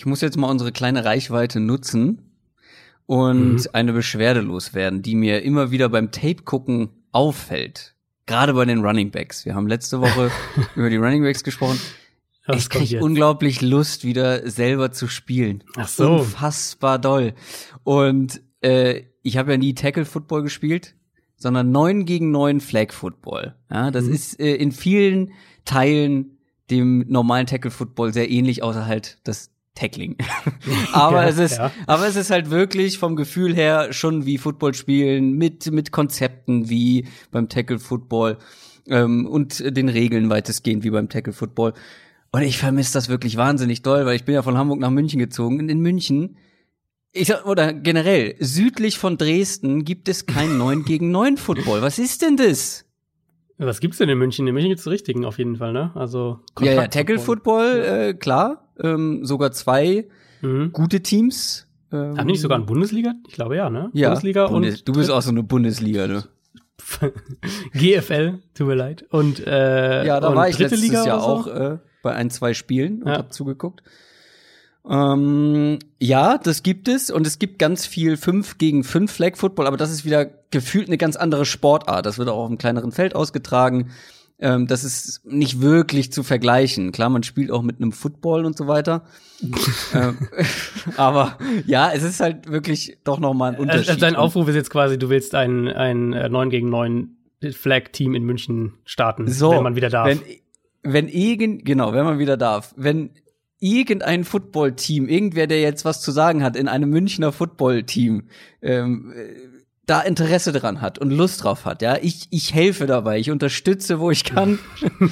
Ich muss jetzt mal unsere kleine Reichweite nutzen und mhm. eine Beschwerde loswerden, die mir immer wieder beim Tape gucken auffällt. Gerade bei den Running Backs. Wir haben letzte Woche über die Running Backs gesprochen. Was ich krieg unglaublich Lust, wieder selber zu spielen. Ach so. Unfassbar doll. Und äh, ich habe ja nie Tackle Football gespielt, sondern neun gegen neun Flag Football. Ja, das mhm. ist äh, in vielen Teilen dem normalen Tackle Football sehr ähnlich, außer halt das Tackling. aber ja, es ist, ja. aber es ist halt wirklich vom Gefühl her schon wie Football spielen mit mit Konzepten wie beim Tackle Football ähm, und den Regeln weitestgehend wie beim Tackle Football. Und ich vermisse das wirklich wahnsinnig doll, weil ich bin ja von Hamburg nach München gezogen. Und in München, ich oder generell, südlich von Dresden gibt es kein 9 gegen 9 Football. Was ist denn das? Was gibt's denn in München? In München gibt's richtigen auf jeden Fall, ne? Also Ja, ja, Tackle Football, äh, klar. Ähm, sogar zwei mhm. gute Teams. Ähm, Haben nicht sogar eine Bundesliga? Ich glaube ja, ne? Ja, Bundesliga Bundes und Du bist auch so eine Bundesliga, ne? GFL, tut mir leid. Und äh, ja, da und war ich letztes Liga Jahr so? auch äh, bei ein, zwei Spielen und ja. habe zugeguckt. Ähm, ja, das gibt es und es gibt ganz viel 5 gegen 5 Flag Football, aber das ist wieder gefühlt eine ganz andere Sportart. Das wird auch auf einem kleineren Feld ausgetragen. Ähm, das ist nicht wirklich zu vergleichen. Klar, man spielt auch mit einem Football und so weiter. ähm, aber ja, es ist halt wirklich doch noch mal ein Unterschied. Also dein Aufruf ist jetzt quasi, du willst ein, ein 9 äh, gegen 9 Flag-Team in München starten, so, wenn man wieder darf. Wenn, wenn irgend, genau, wenn man wieder darf, wenn irgendein Footballteam, irgendwer, der jetzt was zu sagen hat in einem Münchner Footballteam, ähm, da Interesse dran hat und Lust drauf hat, ja, ich, ich helfe dabei, ich unterstütze, wo ich kann.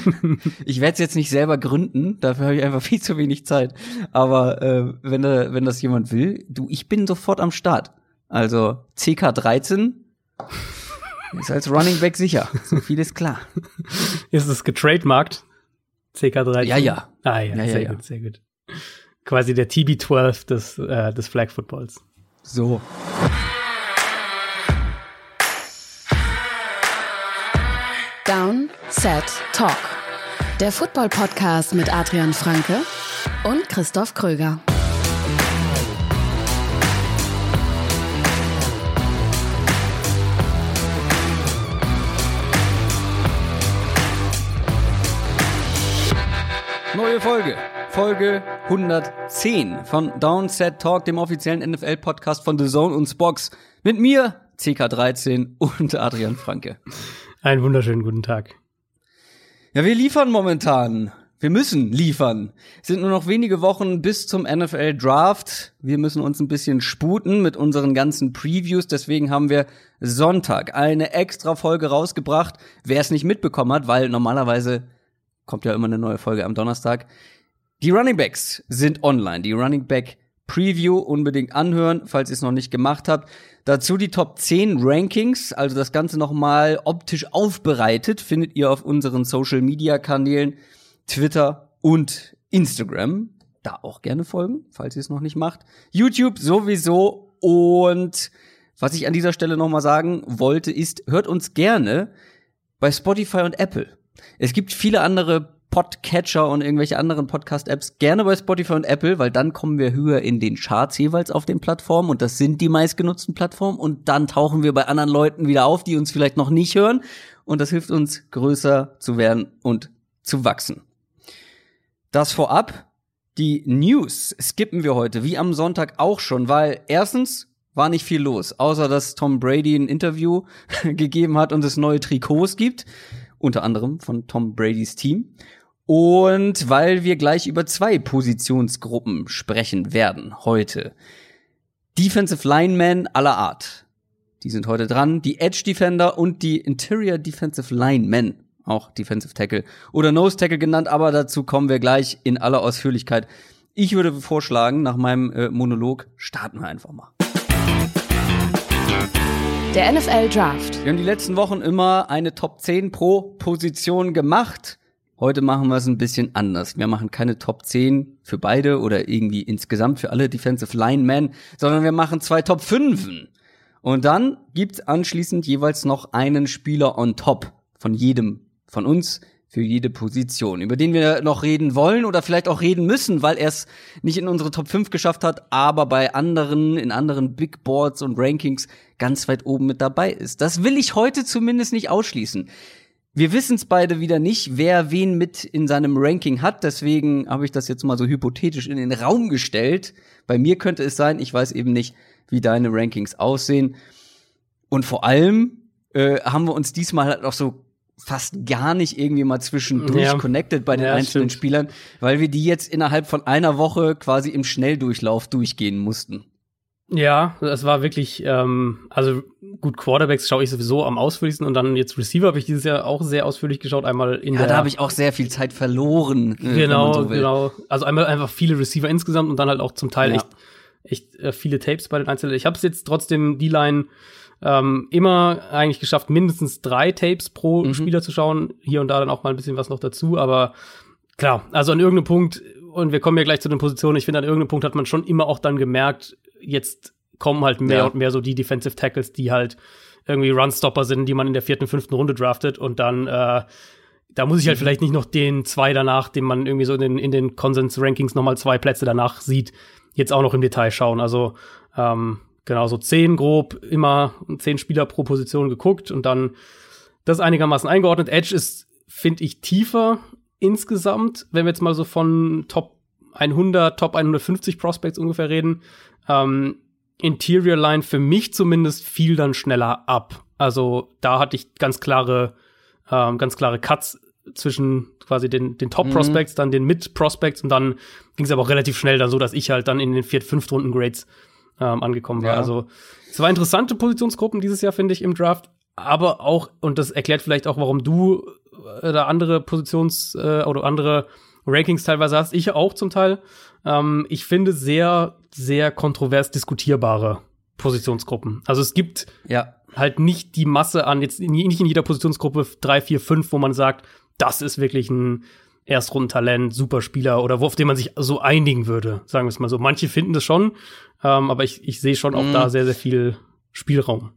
ich werde es jetzt nicht selber gründen, dafür habe ich einfach viel zu wenig Zeit. Aber äh, wenn, da, wenn das jemand will, du, ich bin sofort am Start. Also CK13 ist als Running Back sicher. So viel ist klar. Ist es getrademarkt? CK13? Ja, ja. Ah ja, ja sehr ja, gut, sehr gut. Quasi der TB12 des, äh, des Flag Footballs. So. Down, Set, Talk. Der Football-Podcast mit Adrian Franke und Christoph Kröger. Neue Folge. Folge 110 von Downset Talk, dem offiziellen NFL-Podcast von The Zone und Spox. Mit mir, CK13 und Adrian Franke. Einen wunderschönen guten Tag. Ja, wir liefern momentan. Wir müssen liefern. Es sind nur noch wenige Wochen bis zum NFL Draft. Wir müssen uns ein bisschen sputen mit unseren ganzen Previews. Deswegen haben wir Sonntag eine extra Folge rausgebracht. Wer es nicht mitbekommen hat, weil normalerweise kommt ja immer eine neue Folge am Donnerstag. Die Running Backs sind online. Die Running Back Preview unbedingt anhören, falls ihr es noch nicht gemacht habt. Dazu die Top 10 Rankings, also das Ganze nochmal optisch aufbereitet, findet ihr auf unseren Social Media Kanälen, Twitter und Instagram. Da auch gerne folgen, falls ihr es noch nicht macht. YouTube sowieso. Und was ich an dieser Stelle nochmal sagen wollte, ist, hört uns gerne bei Spotify und Apple. Es gibt viele andere Podcatcher und irgendwelche anderen Podcast-Apps gerne bei Spotify und Apple, weil dann kommen wir höher in den Charts jeweils auf den Plattformen und das sind die meistgenutzten Plattformen und dann tauchen wir bei anderen Leuten wieder auf, die uns vielleicht noch nicht hören und das hilft uns größer zu werden und zu wachsen. Das vorab, die News skippen wir heute, wie am Sonntag auch schon, weil erstens war nicht viel los, außer dass Tom Brady ein Interview gegeben hat und es neue Trikots gibt unter anderem von Tom Bradys Team. Und weil wir gleich über zwei Positionsgruppen sprechen werden heute. Defensive Linemen aller Art. Die sind heute dran. Die Edge Defender und die Interior Defensive Linemen. Auch Defensive Tackle oder Nose Tackle genannt, aber dazu kommen wir gleich in aller Ausführlichkeit. Ich würde vorschlagen, nach meinem äh, Monolog starten wir einfach mal. Der NFL Draft. Wir haben die letzten Wochen immer eine Top 10 pro Position gemacht. Heute machen wir es ein bisschen anders. Wir machen keine Top 10 für beide oder irgendwie insgesamt für alle Defensive Linemen, sondern wir machen zwei Top 5. Und dann gibt's anschließend jeweils noch einen Spieler on top von jedem von uns, für jede Position, über den wir noch reden wollen oder vielleicht auch reden müssen, weil er es nicht in unsere Top 5 geschafft hat, aber bei anderen, in anderen Big Boards und Rankings ganz weit oben mit dabei ist. Das will ich heute zumindest nicht ausschließen. Wir wissen es beide wieder nicht, wer wen mit in seinem Ranking hat. Deswegen habe ich das jetzt mal so hypothetisch in den Raum gestellt. Bei mir könnte es sein, ich weiß eben nicht, wie deine Rankings aussehen. Und vor allem äh, haben wir uns diesmal halt auch so fast gar nicht irgendwie mal zwischendurch ja. connected bei den ja, einzelnen stimmt. Spielern, weil wir die jetzt innerhalb von einer Woche quasi im Schnelldurchlauf durchgehen mussten. Ja, das war wirklich, ähm, also gut, Quarterbacks schaue ich sowieso am ausführlichsten und dann jetzt Receiver habe ich dieses Jahr auch sehr ausführlich geschaut, einmal in ja, der. da habe ich auch sehr viel Zeit verloren. Äh, genau, so genau. Also einmal einfach viele Receiver insgesamt und dann halt auch zum Teil ja. echt, echt äh, viele Tapes bei den Einzelnen. Ich habe es jetzt trotzdem die Line ähm, immer eigentlich geschafft, mindestens drei Tapes pro mhm. Spieler zu schauen. Hier und da dann auch mal ein bisschen was noch dazu, aber klar, also an irgendeinem Punkt, und wir kommen ja gleich zu den Positionen, ich finde, an irgendeinem Punkt hat man schon immer auch dann gemerkt, jetzt kommen halt mehr ja. und mehr so die Defensive Tackles, die halt irgendwie Runstopper sind, die man in der vierten, fünften Runde draftet und dann äh, da muss ich halt mhm. vielleicht nicht noch den zwei danach, den man irgendwie so in den, in den Konsens-Rankings nochmal zwei Plätze danach sieht, jetzt auch noch im Detail schauen. Also ähm, Genau, so zehn grob, immer zehn Spieler pro Position geguckt und dann das einigermaßen eingeordnet. Edge ist, finde ich, tiefer insgesamt, wenn wir jetzt mal so von Top 100, Top 150 Prospects ungefähr reden. Ähm, Interior Line für mich zumindest fiel dann schneller ab. Also da hatte ich ganz klare, ähm, ganz klare Cuts zwischen quasi den, den Top Prospects, mhm. dann den Mid Prospects und dann ging es aber auch relativ schnell dann so, dass ich halt dann in den vier, fünf Runden Grades ähm, angekommen war. Ja. Also es war interessante Positionsgruppen dieses Jahr, finde ich, im Draft. Aber auch, und das erklärt vielleicht auch, warum du äh, da andere Positions- äh, oder andere Rankings teilweise hast. Ich auch zum Teil. Ähm, ich finde sehr, sehr kontrovers diskutierbare Positionsgruppen. Also es gibt ja. halt nicht die Masse an, jetzt nicht in jeder Positionsgruppe drei, vier, fünf, wo man sagt, das ist wirklich ein Erstrundentalent, Superspieler oder wo auf den man sich so einigen würde, sagen wir es mal so. Manche finden das schon, ähm, aber ich, ich sehe schon auch mm. da sehr, sehr viel Spielraum.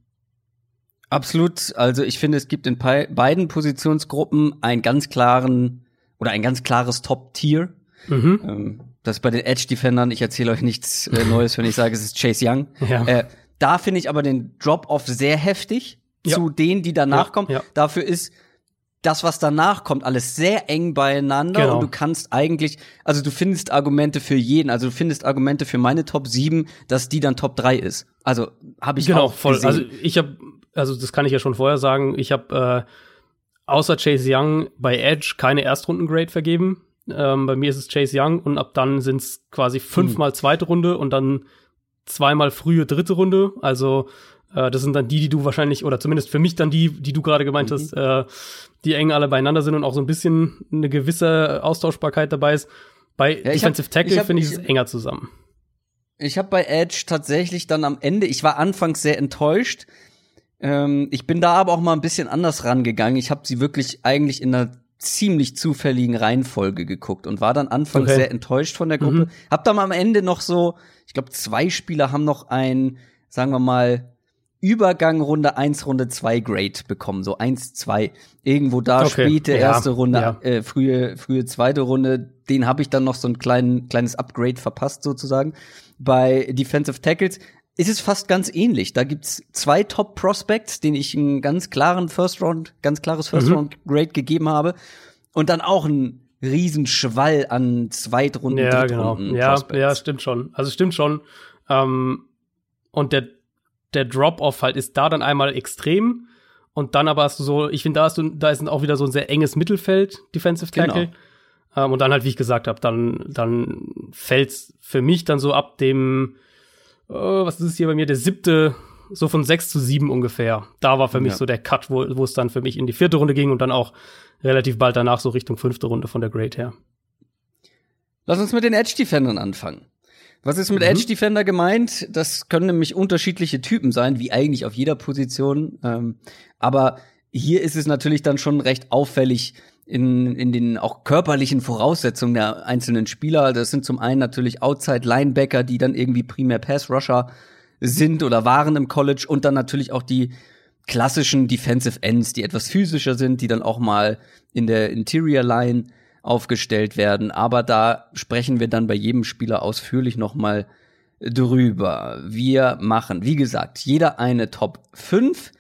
Absolut. Also ich finde, es gibt in beiden Positionsgruppen einen ganz klaren oder ein ganz klares Top-Tier. Mhm. Ähm, das bei den Edge-Defendern, ich erzähle euch nichts äh, Neues, wenn ich sage, es ist Chase Young. Ja. Äh, da finde ich aber den Drop-Off sehr heftig ja. zu denen, die danach ja, kommen. Dafür ist das, was danach kommt, alles sehr eng beieinander genau. und du kannst eigentlich, also du findest Argumente für jeden, also du findest Argumente für meine Top 7, dass die dann Top 3 ist. Also habe ich genau, auch voll. Gesehen. Also ich habe, also das kann ich ja schon vorher sagen, ich habe äh, außer Chase Young bei Edge keine Erstrunden-Grade vergeben. Ähm, bei mir ist es Chase Young und ab dann sind es quasi fünfmal hm. zweite Runde und dann zweimal frühe dritte Runde. Also äh, das sind dann die, die du wahrscheinlich, oder zumindest für mich dann die, die du gerade gemeint mhm. hast, äh, die eng alle beieinander sind und auch so ein bisschen eine gewisse Austauschbarkeit dabei ist. Bei ja, Defensive hab, Tackle finde ich es enger zusammen. Ich habe bei Edge tatsächlich dann am Ende, ich war anfangs sehr enttäuscht. Ähm, ich bin da aber auch mal ein bisschen anders rangegangen. Ich habe sie wirklich eigentlich in einer ziemlich zufälligen Reihenfolge geguckt und war dann anfangs okay. sehr enttäuscht von der Gruppe. Mhm. Hab dann am Ende noch so, ich glaube, zwei Spieler haben noch ein, sagen wir mal, Übergang Runde 1, Runde 2 Grade bekommen, so 1, 2. Irgendwo da okay. späte ja. erste Runde, ja. äh, frühe, frühe zweite Runde, den habe ich dann noch so ein klein, kleines Upgrade verpasst sozusagen. Bei Defensive Tackles ist es fast ganz ähnlich. Da gibt's zwei Top Prospects, denen ich einen ganz klaren First Round, ganz klares First mhm. Round Grade gegeben habe. Und dann auch ein Riesenschwall an Zweitrunden, ja, genau. Drittrunden. Genau. Ja, Prospects. ja, stimmt schon. Also stimmt schon. Ähm, und der der Drop-off halt ist da dann einmal extrem und dann aber hast du so, ich finde, da hast du, da ist auch wieder so ein sehr enges Mittelfeld, Defensive Tackle. Genau. Ähm, und dann halt, wie ich gesagt habe, dann, dann fällt's für mich dann so ab dem, äh, was ist hier bei mir, der siebte, so von sechs zu sieben ungefähr. Da war für ja. mich so der Cut, wo, wo es dann für mich in die vierte Runde ging und dann auch relativ bald danach so Richtung fünfte Runde von der Grade her. Lass uns mit den Edge-Defendern anfangen. Was ist mit mhm. Edge Defender gemeint? Das können nämlich unterschiedliche Typen sein, wie eigentlich auf jeder Position. Ähm, aber hier ist es natürlich dann schon recht auffällig in, in den auch körperlichen Voraussetzungen der einzelnen Spieler. Das sind zum einen natürlich Outside Linebacker, die dann irgendwie primär Pass Rusher sind oder waren im College und dann natürlich auch die klassischen Defensive Ends, die etwas physischer sind, die dann auch mal in der Interior Line aufgestellt werden. Aber da sprechen wir dann bei jedem Spieler ausführlich noch mal drüber. Wir machen, wie gesagt, jeder eine Top 5.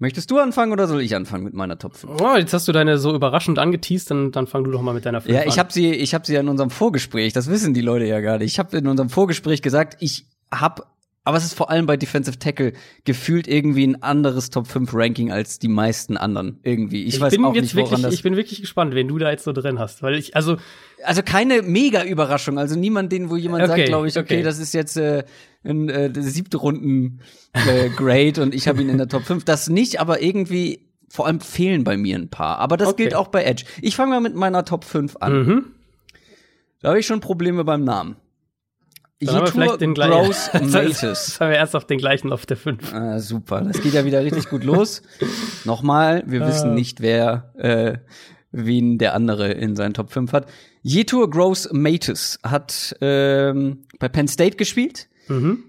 Möchtest du anfangen oder soll ich anfangen mit meiner Top 5? Oh, jetzt hast du deine so überraschend angeteased, dann, dann fang du doch mal mit deiner 5 Ja, ich habe sie, ich habe sie ja in unserem Vorgespräch, das wissen die Leute ja gar nicht. Ich habe in unserem Vorgespräch gesagt, ich habe aber es ist vor allem bei Defensive Tackle gefühlt irgendwie ein anderes Top 5 Ranking als die meisten anderen irgendwie. Ich, ich weiß bin auch jetzt nicht, woran wirklich, das Ich bin wirklich gespannt, wen du da jetzt so drin hast, weil ich also also keine mega Überraschung, also niemand den wo jemand Okay, sagt, glaube ich, okay, okay. das ist jetzt äh, ein äh, siebte Runden äh, Grade und ich habe ihn in der Top 5. Das nicht, aber irgendwie vor allem fehlen bei mir ein paar, aber das Okay. gilt auch bei Edge. Ich fange mal mit meiner Top 5 an. mhm. Da habe ich schon Probleme beim Namen. Dann haben wir vielleicht den gleichen. Gross Matus. Jetzt haben wir erst auf den gleichen auf der 5. Ah, super, das geht ja wieder richtig gut los. Nochmal, wir wissen Ah. nicht, wer äh, wen der andere in seinen Top 5 hat. Yetur Gross Matus hat ähm, bei Penn State gespielt. Mhm.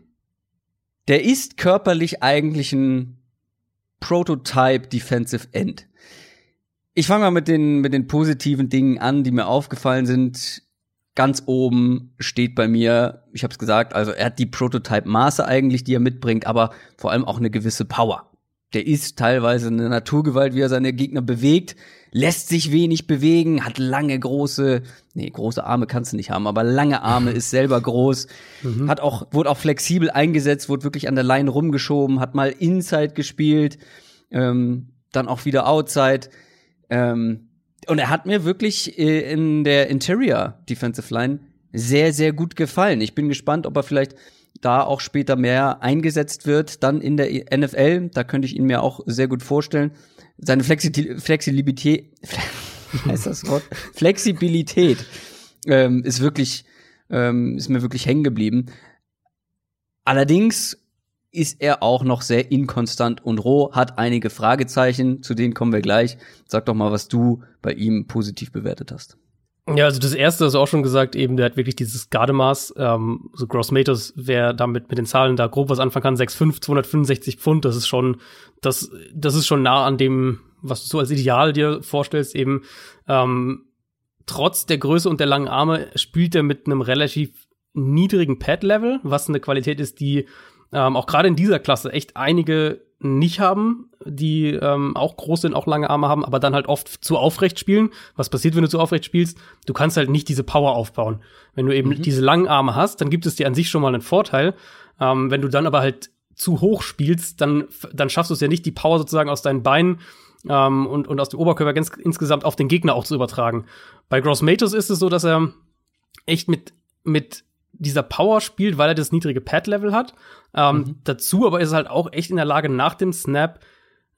Der ist körperlich eigentlich ein Prototype Defensive End. Ich fange mal mit den, mit den positiven Dingen an, die mir aufgefallen sind. Ganz oben steht bei mir, ich habe es gesagt, also er hat die Prototype-Maße eigentlich, die er mitbringt, aber vor allem auch eine gewisse Power. Der ist teilweise eine Naturgewalt, wie er seine Gegner bewegt, lässt sich wenig bewegen, hat lange große, nee, große Arme kannst du nicht haben, aber lange Arme, ist selber groß, hat auch, wurde auch flexibel eingesetzt, wurde wirklich an der Line rumgeschoben, hat mal Inside gespielt, ähm, dann auch wieder Outside. Ähm, und er hat mir wirklich äh, in der Interior Defensive Line sehr, sehr gut gefallen. Ich bin gespannt, ob er vielleicht da auch später mehr eingesetzt wird, dann in der NFL. Da könnte ich ihn mir auch sehr gut vorstellen. Seine Flexi Flexibilität, heißt das Wort? Flexibilität ähm, ist wirklich, ähm, ist mir wirklich hängen geblieben. Allerdings ist er auch noch sehr inkonstant und roh, hat einige Fragezeichen, zu denen kommen wir gleich. Sag doch mal, was du bei ihm positiv bewertet hast. Ja, also das erste hast du auch schon gesagt, eben, der hat wirklich dieses Gardemaß, ähm, so Gross Matos, wer damit mit den Zahlen da grob was anfangen kann, 6,5, 265 Pfund, das ist schon, das, das ist schon nah an dem, was du so als Ideal dir vorstellst, eben, ähm, trotz der Größe und der langen Arme spielt er mit einem relativ niedrigen Pad-Level, was eine Qualität ist, die ähm, auch gerade in dieser Klasse echt einige nicht haben, die ähm, auch groß sind, auch lange Arme haben, aber dann halt oft zu aufrecht spielen. Was passiert, wenn du zu aufrecht spielst? Du kannst halt nicht diese Power aufbauen. Wenn du eben diese langen Arme hast, dann gibt es dir an sich schon mal einen Vorteil. Ähm, wenn du dann aber halt zu hoch spielst, dann, dann schaffst du es ja nicht, die Power sozusagen aus deinen Beinen ähm, und, und aus dem Oberkörper ganz, insgesamt auf den Gegner auch zu übertragen. Bei Gross Matos ist es so, dass er echt mit, mit dieser Power spielt, weil er das niedrige Pad-Level hat. Ähm, Dazu aber ist er halt auch echt in der Lage, nach dem Snap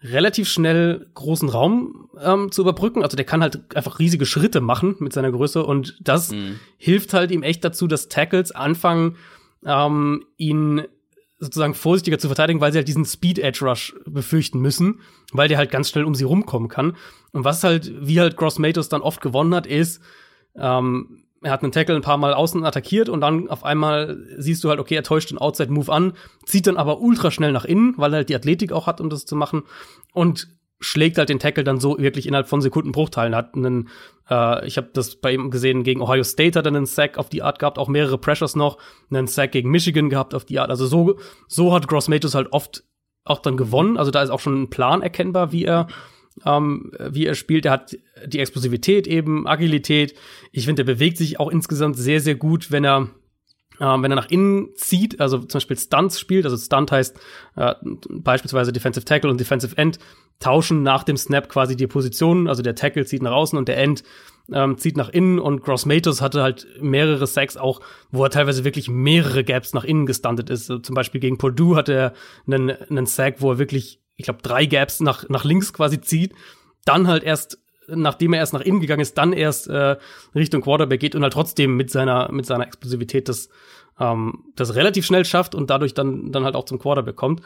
relativ schnell großen Raum ähm, zu überbrücken. Also der kann halt einfach riesige Schritte machen mit seiner Größe und das hilft halt ihm echt dazu, dass Tackles anfangen, ähm, ihn sozusagen vorsichtiger zu verteidigen, weil sie halt diesen Speed Edge Rush befürchten müssen, weil der halt ganz schnell um sie rumkommen kann. Und was halt, wie halt Gross Matos dann oft gewonnen hat, ist, ähm, er hat einen Tackle ein paar Mal außen attackiert und dann auf einmal siehst du halt, okay, er täuscht den Outside-Move an, zieht dann aber ultra schnell nach innen, weil er halt die Athletik auch hat, um das zu machen und schlägt halt den Tackle dann so wirklich innerhalb von Sekundenbruchteilen. Hat einen, äh, ich habe das bei ihm gesehen, gegen Ohio State hat er einen Sack auf die Art gehabt, auch mehrere Pressures noch, einen Sack gegen Michigan gehabt auf die Art. Also so, so hat Gross Matos halt oft auch dann gewonnen. Also da ist auch schon ein Plan erkennbar, wie er ähm, wie er spielt. Er hat die Explosivität eben, Agilität. Ich finde, er bewegt sich auch insgesamt sehr, sehr gut, wenn er ähm, wenn er nach innen zieht, also zum Beispiel Stunts spielt, also Stunt heißt äh, beispielsweise Defensive Tackle und Defensive End tauschen nach dem Snap quasi die Positionen, also der Tackle zieht nach außen und der End ähm, zieht nach innen und Gross Matos hatte halt mehrere Sacks auch, wo er teilweise wirklich mehrere Gaps nach innen gestuntet ist. Also zum Beispiel gegen Purdue hat er einen, einen Sack, wo er wirklich, ich glaube, drei Gaps nach, nach links quasi zieht, dann halt erst nachdem er erst nach innen gegangen ist, dann erst äh, Richtung Quarterback geht und halt trotzdem mit seiner mit seiner Explosivität das ähm, das relativ schnell schafft und dadurch dann dann halt auch zum Quarterback kommt.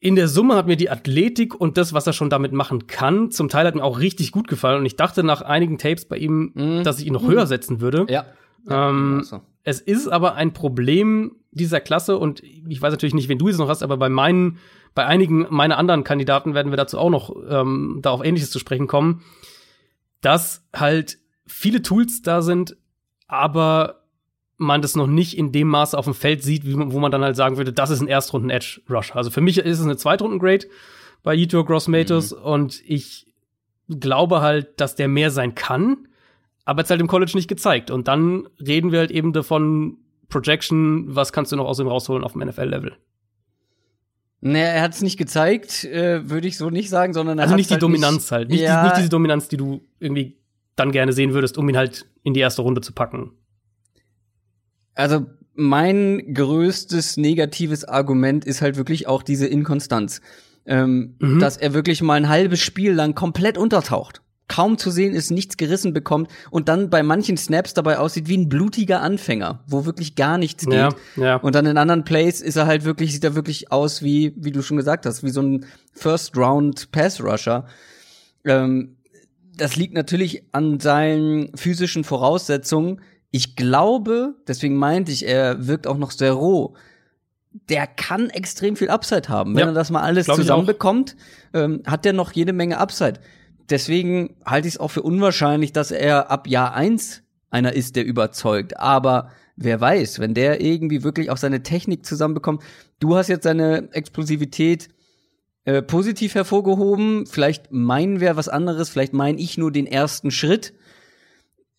In der Summe hat mir die Athletik und das, was er schon damit machen kann, zum Teil hat mir auch richtig gut gefallen und ich dachte nach einigen Tapes bei ihm, Mhm. dass ich ihn noch höher setzen würde. Ja. Ähm, so. Es ist aber ein Problem dieser Klasse und ich weiß natürlich nicht, wen du jetzt noch hast, aber bei meinen, bei einigen meiner anderen Kandidaten werden wir dazu auch noch ähm, da auf Ähnliches zu sprechen kommen, dass halt viele Tools da sind, aber man das noch nicht in dem Maße auf dem Feld sieht, man, wo man dann halt sagen würde, das ist ein Erstrunden-Edge-Rush. Also für mich ist es eine Zweitrunden-Grade bei Yito Gross-Matos mhm. und ich glaube halt, dass der mehr sein kann, aber jetzt halt im College nicht gezeigt. Und dann reden wir halt eben davon, Projection, was kannst du noch aus ihm rausholen auf dem NFL-Level? Ne, er hat es nicht gezeigt, äh, würde ich so nicht sagen, sondern er also nicht die halt Dominanz nicht, halt, nicht, ja, die, nicht diese Dominanz, die du irgendwie dann gerne sehen würdest, um ihn halt in die erste Runde zu packen. Also mein größtes negatives Argument ist halt wirklich auch diese Inkonstanz, ähm, mhm. dass er wirklich mal ein halbes Spiel lang komplett untertaucht kaum zu sehen ist, nichts gerissen bekommt und dann bei manchen Snaps dabei aussieht wie ein blutiger Anfänger, wo wirklich gar nichts geht. Ja, ja. Und dann in anderen Plays ist er halt wirklich, sieht er wirklich aus wie, wie du schon gesagt hast, wie so ein First Round Pass Rusher. Ähm, das liegt natürlich an seinen physischen Voraussetzungen. Ich glaube, deswegen meinte ich, er wirkt auch noch sehr roh. Der kann extrem viel Upside haben. Wenn ja, er das mal alles zusammenbekommt, ähm, hat der noch jede Menge Upside deswegen halte ich es auch für unwahrscheinlich, dass er ab Jahr eins einer ist, der überzeugt. Aber wer weiß, wenn der irgendwie wirklich auch seine Technik zusammenbekommt. Du hast jetzt seine Explosivität äh, positiv hervorgehoben. Vielleicht meinen wir was anderes. Vielleicht meine ich nur den ersten Schritt.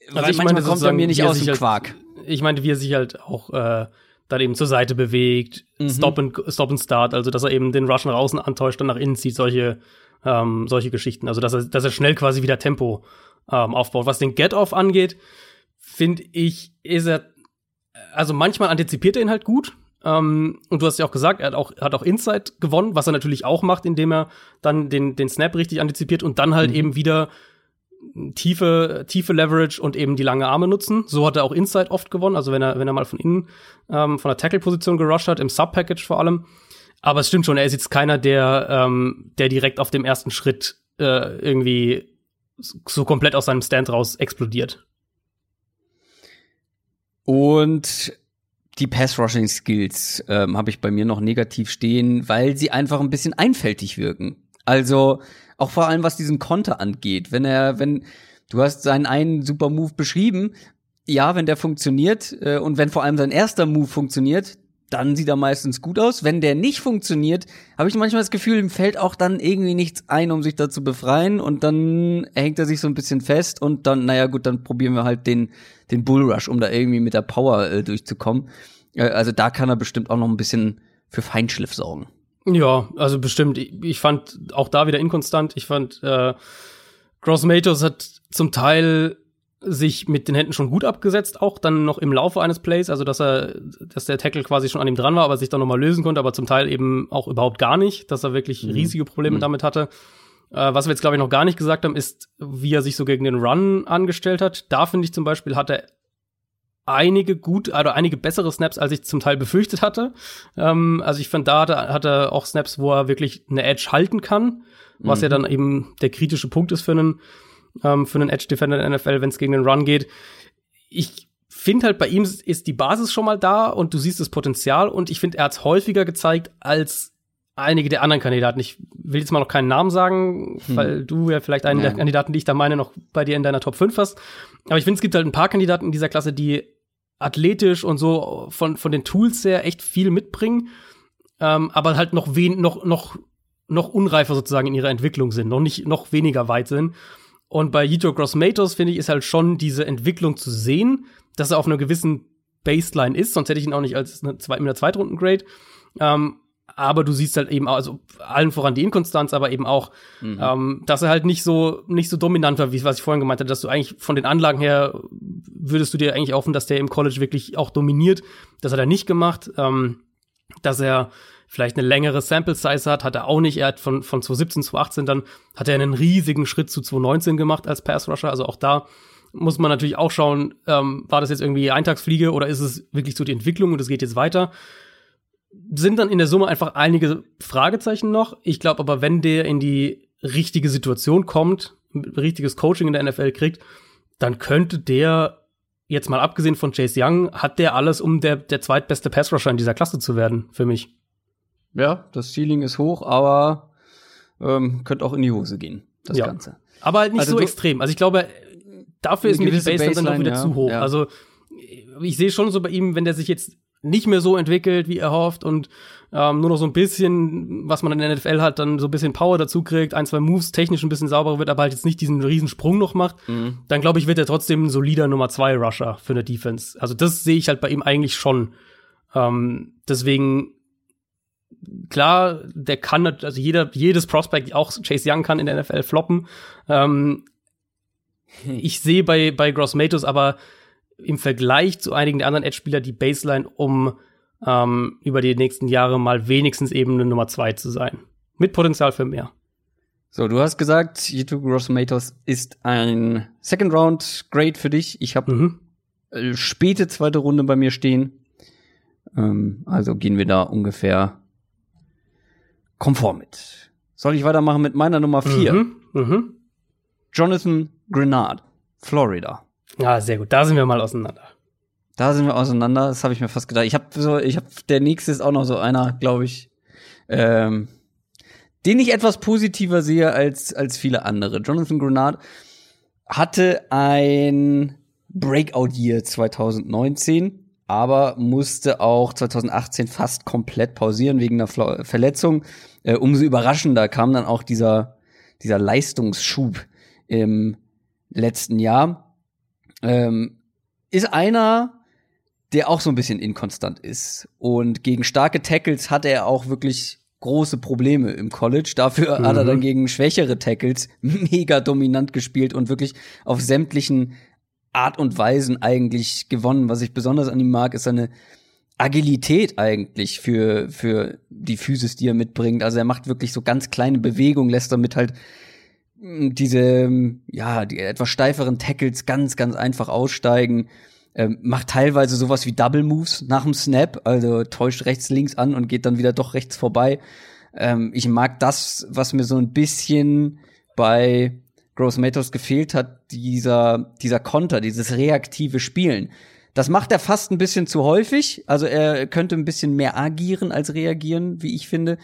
Also Weil ich meine, kommt er mir nicht aus dem halt, Quark. Ich meine, wie er sich halt auch äh, dann eben zur Seite bewegt, mhm. Stop and Stop and Start, also dass er eben den Russian außen antäuscht, dann nach innen zieht, solche ähm, solche Geschichten. Also dass er, dass er schnell quasi wieder Tempo ähm, aufbaut. Was den Get-Off angeht, finde ich, ist er, also manchmal antizipiert er ihn halt gut. Ähm, und du hast ja auch gesagt, er hat auch, hat auch Inside gewonnen, was er natürlich auch macht, indem er dann den, den Snap richtig antizipiert und dann halt mhm. eben wieder tiefe, tiefe Leverage und eben die lange Arme nutzen. So hat er auch Inside oft gewonnen. Also wenn er, wenn er mal von innen ähm, von der Tackle-Position gerusht hat, im Sub-Package vor allem. Aber es stimmt schon, er ist jetzt keiner, der, ähm, der direkt auf dem ersten Schritt äh, irgendwie so komplett aus seinem Stand raus explodiert. Und die Pass-Rushing-Skills ähm, habe ich bei mir noch negativ stehen, weil sie einfach ein bisschen einfältig wirken. Also auch vor allem was diesen Konter angeht. Wenn er, wenn du hast seinen einen super Move beschrieben, ja, wenn der funktioniert äh, und wenn vor allem sein erster Move funktioniert, dann sieht er meistens gut aus. Wenn der nicht funktioniert, habe ich manchmal das Gefühl, ihm fällt auch dann irgendwie nichts ein, um sich da zu befreien und dann hängt er sich so ein bisschen fest und dann, naja gut, dann probieren wir halt den, den Bullrush, um da irgendwie mit der Power äh, durchzukommen. Äh, also da kann er bestimmt auch noch ein bisschen für Feinschliff sorgen. Ja, also bestimmt. Ich, ich fand auch da wieder inkonstant. Ich fand, äh, Gross Matos hat zum Teil sich mit den Händen schon gut abgesetzt, auch dann noch im Laufe eines Plays, also dass er, dass der Tackle quasi schon an ihm dran war, aber sich dann nochmal lösen konnte, aber zum Teil eben auch überhaupt gar nicht, dass er wirklich mhm. riesige Probleme mhm. damit hatte. Äh, was wir jetzt, glaube ich, noch gar nicht gesagt haben, ist, wie er sich so gegen den Run angestellt hat. Da finde ich zum Beispiel, hat er einige gut, also einige bessere Snaps, als ich zum Teil befürchtet hatte. Ähm, also ich finde, da hat er, hat er auch Snaps, wo er wirklich eine Edge halten kann, was mhm. ja dann eben der kritische Punkt ist für einen ähm, für einen Edge Defender in der NFL, wenn es gegen den Run geht. Ich finde halt bei ihm ist die Basis schon mal da und du siehst das Potenzial und ich finde, er hat es häufiger gezeigt als einige der anderen Kandidaten. Ich will jetzt mal noch keinen Namen sagen, hm. weil du ja vielleicht einen ja. der Kandidaten, die ich da meine, noch bei dir in deiner Top 5 hast. Aber ich finde, es gibt halt ein paar Kandidaten in dieser Klasse, die athletisch und so von, von den Tools her echt viel mitbringen, ähm, aber halt noch, wen, noch, noch, noch unreifer sozusagen in ihrer Entwicklung sind, noch nicht, noch weniger weit sind. Und bei Yito Grossmatos, finde ich, ist halt schon diese Entwicklung zu sehen, dass er auf einer gewissen Baseline ist, sonst hätte ich ihn auch nicht als eine zwei, mit einer Zweitrunden-Grade. Ähm, aber du siehst halt eben, also allen voran die Inkonstanz, aber eben auch, mhm. ähm, dass er halt nicht so nicht so dominant war, wie was ich vorhin gemeint hatte, dass du eigentlich von den Anlagen her würdest du dir eigentlich hoffen, dass der im College wirklich auch dominiert. Das hat er nicht gemacht. Ähm, dass er vielleicht eine längere Sample Size hat, hat er auch nicht. Er hat von, von 2017, 2018 dann, hat er einen riesigen Schritt zu 2019 gemacht als Pass Rusher. Also auch da muss man natürlich auch schauen, ähm, war das jetzt irgendwie Eintagsfliege oder ist es wirklich so die Entwicklung und es geht jetzt weiter? Sind dann in der Summe einfach einige Fragezeichen noch. Ich glaube aber, wenn der in die richtige Situation kommt, richtiges Coaching in der NFL kriegt, dann könnte der jetzt mal abgesehen von Chase Young, hat der alles, um der, der zweitbeste Pass-Rusher in dieser Klasse zu werden, für mich. Ja, das Ceiling ist hoch, aber ähm, könnte auch in die Hose gehen, das ja. Ganze. Aber halt nicht also so extrem. Also ich glaube, dafür ist mir die Baseline, dann doch wieder ja, zu hoch. Ja. Also ich sehe schon so bei ihm, wenn der sich jetzt nicht mehr so entwickelt, wie er hofft und ähm, nur noch so ein bisschen, was man in der NFL hat, dann so ein bisschen Power dazu kriegt, ein, zwei Moves technisch ein bisschen sauberer wird, aber halt jetzt nicht diesen riesen Sprung noch macht, mhm. dann glaube ich, wird er trotzdem ein solider Nummer zwei Rusher für eine Defense. Also das sehe ich halt bei ihm eigentlich schon. Ähm, deswegen klar, der kann, also jeder, jedes Prospect, auch Chase Young kann in der NFL floppen. Ähm, ich sehe bei, bei Gross Matos aber im Vergleich zu einigen der anderen Edge-Spieler die Baseline, um ähm, über die nächsten Jahre mal wenigstens eben eine Nummer zwei zu sein. Mit Potenzial für mehr. So, du hast gesagt, Yitu Gross Matos ist ein Second Round Grade für dich. Ich habe mhm. Äh, späte zweite Runde bei mir stehen. Ähm, also gehen wir da ungefähr konform mit. Soll ich weitermachen mit meiner Nummer vier? Mhm. Mhm. Jonathan Grenard, Florida. Ja, sehr gut. Da sind wir mal auseinander. Da sind wir auseinander. Das habe ich mir fast gedacht. Ich habe so, ich habe der nächste ist auch noch so einer, glaube ich, ähm, den ich etwas positiver sehe als als viele andere. Jonathan Grenard hatte ein Breakout Year 2019, aber musste auch 2018 fast komplett pausieren wegen einer Verletzung. Äh, umso überraschender kam dann auch dieser dieser Leistungsschub im letzten Jahr. Ähm, ist einer, der auch so ein bisschen inkonstant ist. Und gegen starke Tackles hat er auch wirklich große Probleme im College. Dafür mhm. hat er dann mhm. gegen schwächere Tackles mega dominant gespielt und wirklich auf sämtlichen Art und Weisen eigentlich gewonnen. Was ich besonders an ihm mag, ist seine Agilität eigentlich für, für die Physis, die er mitbringt. Also er macht wirklich so ganz kleine Bewegungen, lässt damit halt diese, ja, die etwas steiferen Tackles ganz, ganz einfach aussteigen. Ähm, macht teilweise sowas wie Double Moves nach dem Snap, also täuscht rechts, links an und geht dann wieder doch rechts vorbei. Ähm, ich mag das, was mir so ein bisschen bei Gross Matos gefehlt hat, dieser, dieser Konter, dieses reaktive Spielen. Das macht er fast ein bisschen zu häufig. Also er könnte ein bisschen mehr agieren als reagieren, wie ich finde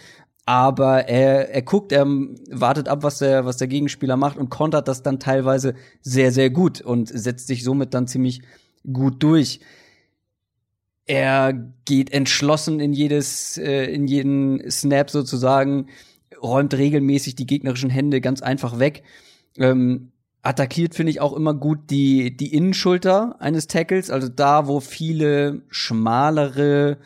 aber er, er guckt, er wartet ab, was der, was der Gegenspieler macht und kontert das dann teilweise sehr, sehr gut und setzt sich somit dann ziemlich gut durch. Er geht entschlossen in jedes, äh, in jeden Snap sozusagen, räumt regelmäßig die gegnerischen Hände ganz einfach weg. Ähm, attackiert finde ich auch immer gut die, die Innenschulter eines Tackles, also da, wo viele schmalere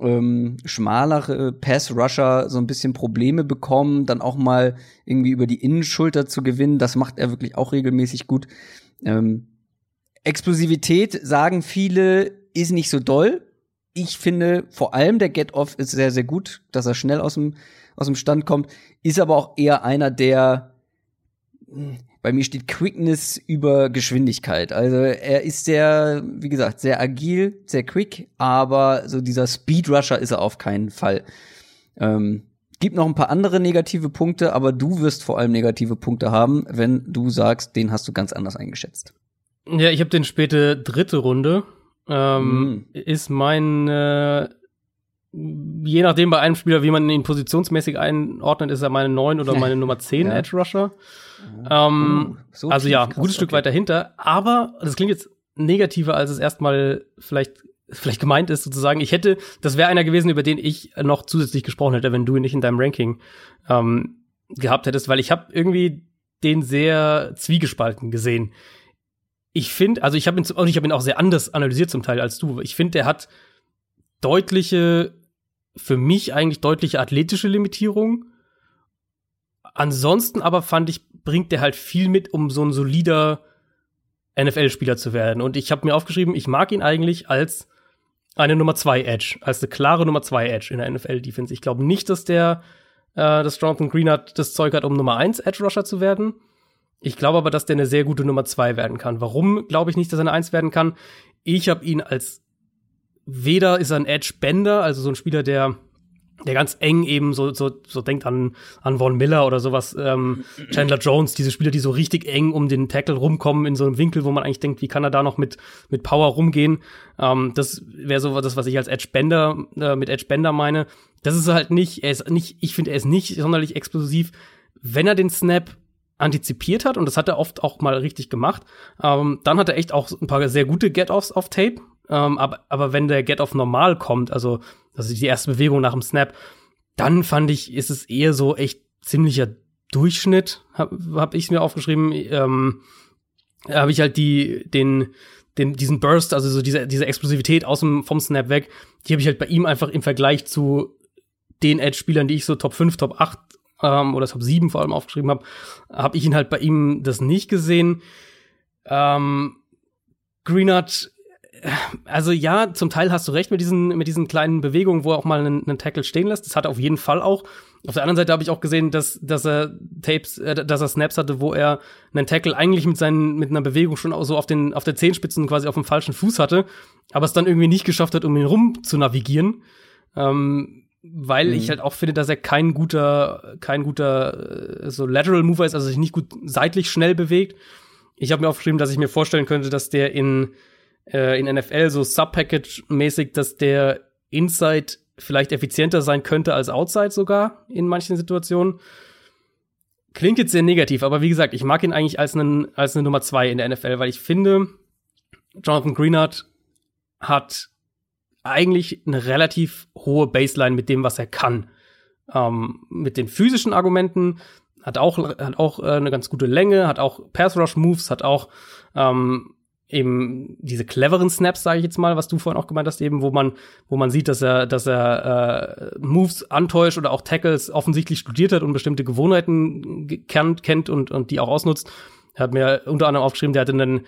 ähm, schmalere Pass-Rusher so ein bisschen Probleme bekommen, dann auch mal irgendwie über die Innenschulter zu gewinnen. Das macht er wirklich auch regelmäßig gut. Ähm, Explosivität, sagen viele, ist nicht so doll. Ich finde, vor allem der Get-Off ist sehr, sehr gut, dass er schnell aus dem, aus dem Stand kommt. Ist aber auch eher einer, der bei mir steht Quickness über Geschwindigkeit. Also er ist sehr, wie gesagt, sehr agil, sehr quick, aber so dieser Speedrusher ist er auf keinen Fall. Ähm, gibt noch ein paar andere negative Punkte, aber du wirst vor allem negative Punkte haben, wenn du sagst, den hast du ganz anders eingeschätzt. Ja, ich habe den späte dritte Runde. Ähm, mm. Ist mein äh, je nachdem bei einem Spieler, wie man ihn positionsmäßig einordnet, ist er meine 9 oder meine Nummer 10 ja. Edge Rusher. Ähm, oh, so also ja, ein gutes Stück okay. weiter hinter. Aber das klingt jetzt negativer, als es erstmal vielleicht vielleicht gemeint ist, sozusagen. Ich hätte, das wäre einer gewesen, über den ich noch zusätzlich gesprochen hätte, wenn du ihn nicht in deinem Ranking ähm, gehabt hättest, weil ich habe irgendwie den sehr zwiegespalten gesehen. Ich finde, also ich habe ihn, ich habe ihn auch sehr anders analysiert zum Teil als du. Ich finde, der hat deutliche, für mich eigentlich deutliche athletische Limitierungen. Ansonsten aber fand ich, bringt der halt viel mit, um so ein solider NFL-Spieler zu werden. Und ich habe mir aufgeschrieben, ich mag ihn eigentlich als eine Nummer 2 Edge, als eine klare Nummer 2 Edge in der NFL-Defense. Ich glaube nicht, dass der äh, das Jonathan Green hat, das Zeug hat, um Nummer 1 Edge Rusher zu werden. Ich glaube aber, dass der eine sehr gute Nummer 2 werden kann. Warum glaube ich nicht, dass er eine 1 werden kann? Ich habe ihn als weder ist er ein Edge Bender, also so ein Spieler, der der ganz eng eben so, so, so denkt an, an Von Miller oder sowas, ähm, Chandler Jones, diese Spieler, die so richtig eng um den Tackle rumkommen in so einem Winkel, wo man eigentlich denkt, wie kann er da noch mit, mit Power rumgehen? Ähm, das wäre so das, was ich als Edge Bender, äh, mit Edge Bender meine. Das ist halt nicht, er ist nicht, ich finde, er ist nicht sonderlich explosiv. Wenn er den Snap antizipiert hat, und das hat er oft auch mal richtig gemacht, ähm, dann hat er echt auch ein paar sehr gute Get-Offs auf Tape. Ähm, aber, aber wenn der Get-Off normal kommt, also also die erste Bewegung nach dem Snap, dann fand ich, ist es eher so echt ziemlicher Durchschnitt, habe hab ich mir aufgeschrieben. Ähm, habe ich halt die, den, den, diesen Burst, also so diese, diese Explosivität aus dem, vom Snap weg, die habe ich halt bei ihm einfach im Vergleich zu den Edge-Spielern, die ich so Top 5, Top 8 ähm, oder Top 7 vor allem aufgeschrieben habe, habe ich ihn halt bei ihm das nicht gesehen. Ähm, Greenard also ja, zum Teil hast du recht mit diesen, mit diesen kleinen Bewegungen, wo er auch mal einen, einen Tackle stehen lässt. Das hat er auf jeden Fall auch. Auf der anderen Seite habe ich auch gesehen, dass, dass er Tapes, äh, dass er Snaps hatte, wo er einen Tackle eigentlich mit seinen, mit einer Bewegung schon so auf den, auf der Zehenspitzen quasi auf dem falschen Fuß hatte, aber es dann irgendwie nicht geschafft hat, um ihn rum zu navigieren. Ähm, weil mhm. ich halt auch finde, dass er kein guter, kein guter äh, so Lateral Mover ist, also sich nicht gut seitlich schnell bewegt. Ich habe mir aufgeschrieben, dass ich mir vorstellen könnte, dass der in äh, in NFL so Sub-Package-mäßig, dass der Inside vielleicht effizienter sein könnte als Outside sogar in manchen Situationen. Klingt jetzt sehr negativ, aber wie gesagt, ich mag ihn eigentlich als, einen, als eine Nummer zwei in der NFL, weil ich finde, Jonathan Greenard hat eigentlich eine relativ hohe Baseline mit dem, was er kann. Ähm, mit den physischen Argumenten hat auch, hat auch äh, eine ganz gute Länge, hat auch Pass Rush Moves, hat auch ähm, eben diese cleveren Snaps, sage ich jetzt mal, was du vorhin auch gemeint hast, eben, wo man, wo man sieht, dass er, dass er äh, Moves antäuscht oder auch Tackles offensichtlich studiert hat und bestimmte Gewohnheiten kennt, kennt und, und die auch ausnutzt. Er hat mir unter anderem aufgeschrieben, der hatte einen,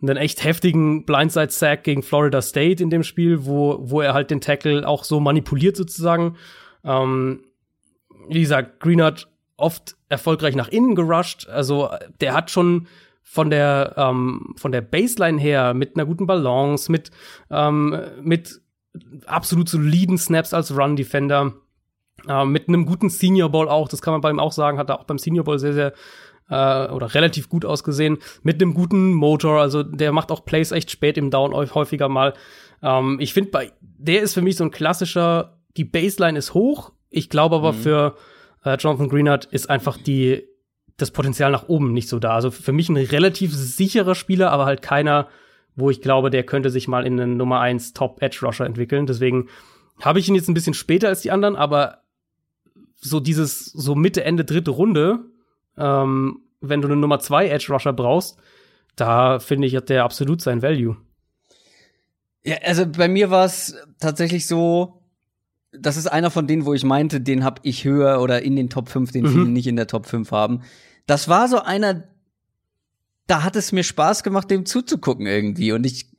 einen echt heftigen Blindside-Sack gegen Florida State in dem Spiel, wo, wo er halt den Tackle auch so manipuliert sozusagen. Ähm, wie gesagt, Greenard oft erfolgreich nach innen gerusht. Also der hat schon von der ähm, von der Baseline her mit einer guten Balance, mit ähm, mit absolut soliden Snaps als Run Defender, äh, mit einem guten Senior Ball auch, das kann man bei ihm auch sagen, hat er auch beim Senior Ball sehr sehr äh, oder relativ gut ausgesehen, mit einem guten Motor, also der macht auch Plays echt spät im Down häufiger mal. Ähm, ich finde bei der ist für mich so ein klassischer, die Baseline ist hoch, ich glaube aber mhm. für äh, Jonathan Greenard ist einfach die das Potenzial nach oben nicht so da. Also für mich ein relativ sicherer Spieler, aber halt keiner, wo ich glaube, der könnte sich mal in einen Nummer 1 Top Edge Rusher entwickeln. Deswegen habe ich ihn jetzt ein bisschen später als die anderen, aber so dieses, so Mitte, Ende, dritte Runde, ähm, wenn du eine Nummer 2 Edge Rusher brauchst, da finde ich, hat der absolut sein Value. Ja, also bei mir war es tatsächlich so, das ist einer von denen, wo ich meinte, den habe ich höher oder in den Top 5, den mhm. viele nicht in der Top 5 haben. Das war so einer, da hat es mir Spaß gemacht, dem zuzugucken irgendwie. Und ich,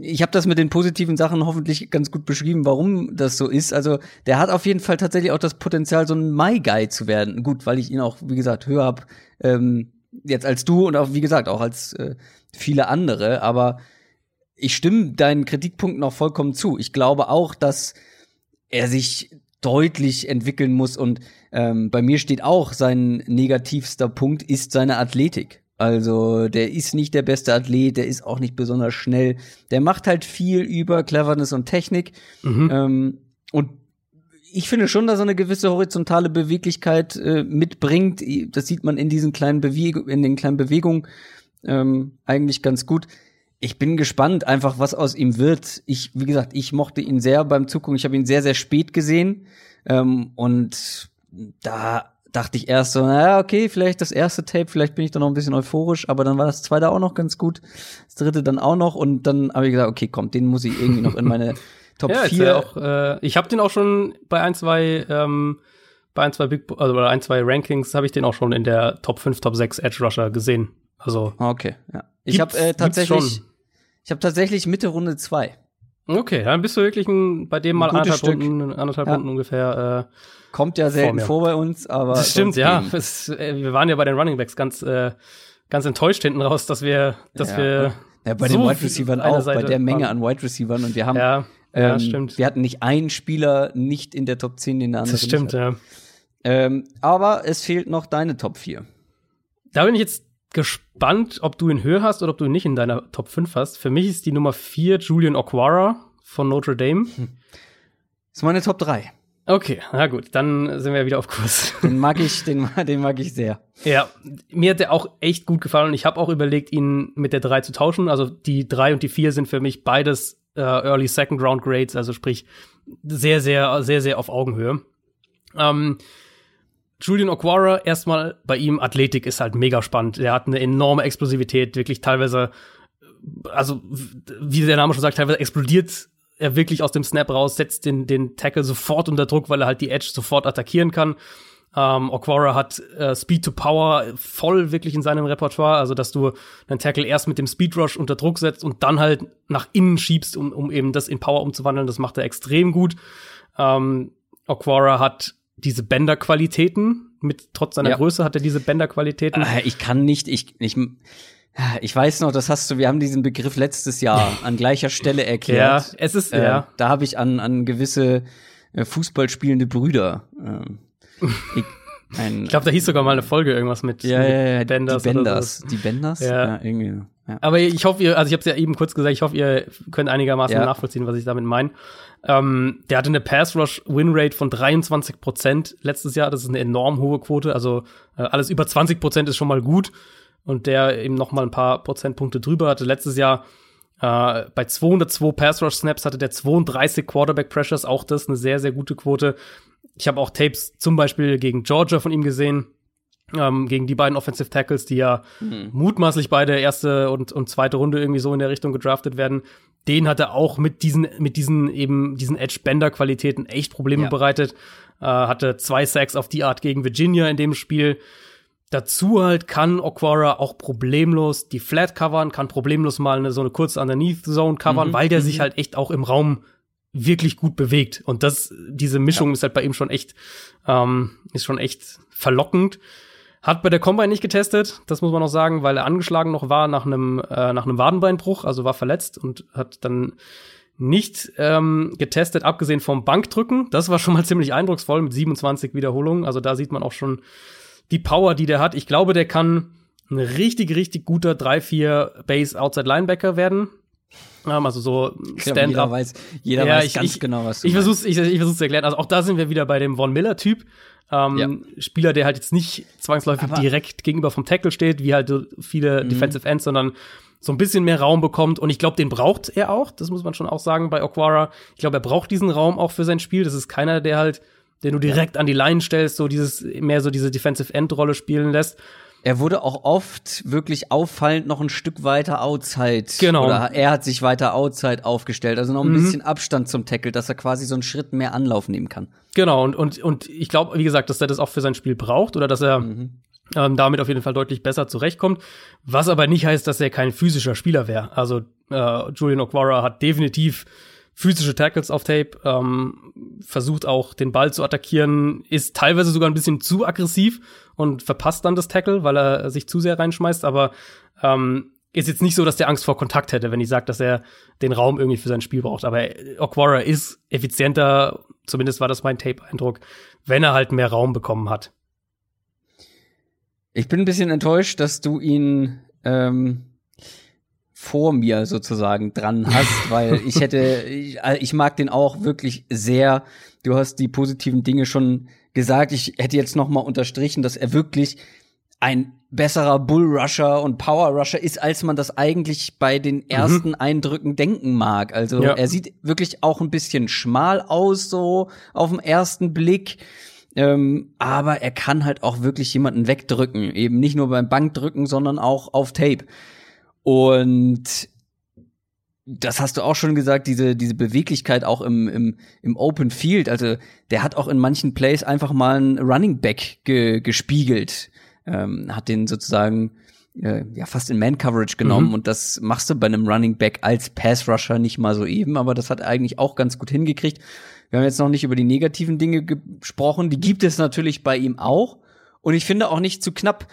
ich habe das mit den positiven Sachen hoffentlich ganz gut beschrieben, warum das so ist. Also der hat auf jeden Fall tatsächlich auch das Potenzial, so ein My Guy zu werden. Gut, weil ich ihn auch, wie gesagt, höher hab ähm, jetzt als du und auch, wie gesagt, auch als äh, viele andere. Aber ich stimme deinen Kritikpunkten auch vollkommen zu. Ich glaube auch, dass er sich deutlich entwickeln muss und ähm, bei mir steht auch sein negativster Punkt ist seine Athletik. Also der ist nicht der beste Athlet, der ist auch nicht besonders schnell. Der macht halt viel über Cleverness und Technik. Mhm. Ähm, und ich finde schon, dass er eine gewisse horizontale Beweglichkeit äh, mitbringt. Das sieht man in diesen kleinen Bewegungen, in den kleinen Bewegungen ähm, eigentlich ganz gut ich bin gespannt, einfach was aus ihm wird. Ich, wie gesagt, ich mochte ihn sehr beim Zugucken. Ich habe ihn sehr, sehr spät gesehen. Ähm, und da dachte ich erst so, naja, okay, vielleicht das erste Tape, vielleicht bin ich da noch ein bisschen euphorisch, aber dann war das zweite auch noch ganz gut, das dritte dann auch noch und dann habe ich gesagt, okay, komm, den muss ich irgendwie noch in meine Top ja, 4. Ja auch, äh, ich habe den auch schon bei ein, zwei ähm, bei ein, zwei Big also bei ein, zwei Rankings habe ich den auch schon in der Top 5, Top 6 Edge Rusher gesehen. Also Okay, ja. Ich habe äh, tatsächlich ich habe tatsächlich Mitte Runde zwei. Okay, dann bist du wirklich ein, bei dem mal anderthalb Stück. Runden, anderthalb ja. Runden ungefähr. Äh, Kommt ja selten vor, vor, bei uns, aber. Das stimmt, ja. Es, äh, wir waren ja bei den Running Backs ganz, äh, ganz enttäuscht hinten raus, dass wir, dass ja. wir. Ja, bei so den Wide Receivern auch, bei der Menge an Wide Receivern und wir haben. Ja. ja, ähm, stimmt. Wir hatten nicht einen Spieler nicht in der Top 10, den der andere Das stimmt, ja. Ähm, aber es fehlt noch deine Top 4. Da bin ich jetzt gespannt, ob du ihn höher hast oder ob du ihn nicht in deiner Top 5 hast. Für mich ist die Nummer 4 Julian Okwara von Notre Dame. Hm. Das ist meine Top 3. Okay, na gut, dann sind wir wieder auf Kurs. Den mag ich, den, den mag ich sehr. Ja, mir hat der auch echt gut gefallen und ich habe auch überlegt, ihn mit der 3 zu tauschen. Also die 3 und die 4 sind für mich beides äh, Early Second Round Grades, also sprich sehr, sehr, sehr, sehr auf Augenhöhe. Ähm, Julian Okwara, erstmal bei ihm, Athletik ist halt mega spannend. Er hat eine enorme Explosivität, wirklich teilweise, also wie der Name schon sagt, teilweise explodiert er wirklich aus dem Snap raus, setzt den, den Tackle sofort unter Druck, weil er halt die Edge sofort attackieren kann. Ähm, Okwara hat äh, Speed to Power voll wirklich in seinem Repertoire, also dass du einen Tackle erst mit dem Speed Rush unter Druck setzt und dann halt nach innen schiebst, um, um eben das in Power umzuwandeln. Das macht er extrem gut. Ähm, Okwara hat diese Bänderqualitäten. Mit trotz seiner ja. Größe hat er diese Bänderqualitäten. Äh, ich kann nicht, ich, ich, ich weiß noch, das hast du, wir haben diesen Begriff letztes Jahr an gleicher Stelle erklärt. Ja, es ist, äh, ja. Da habe ich an, an gewisse äh, Fußball spielende Brüder. Äh, ich, ich glaube, da hieß sogar mal eine Folge irgendwas mit, ja, ja, ja, Benders. Die Benders. Die Benders? Ja. ja irgendwie. Ja. Aber ich hoffe, ihr, also ich habe es ja eben kurz gesagt, ich hoffe, ihr könnt einigermaßen ja. nachvollziehen, was ich damit meine. Ähm, der hatte eine Pass Rush Win Rate von 23 Prozent letztes Jahr. Das ist eine enorm hohe Quote. Also äh, alles über 20 Prozent ist schon mal gut. Und der eben noch mal ein paar Prozentpunkte drüber hatte. Letztes Jahr äh, bei 202 Pass Rush Snaps hatte der 32 Quarterback Pressures. Auch das eine sehr, sehr gute Quote. Ich habe auch Tapes zum Beispiel gegen Georgia von ihm gesehen ähm, gegen die beiden Offensive Tackles, die ja mhm. mutmaßlich beide erste und, und zweite Runde irgendwie so in der Richtung gedraftet werden. Den hat er auch mit diesen, mit diesen eben, diesen Edge-Bender-Qualitäten echt Probleme ja. bereitet. Äh, hatte zwei Sacks auf die Art gegen Virginia in dem Spiel. Dazu halt kann Okwara auch problemlos die Flat covern, kann problemlos mal eine, so eine kurze Underneath Zone covern, mhm. weil der mhm. sich halt echt auch im Raum wirklich gut bewegt. Und das, diese Mischung ja. ist halt bei ihm schon echt, ähm, ist schon echt verlockend. Hat bei der Combine nicht getestet, das muss man noch sagen, weil er angeschlagen noch war nach einem äh, nach einem Wadenbeinbruch, also war verletzt und hat dann nicht ähm, getestet, abgesehen vom Bankdrücken. Das war schon mal ziemlich eindrucksvoll mit 27 Wiederholungen. Also da sieht man auch schon die Power, die der hat. Ich glaube, der kann ein richtig, richtig guter 3-4 Base Outside Linebacker werden. Ähm, also so Stand-up. Jeder weiß, jeder ja, weiß ich, ganz ich, genau, was du Ich versuch's, ich, ich versuch's zu erklären. Also auch da sind wir wieder bei dem Von Miller-Typ. Ähm, ja. Spieler, der halt jetzt nicht zwangsläufig Aber direkt gegenüber vom Tackle steht, wie halt viele mhm. Defensive Ends, sondern so ein bisschen mehr Raum bekommt. Und ich glaube, den braucht er auch. Das muss man schon auch sagen bei Okwara. Ich glaube, er braucht diesen Raum auch für sein Spiel. Das ist keiner, der halt, den du direkt ja. an die Line stellst, so dieses, mehr so diese Defensive End Rolle spielen lässt. Er wurde auch oft wirklich auffallend noch ein Stück weiter outside. Genau. Oder er hat sich weiter outside aufgestellt. Also noch ein mhm. bisschen Abstand zum Tackle, dass er quasi so einen Schritt mehr Anlauf nehmen kann. Genau. Und, und, und ich glaube, wie gesagt, dass er das auch für sein Spiel braucht oder dass er mhm. ähm, damit auf jeden Fall deutlich besser zurechtkommt. Was aber nicht heißt, dass er kein physischer Spieler wäre. Also äh, Julian Okwara hat definitiv physische Tackles auf Tape, ähm, versucht auch den Ball zu attackieren, ist teilweise sogar ein bisschen zu aggressiv und verpasst dann das Tackle, weil er sich zu sehr reinschmeißt, aber ähm, ist jetzt nicht so, dass der Angst vor Kontakt hätte, wenn ich sage, dass er den Raum irgendwie für sein Spiel braucht. Aber Okwara ist effizienter, zumindest war das mein Tape-Eindruck, wenn er halt mehr Raum bekommen hat. Ich bin ein bisschen enttäuscht, dass du ihn ähm, vor mir sozusagen dran hast, weil ich hätte, ich, ich mag den auch wirklich sehr. Du hast die positiven Dinge schon gesagt. Ich hätte jetzt noch mal unterstrichen, dass er wirklich ein besserer Bullrusher und Powerrusher ist, als man das eigentlich bei den mhm. ersten mhm. Eindrücken denken mag. Also ja. er sieht wirklich auch ein bisschen schmal aus, so auf den ersten Blick. Ähm, aber er kann halt auch wirklich jemanden wegdrücken. Eben nicht nur beim Bankdrücken, sondern auch auf Tape. Und das hast du auch schon gesagt, diese, diese Beweglichkeit auch im, im, im Open Field. Also der hat auch in manchen Plays einfach mal einen Running Back ge, gespiegelt. Ähm, hat den sozusagen äh, ja fast in Man Coverage genommen mhm. und das machst du bei einem Running Back als Pass Rusher nicht mal so eben, aber das hat er eigentlich auch ganz gut hingekriegt. Wir haben jetzt noch nicht über die negativen Dinge gesprochen, die gibt es natürlich bei ihm auch und ich finde auch nicht zu knapp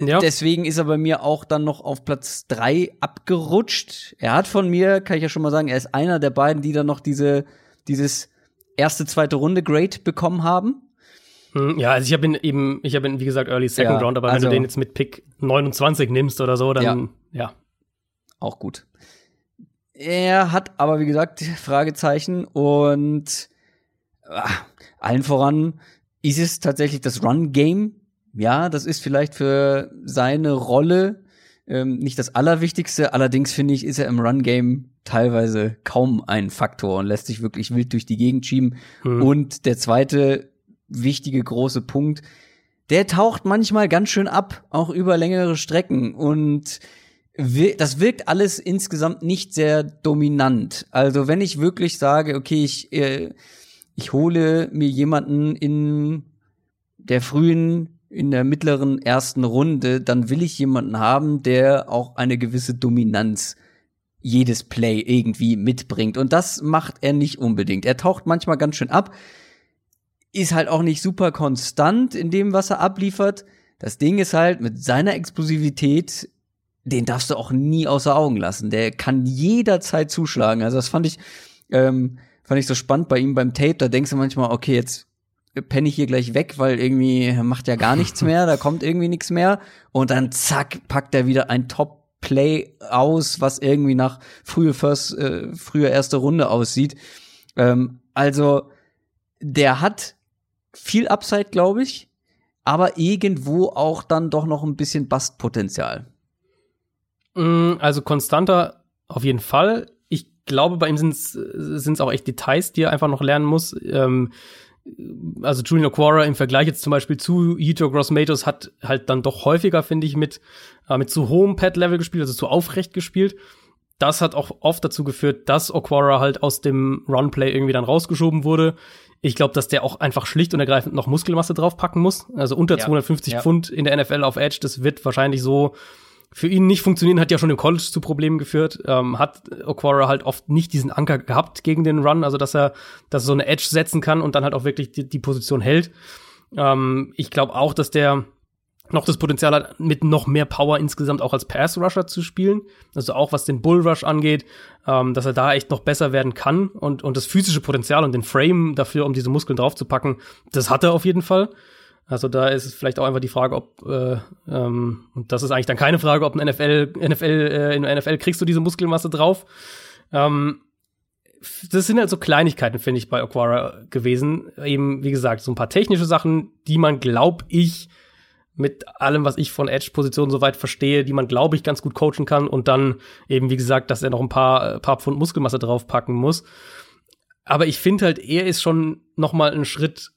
Ja. Deswegen ist er bei mir auch dann noch auf Platz drei abgerutscht. Er hat von mir, kann ich ja schon mal sagen, er ist einer der beiden, die dann noch diese, dieses erste, zweite Runde Grade bekommen haben. Hm, ja, also ich habe ihn eben, ich habe ihn, wie gesagt, Early Second ja, Round, aber also, wenn du den jetzt mit Pick 29 nimmst oder so, dann ja. ja. Auch gut. Er hat aber, wie gesagt, Fragezeichen und ah, allen voran ist es tatsächlich das Run-Game. Ja, das ist vielleicht für seine Rolle ähm, nicht das Allerwichtigste. Allerdings finde ich, ist er im Run-Game teilweise kaum ein Faktor und lässt sich wirklich wild durch die Gegend schieben. Mhm. Und der zweite wichtige große Punkt, der taucht manchmal ganz schön ab, auch über längere Strecken. Und das wirkt alles insgesamt nicht sehr dominant. Also wenn ich wirklich sage, okay, ich, äh, ich hole mir jemanden in der frühen, in der mittleren ersten Runde, dann will ich jemanden haben, der auch eine gewisse Dominanz jedes Play irgendwie mitbringt. Und das macht er nicht unbedingt. Er taucht manchmal ganz schön ab, ist halt auch nicht super konstant in dem, was er abliefert. Das Ding ist halt, mit seiner Explosivität den darfst du auch nie außer Augen lassen. Der kann jederzeit zuschlagen. Also das fand ich, ähm, fand ich so spannend bei ihm beim Tape. Da denkst du manchmal, okay, jetzt penne ich hier gleich weg, weil irgendwie macht ja gar nichts mehr, da kommt irgendwie nichts mehr. Und dann zack, packt er wieder ein Top-Play aus, was irgendwie nach frühe First, äh, frühe erste Runde aussieht. Ähm, also, der hat viel Upside, glaube ich, aber irgendwo auch dann doch noch ein bisschen Bastpotenzial. Mm, also konstanter auf jeden Fall. Ich glaube, bei ihm sind es auch echt Details, die er einfach noch lernen muss. Ähm, also Julian Aquara im Vergleich jetzt zum Beispiel zu Hito Grossmatos hat halt dann doch häufiger, finde ich, mit, äh, mit zu hohem Pad-Level gespielt, also zu aufrecht gespielt. Das hat auch oft dazu geführt, dass Aquara halt aus dem Runplay irgendwie dann rausgeschoben wurde. Ich glaube, dass der auch einfach schlicht und ergreifend noch Muskelmasse draufpacken muss. Also unter ja, 250 ja. Pfund in der NFL auf Edge, das wird wahrscheinlich so für ihn nicht funktionieren, hat ja schon im College zu Problemen geführt. Ähm, hat Aquara halt oft nicht diesen Anker gehabt gegen den Run, also dass er, dass er so eine Edge setzen kann und dann halt auch wirklich die, die Position hält. Ähm, ich glaube auch, dass der noch das Potenzial hat, mit noch mehr Power insgesamt auch als Pass-Rusher zu spielen. Also auch was den Bull-Rush angeht, ähm, dass er da echt noch besser werden kann und, und das physische Potenzial und den Frame dafür, um diese Muskeln draufzupacken, das hat er auf jeden Fall. Also da ist es vielleicht auch einfach die Frage, ob äh, ähm, und das ist eigentlich dann keine Frage, ob ein NFL NFL äh, in der NFL kriegst du diese Muskelmasse drauf. Ähm, das sind halt so Kleinigkeiten, finde ich, bei Aquara gewesen. Eben, wie gesagt, so ein paar technische Sachen, die man, glaub ich, mit allem, was ich von Edge-Positionen soweit verstehe, die man, glaube ich, ganz gut coachen kann. Und dann eben, wie gesagt, dass er noch ein paar, äh, paar Pfund Muskelmasse draufpacken muss. Aber ich finde halt, er ist schon noch mal einen Schritt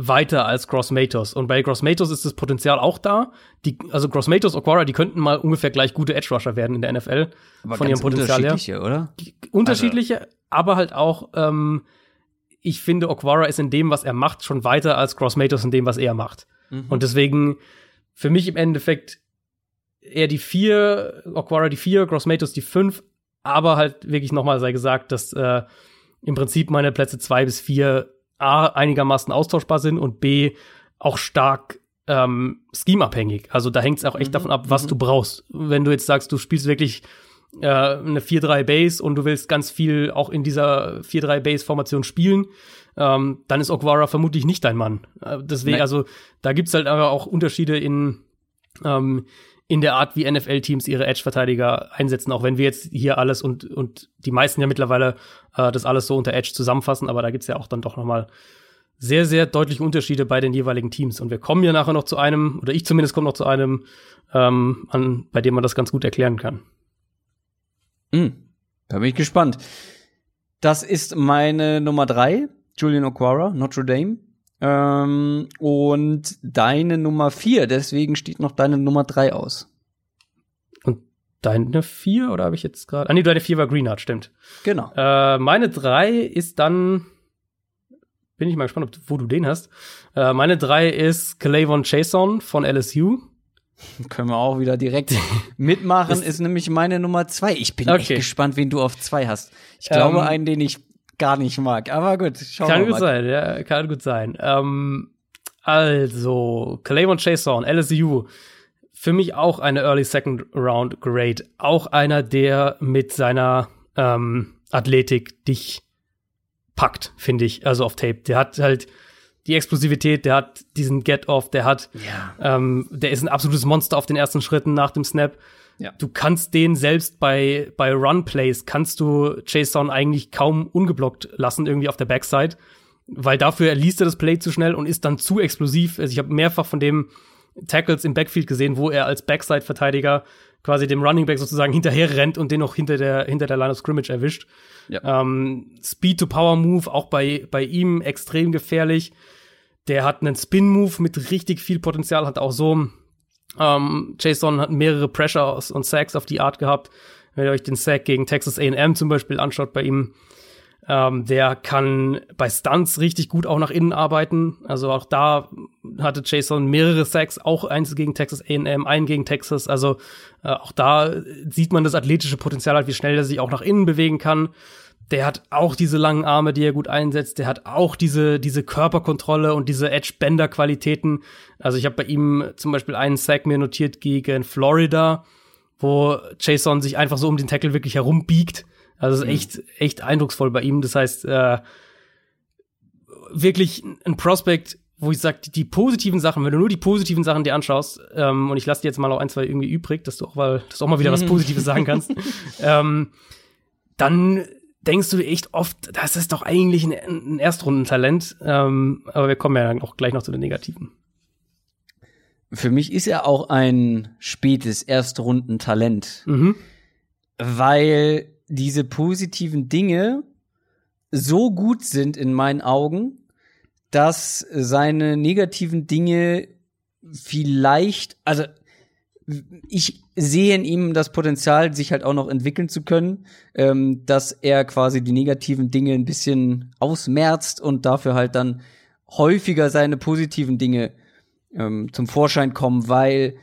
weiter als Grossmatos. Und bei Grossmatos ist das Potenzial auch da. Die, also Grossmatos, Aquara, die könnten mal ungefähr gleich gute Edge Rusher werden in der NFL. Aber von ihrem Potenzial unterschiedliche, her. oder? Unterschiedliche, also. aber halt auch, ähm, ich finde, Aquara ist in dem, was er macht, schon weiter als Grossmatos in dem, was er macht. Mhm. Und deswegen für mich im Endeffekt eher die vier, Aquara die vier, Grossmatos die fünf, aber halt wirklich nochmal sei gesagt, dass äh, im Prinzip meine Plätze zwei bis vier A, einigermaßen austauschbar sind und B, auch stark ähm, scheme-abhängig. Also da hängt es auch echt mhm. davon ab, was mhm. du brauchst. Wenn du jetzt sagst, du spielst wirklich äh, eine 4-3 Base und du willst ganz viel auch in dieser 4-3 Base Formation spielen, ähm, dann ist Okwara vermutlich nicht dein Mann. Äh, deswegen, Nein. also da gibt's halt aber auch Unterschiede in ähm, in der Art, wie NFL-Teams ihre Edge-Verteidiger einsetzen, auch wenn wir jetzt hier alles und, und die meisten ja mittlerweile äh, das alles so unter Edge zusammenfassen, aber da gibt's ja auch dann doch noch mal sehr, sehr deutliche Unterschiede bei den jeweiligen Teams. Und wir kommen ja nachher noch zu einem, oder ich zumindest komme noch zu einem, ähm, an, bei dem man das ganz gut erklären kann. Mm, da bin ich gespannt. Das ist meine Nummer drei, Julian O'Quara, Notre Dame. Ähm, und deine Nummer vier, deswegen steht noch deine Nummer drei aus. Und deine vier, oder habe ich jetzt gerade. Ah, nee, deine vier war Greenhardt, stimmt. Genau. Äh, meine drei ist dann. Bin ich mal gespannt, ob, wo du den hast. Äh, meine drei ist Clayvon Chason von LSU. Können wir auch wieder direkt mitmachen, ist, ist, nämlich meine Nummer zwei. Ich bin okay. echt gespannt, wen du auf zwei hast. Ich glaube, ähm, einen, den ich gar nicht mag. Aber gut, schauen kann wir mal. Kann gut sein, ja, kann gut sein. Ähm, also, Clayvon Chason, LSU. Für mich auch eine Early Second Round Grade. Auch einer, der mit seiner ähm, Athletik dich packt, finde ich, also auf Tape. Der hat halt die Explosivität, der hat diesen Get-Off, der hat, ja. ähm, der ist ein absolutes Monster auf den ersten Schritten nach dem Snap. Ja. Du kannst den selbst bei, bei Run-Plays, kannst du Chase Down eigentlich kaum ungeblockt lassen, irgendwie auf der Backside, weil dafür liest er das Play zu schnell und ist dann zu explosiv. Also ich habe mehrfach von dem Tackles im Backfield gesehen, wo er als Backside-Verteidiger quasi dem Running Back sozusagen hinterher rennt und den noch hinter der, hinter der Line of Scrimmage erwischt. Ja. Ähm, Speed-to-Power-Move, auch bei, bei ihm extrem gefährlich. Der hat einen Spin-Move mit richtig viel Potenzial, hat auch so, ähm, Jason hat mehrere Pressures und Sacks auf die Art gehabt. Wenn ihr euch den Sack gegen Texas A&M zum Beispiel anschaut bei ihm, ähm, der kann bei Stunts richtig gut auch nach innen arbeiten. Also auch da hatte Jason mehrere Sacks, auch eins gegen Texas A&M, einen gegen Texas. Also äh, auch da sieht man das athletische Potenzial halt, wie schnell er sich auch nach innen bewegen kann. Der hat auch diese langen Arme, die er gut einsetzt. Der hat auch diese, diese Körperkontrolle und diese Edge-Bender-Qualitäten. Also ich habe bei ihm zum Beispiel einen Sack mir notiert gegen Florida, wo Jason sich einfach so um den Tackle wirklich herumbiegt also es ist echt, echt eindrucksvoll bei ihm. Das heißt, äh, wirklich ein Prospect, wo ich sage, die positiven Sachen, wenn du nur die positiven Sachen dir anschaust, ähm, und ich lasse dir jetzt mal auch ein, zwei irgendwie übrig, dass du auch mal, dass du auch mal wieder was Positives sagen kannst, ähm, dann denkst du echt oft, das ist doch eigentlich ein, ein Erstrundentalent. Ähm, aber wir kommen ja auch gleich noch zu den Negativen. Für mich ist er auch ein spätes Erstrundentalent. Mhm. Weil diese positiven Dinge so gut sind in meinen Augen, dass seine negativen Dinge vielleicht, also ich sehe in ihm das Potenzial, sich halt auch noch entwickeln zu können, ähm, dass er quasi die negativen Dinge ein bisschen ausmerzt und dafür halt dann häufiger seine positiven Dinge ähm, zum Vorschein kommen, weil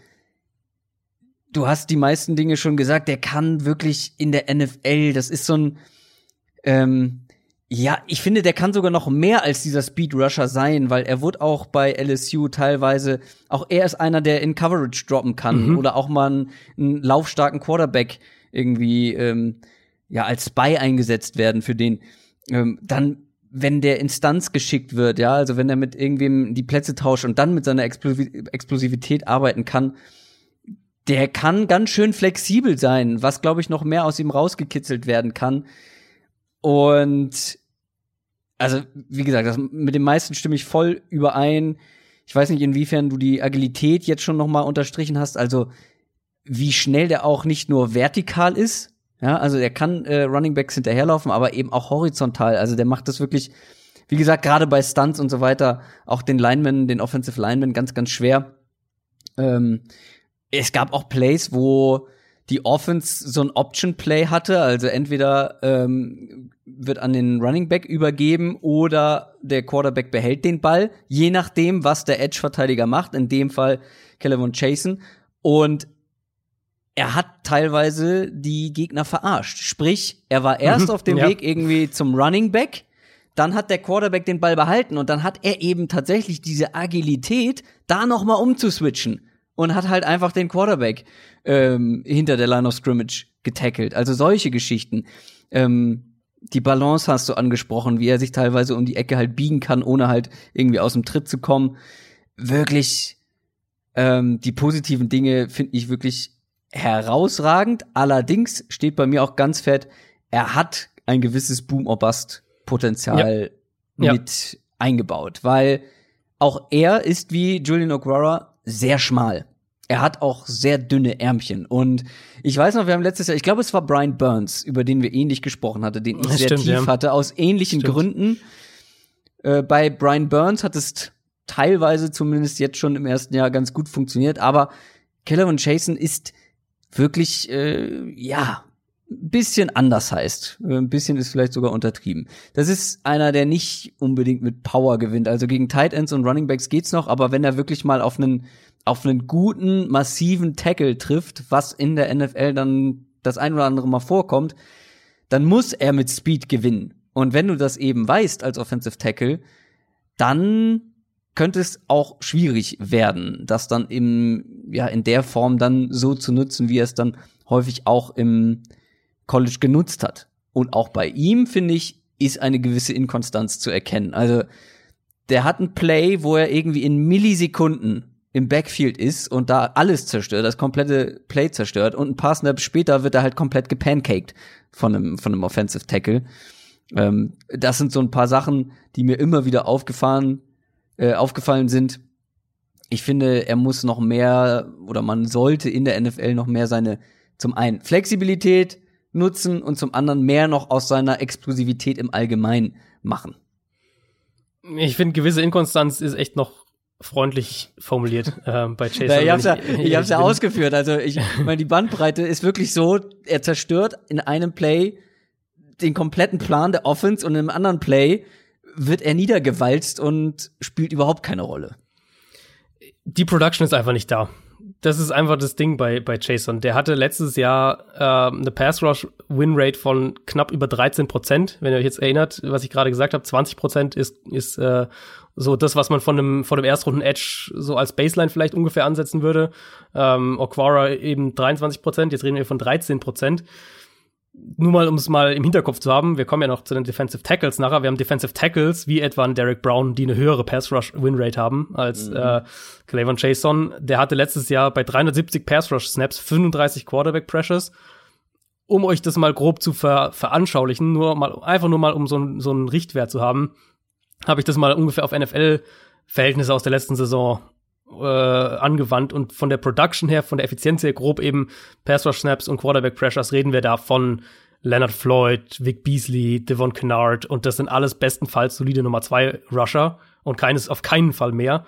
du hast die meisten Dinge schon gesagt, der kann wirklich in der NFL, das ist so ein, ähm, ja, ich finde, der kann sogar noch mehr als dieser Speed Rusher sein, weil er wurde auch bei LSU teilweise, auch er ist einer, der in Coverage droppen kann mhm. oder auch mal einen, einen, laufstarken Quarterback irgendwie, ähm, ja, als Spy eingesetzt werden für den. Ähm, dann wenn der Instanz geschickt wird, ja, also wenn er mit irgendwem die Plätze tauscht und dann mit seiner Explosivität arbeiten kann, der kann ganz schön flexibel sein, was glaube ich noch mehr aus ihm rausgekitzelt werden kann. Und also, wie gesagt, das, mit dem meisten stimme ich voll überein. Ich weiß nicht, inwiefern du die Agilität jetzt schon noch mal unterstrichen hast, also wie schnell der auch nicht nur vertikal ist, ja, also er kann äh, Running Backs hinterherlaufen, aber eben auch horizontal. Also der macht das wirklich, wie gesagt, gerade bei Stunts und so weiter, auch den Linemen, den Offensive Linemen ganz, ganz schwer. Ähm, es gab auch Plays, wo die Offense so ein Option-Play hatte, also entweder ähm, wird an den Running Back übergeben oder der Quarterback behält den Ball, je nachdem, was der Edge-Verteidiger macht, in dem Fall Kelvin Chasen. Und er hat teilweise die Gegner verarscht. Sprich, er war erst mhm, auf dem ja. Weg irgendwie zum Running Back, dann hat der Quarterback den Ball behalten und dann hat er eben tatsächlich diese Agilität, da noch mal umzuswitchen und hat halt einfach den Quarterback ähm, hinter der Line of Scrimmage getackelt. Also solche Geschichten. Ähm, die Balance hast du angesprochen, wie er sich teilweise um die Ecke halt biegen kann, ohne halt irgendwie aus dem Tritt zu kommen. Wirklich ähm, die positiven Dinge finde ich wirklich herausragend. Allerdings steht bei mir auch ganz fett, er hat ein gewisses Boom-or-Bust-Potenzial ja. mit ja. eingebaut, weil auch er ist wie Julian O'Guara sehr schmal. Er hat auch sehr dünne Ärmchen. Und ich weiß noch, wir haben letztes Jahr, ich glaube, es war Brian Burns, über den wir ähnlich gesprochen hatten, den ich sehr stimmt, tief ja. hatte, aus ähnlichen stimmt. Gründen. Äh, bei Brian Burns hat es teilweise zumindest jetzt schon im ersten Jahr ganz gut funktioniert, aber Keller und Jason ist wirklich, äh, ja, ein bisschen anders heißt. Äh, ein bisschen ist vielleicht sogar untertrieben. Das ist einer, der nicht unbedingt mit Power gewinnt. Also gegen Tight Ends und Running Backs geht's noch, aber wenn er wirklich mal auf einen, auf einen guten, massiven Tackle trifft, was in der NFL dann das ein oder andere mal vorkommt, dann muss er mit Speed gewinnen. Und wenn du das eben weißt als Offensive Tackle, dann könnte es auch schwierig werden, das dann im, ja, in der Form dann so zu nutzen, wie er es dann häufig auch im College genutzt hat. Und auch bei ihm, finde ich, ist eine gewisse Inkonstanz zu erkennen. Also, der hat ein Play, wo er irgendwie in Millisekunden im Backfield ist und da alles zerstört, das komplette Play zerstört und ein paar Snaps später wird er halt komplett gepancaked von einem, von einem Offensive Tackle. Ähm, das sind so ein paar Sachen, die mir immer wieder aufgefallen, äh, aufgefallen sind. Ich finde, er muss noch mehr oder man sollte in der NFL noch mehr seine zum einen Flexibilität nutzen und zum anderen mehr noch aus seiner Explosivität im Allgemeinen machen. Ich finde, gewisse Inkonstanz ist echt noch freundlich formuliert äh, bei Chase. Ja, ich hab's ja, ich, hab's ja ausgeführt. Also ich meine, die Bandbreite ist wirklich so, er zerstört in einem Play den kompletten Plan der Offense und im anderen Play wird er niedergewalzt und spielt überhaupt keine Rolle. Die Production ist einfach nicht da. Das ist einfach das Ding bei, bei Jason. Der hatte letztes Jahr äh, eine Pass Rush Win Rate von knapp über 13 Prozent. Wenn ihr euch jetzt erinnert, was ich gerade gesagt habe, 20 Prozent ist, ist äh, so das, was man von einem, von einem Erstrunden Edge so als Baseline vielleicht ungefähr ansetzen würde. Ähm, Oquara eben 23 Prozent, jetzt reden wir von 13 Prozent nur mal, um es mal im Hinterkopf zu haben, wir kommen ja noch zu den Defensive Tackles nachher. Wir haben Defensive Tackles wie etwa ein Derek Brown, die eine höhere Pass Rush Win Rate haben als mhm. äh, Clavon Chason. Der hatte letztes Jahr bei 370 Pass Rush Snaps 35 Quarterback Pressures. Um euch das mal grob zu ver veranschaulichen, nur mal einfach nur mal um so, ein, so einen Richtwert zu haben, habe ich das mal ungefähr auf NFL Verhältnisse aus der letzten Saison äh, angewandt und von der Production her, von der Effizienz her grob eben Pass Rush Snaps und Quarterback Pressures reden wir da von Leonard Floyd, Vic Beasley, Devon Kennard und das sind alles bestenfalls solide Nummer zwei Rusher und keines auf keinen Fall mehr.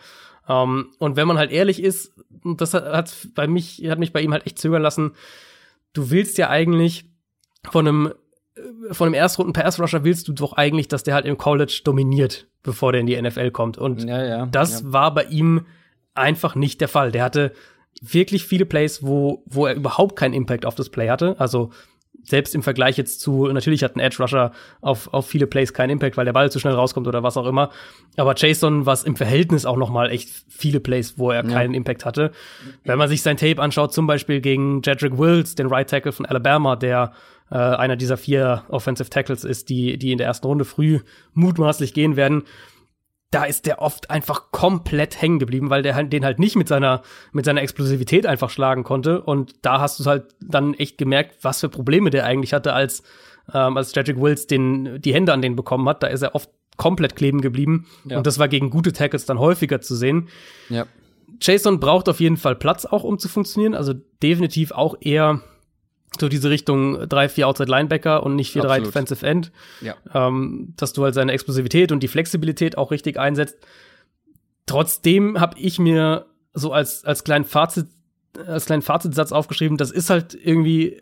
Um, ähm, und wenn man halt ehrlich ist, das hat, hat bei mich hat mich bei ihm halt echt zögern lassen. Du willst ja eigentlich von einem von einem Erstrunden Pass Rusher willst du doch eigentlich, dass der halt im College dominiert, bevor der in die NFL kommt. Und ja, ja, das ja. war bei ihm einfach nicht der Fall. Der hatte wirklich viele Plays, wo, wo er überhaupt keinen Impact auf das Play hatte. Also selbst im Vergleich jetzt zu, natürlich hat ein Edge Rusher auf, auf viele Plays keinen Impact, weil der Ball zu schnell rauskommt oder was auch immer. Aber Jason war im Verhältnis auch noch mal echt viele Plays, wo er ja. keinen Impact hatte. Wenn man sich sein Tape anschaut, zum Beispiel gegen Jedrick Wills, den Right Tackle von Alabama, der äh, einer dieser vier Offensive Tackles ist, die, die in der ersten Runde früh mutmaßlich gehen werden da ist der oft einfach komplett hängen geblieben, weil der halt, den halt nicht mit seiner, mit seiner Explosivität einfach schlagen konnte. Und da hast du halt dann echt gemerkt, was für Probleme der eigentlich hatte, als, ähm, als Jedrick Wills den, die Hände an den bekommen hat. Da ist er oft komplett kleben geblieben. Ja. Und das war gegen gute Tackles dann häufiger zu sehen. Ja. Jason braucht auf jeden Fall Platz auch, um zu funktionieren. Also definitiv auch eher so diese Richtung 3-4 Outside Linebacker und nicht 4-3 Defensive End. Ja. Ähm, dass du halt seine Explosivität und die Flexibilität auch richtig einsetzt. Trotzdem habe ich mir so als, als kleinen Fazit, als kleinen Fazitsatz aufgeschrieben, das ist halt irgendwie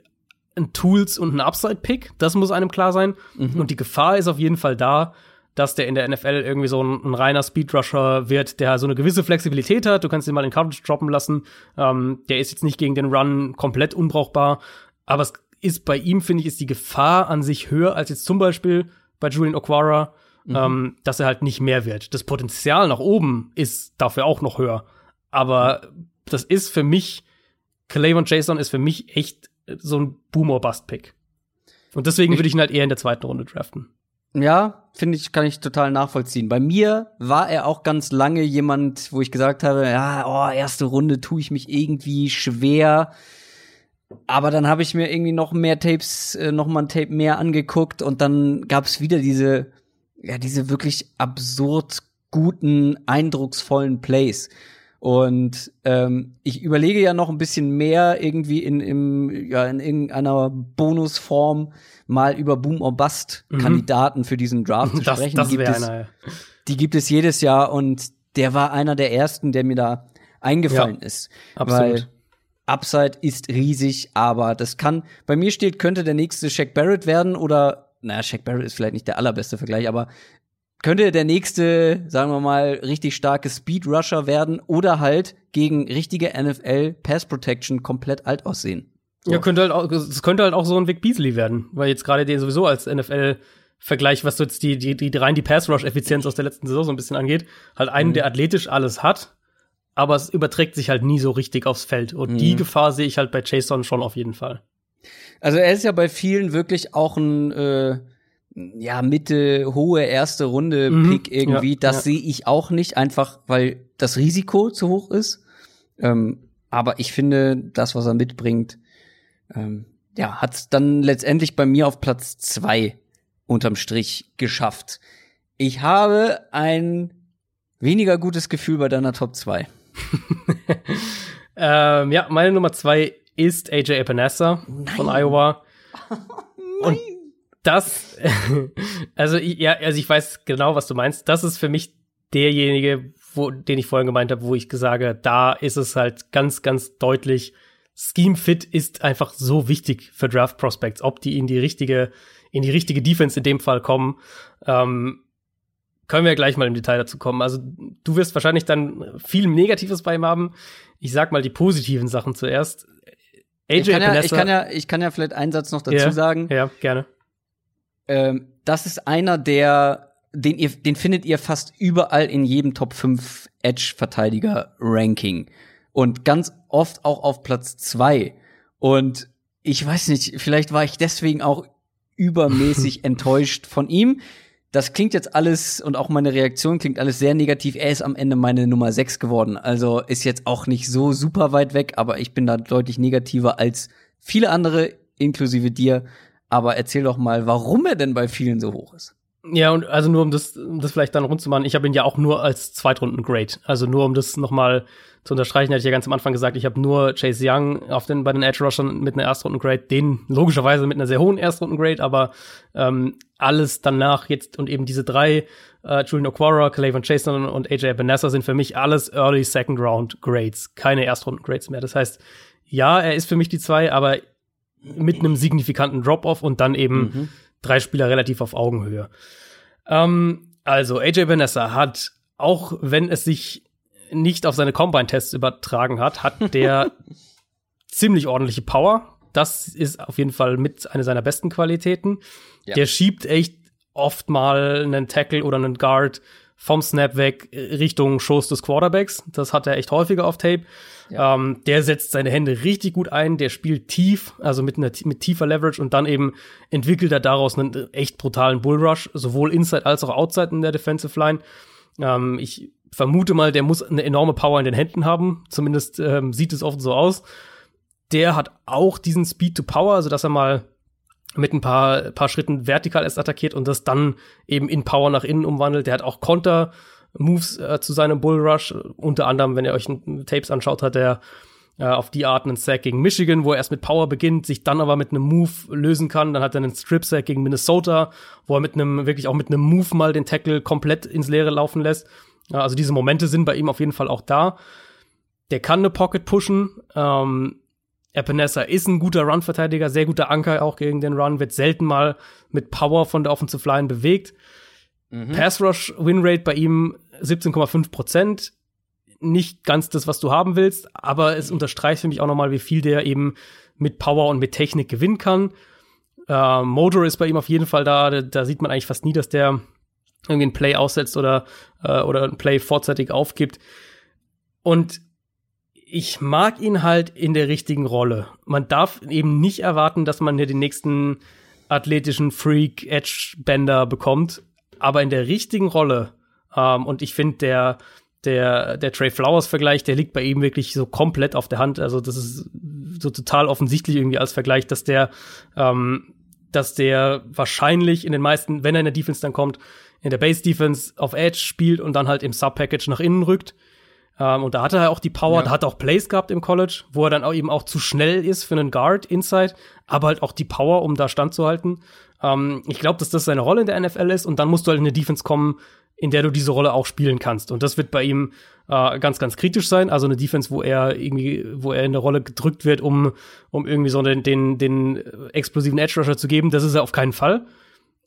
ein Tools und ein Upside-Pick. Das muss einem klar sein. Mhm. Und die Gefahr ist auf jeden Fall da, dass der in der NFL irgendwie so ein, ein reiner Speedrusher wird, der so eine gewisse Flexibilität hat. Du kannst ihn mal in Coverage droppen lassen. Ähm, der ist jetzt nicht gegen den Run komplett unbrauchbar. Aber es ist bei ihm, finde ich, ist die Gefahr an sich höher als jetzt zum Beispiel bei Julian Oquara, mhm. ähm, dass er halt nicht mehr wird. Das Potenzial nach oben ist dafür auch noch höher. Aber das ist für mich, Clayvon Jason ist für mich echt so ein Boomer-Bust-Pick. Und deswegen würde ich ihn halt eher in der zweiten Runde draften. Ja, finde ich, kann ich total nachvollziehen. Bei mir war er auch ganz lange jemand, wo ich gesagt habe, ja, oh, erste Runde tue ich mich irgendwie schwer. Aber dann habe ich mir irgendwie noch mehr Tapes, äh, noch mal ein Tape mehr angeguckt und dann gab es wieder diese, ja, diese wirklich absurd guten, eindrucksvollen Plays. Und ähm, ich überlege ja noch ein bisschen mehr irgendwie in, im, ja, in irgendeiner Bonusform mal über Boom or Bust mhm. Kandidaten für diesen Draft zu das, sprechen. Das die, gibt es, einer, ja. die gibt es jedes Jahr und der war einer der ersten, der mir da eingefallen ja, ist. Absolut. Weil Upside ist riesig, aber das kann, bei mir steht, könnte der nächste Shaq Barrett werden oder, naja, Shaq Barrett ist vielleicht nicht der allerbeste Vergleich, aber könnte der nächste, sagen wir mal, richtig starke Speed Rusher werden oder halt gegen richtige NFL Pass Protection komplett alt aussehen. So. Ja, könnte halt auch, es könnte halt auch so ein Vic Beasley werden, weil jetzt gerade den sowieso als NFL Vergleich, was so jetzt die, die, die rein die Pass-Rush-Effizienz aus der letzten Saison so ein bisschen angeht, halt einen, mhm. der athletisch alles hat, aber es überträgt sich halt nie so richtig aufs Feld. Und mhm. die Gefahr sehe ich halt bei Jason schon auf jeden Fall. Also er ist ja bei vielen wirklich auch ein äh, ja Mitte hohe erste Runde mhm. Pick irgendwie. Ja, das ja. sehe ich auch nicht, einfach weil das Risiko zu hoch ist. Ähm, aber ich finde, das, was er mitbringt, ähm, ja, hat dann letztendlich bei mir auf Platz zwei unterm Strich geschafft. Ich habe ein weniger gutes Gefühl bei deiner Top 2. ähm, ja, meine Nummer zwei ist AJ Epinesa von Iowa. Und das, also ja, also ich weiß genau, was du meinst. Das ist für mich derjenige, wo, den ich vorhin gemeint habe, wo ich sage, da ist es halt ganz, ganz deutlich, Scheme Fit ist einfach so wichtig für Draft Prospects, ob die in die richtige, in die richtige Defense in dem Fall kommen. Ähm, können wir gleich mal im Detail dazu kommen. Also du wirst wahrscheinlich dann viel Negatives bei ihm haben. Ich sag mal die positiven Sachen zuerst. AJ ich kann, ja, ich kann ja, ich kann ja vielleicht einen Satz noch dazu ja, sagen. Ja, gerne. Ähm, das ist einer, der, den ihr, den findet ihr fast überall in jedem Top 5 Edge-Verteidiger-Ranking. Und ganz oft auch auf Platz 2. Und ich weiß nicht, vielleicht war ich deswegen auch übermäßig enttäuscht von ihm das klingt jetzt alles und auch meine Reaktion klingt alles sehr negativ. Er ist am Ende meine Nummer 6 geworden. Also ist jetzt auch nicht so super weit weg, aber ich bin da deutlich negativer als viele andere, inklusive dir. Aber erzähl doch mal, warum er denn bei vielen so hoch ist. Ja, und also nur um das, um das vielleicht dann rund zu machen, ich habe ihn ja auch nur als Zweitrunden-Grade. Also nur um das noch mal zu unterstreichen, hatte ich ja ganz am Anfang gesagt, ich habe nur Chase Young auf den, bei den Edge Rushern mit einer Erstrunden-Grade, den logischerweise mit einer sehr hohen Erstrunden-Grade, aber ähm, alles danach jetzt und eben diese drei, äh, Julian O'Quara, Clavon Chason und AJ Ebenessa sind für mich alles Early Second Round Grades, keine Erstrunden-Grades mehr. Das heißt, ja, er ist für mich die zwei, aber mit einem signifikanten Drop-Off und dann eben mhm. Drei Spieler relativ auf Augenhöhe. Ähm, also, AJ Vanessa hat, auch wenn es sich nicht auf seine Combine-Tests übertragen hat, hat der ziemlich ordentliche Power. Das ist auf jeden Fall mit einer seiner besten Qualitäten. Ja. Der schiebt echt oft mal einen Tackle oder einen Guard vom Snap weg Richtung Schoß des Quarterbacks. Das hat er echt häufiger auf Tape. Ja. Ähm, der setzt seine Hände richtig gut ein, der spielt tief, also mit, einer, mit tiefer Leverage und dann eben entwickelt er daraus einen echt brutalen Bullrush, sowohl inside als auch outside in der Defensive Line. Ähm, ich vermute mal, der muss eine enorme Power in den Händen haben. Zumindest ähm, sieht es oft so aus. Der hat auch diesen Speed to Power, also dass er mal mit ein paar, paar Schritten vertikal erst attackiert und das dann eben in Power nach innen umwandelt. Der hat auch Konter-Moves äh, zu seinem Bullrush. Unter anderem, wenn ihr euch Tapes anschaut, hat er äh, auf die Art einen Sack gegen Michigan, wo er erst mit Power beginnt, sich dann aber mit einem Move lösen kann. Dann hat er einen Strip-Sack gegen Minnesota, wo er mit einem, wirklich auch mit einem Move mal den Tackle komplett ins Leere laufen lässt. Also diese Momente sind bei ihm auf jeden Fall auch da. Der kann eine Pocket pushen. Ähm, Epinesa ist ein guter Run-Verteidiger, sehr guter Anker auch gegen den Run, wird selten mal mit Power von der Offensive Line bewegt. Mhm. Pass-Rush-Win-Rate bei ihm 17,5 Prozent. Nicht ganz das, was du haben willst, aber es unterstreicht für mich auch nochmal, wie viel der eben mit Power und mit Technik gewinnen kann. Äh, Motor ist bei ihm auf jeden Fall da. da. Da sieht man eigentlich fast nie, dass der irgendwie ein Play aussetzt oder, äh, oder ein Play vorzeitig aufgibt. Und ich mag ihn halt in der richtigen Rolle. Man darf eben nicht erwarten, dass man hier den nächsten athletischen Freak Edge Bender bekommt, aber in der richtigen Rolle. Ähm, und ich finde der der der Trey Flowers Vergleich, der liegt bei ihm wirklich so komplett auf der Hand. Also das ist so total offensichtlich irgendwie als Vergleich, dass der ähm, dass der wahrscheinlich in den meisten, wenn er in der Defense dann kommt, in der Base Defense auf Edge spielt und dann halt im Sub Package nach innen rückt. Ähm, und da hatte er auch die Power, ja. da hat er auch Plays gehabt im College, wo er dann auch eben auch zu schnell ist für einen Guard Inside, aber halt auch die Power, um da standzuhalten. Ähm, ich glaube, dass das seine Rolle in der NFL ist und dann musst du halt in eine Defense kommen, in der du diese Rolle auch spielen kannst. Und das wird bei ihm äh, ganz, ganz kritisch sein. Also eine Defense, wo er irgendwie, wo er in der Rolle gedrückt wird, um, um irgendwie so den, den, den explosiven Edge Rusher zu geben. Das ist er auf keinen Fall.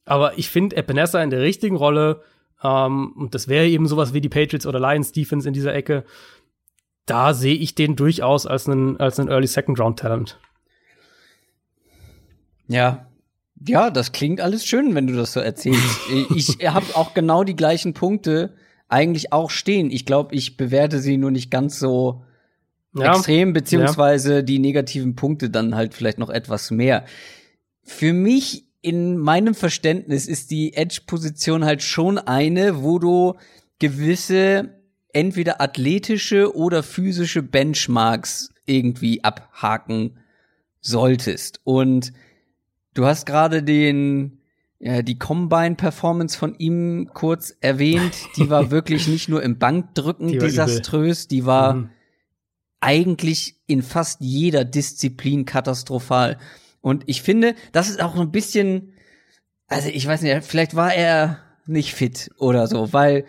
Aber ich finde Epinesa in der richtigen Rolle ähm, und das wäre eben sowas wie die Patriots oder Lions Defense in dieser Ecke. Da sehe ich den durchaus als einen, als einen Early Second Round Talent. Ja, Ja, das klingt alles schön, wenn du das so erzählst. ich habe auch genau die gleichen Punkte eigentlich auch stehen. Ich glaube, ich bewerte sie nur nicht ganz so ja. extrem, beziehungsweise ja. die negativen Punkte dann halt vielleicht noch etwas mehr. Für mich in meinem Verständnis ist die Edge-Position halt schon eine, wo du gewisse entweder athletische oder physische Benchmarks irgendwie abhaken solltest. Und du hast gerade den ja, die Combine-Performance von ihm kurz erwähnt. Die war wirklich nicht nur im Bankdrücken die desaströs, übel. die war mhm. eigentlich in fast jeder Disziplin katastrophal. Und ich finde, das ist auch ein bisschen, also ich weiß nicht, vielleicht war er nicht fit oder so, weil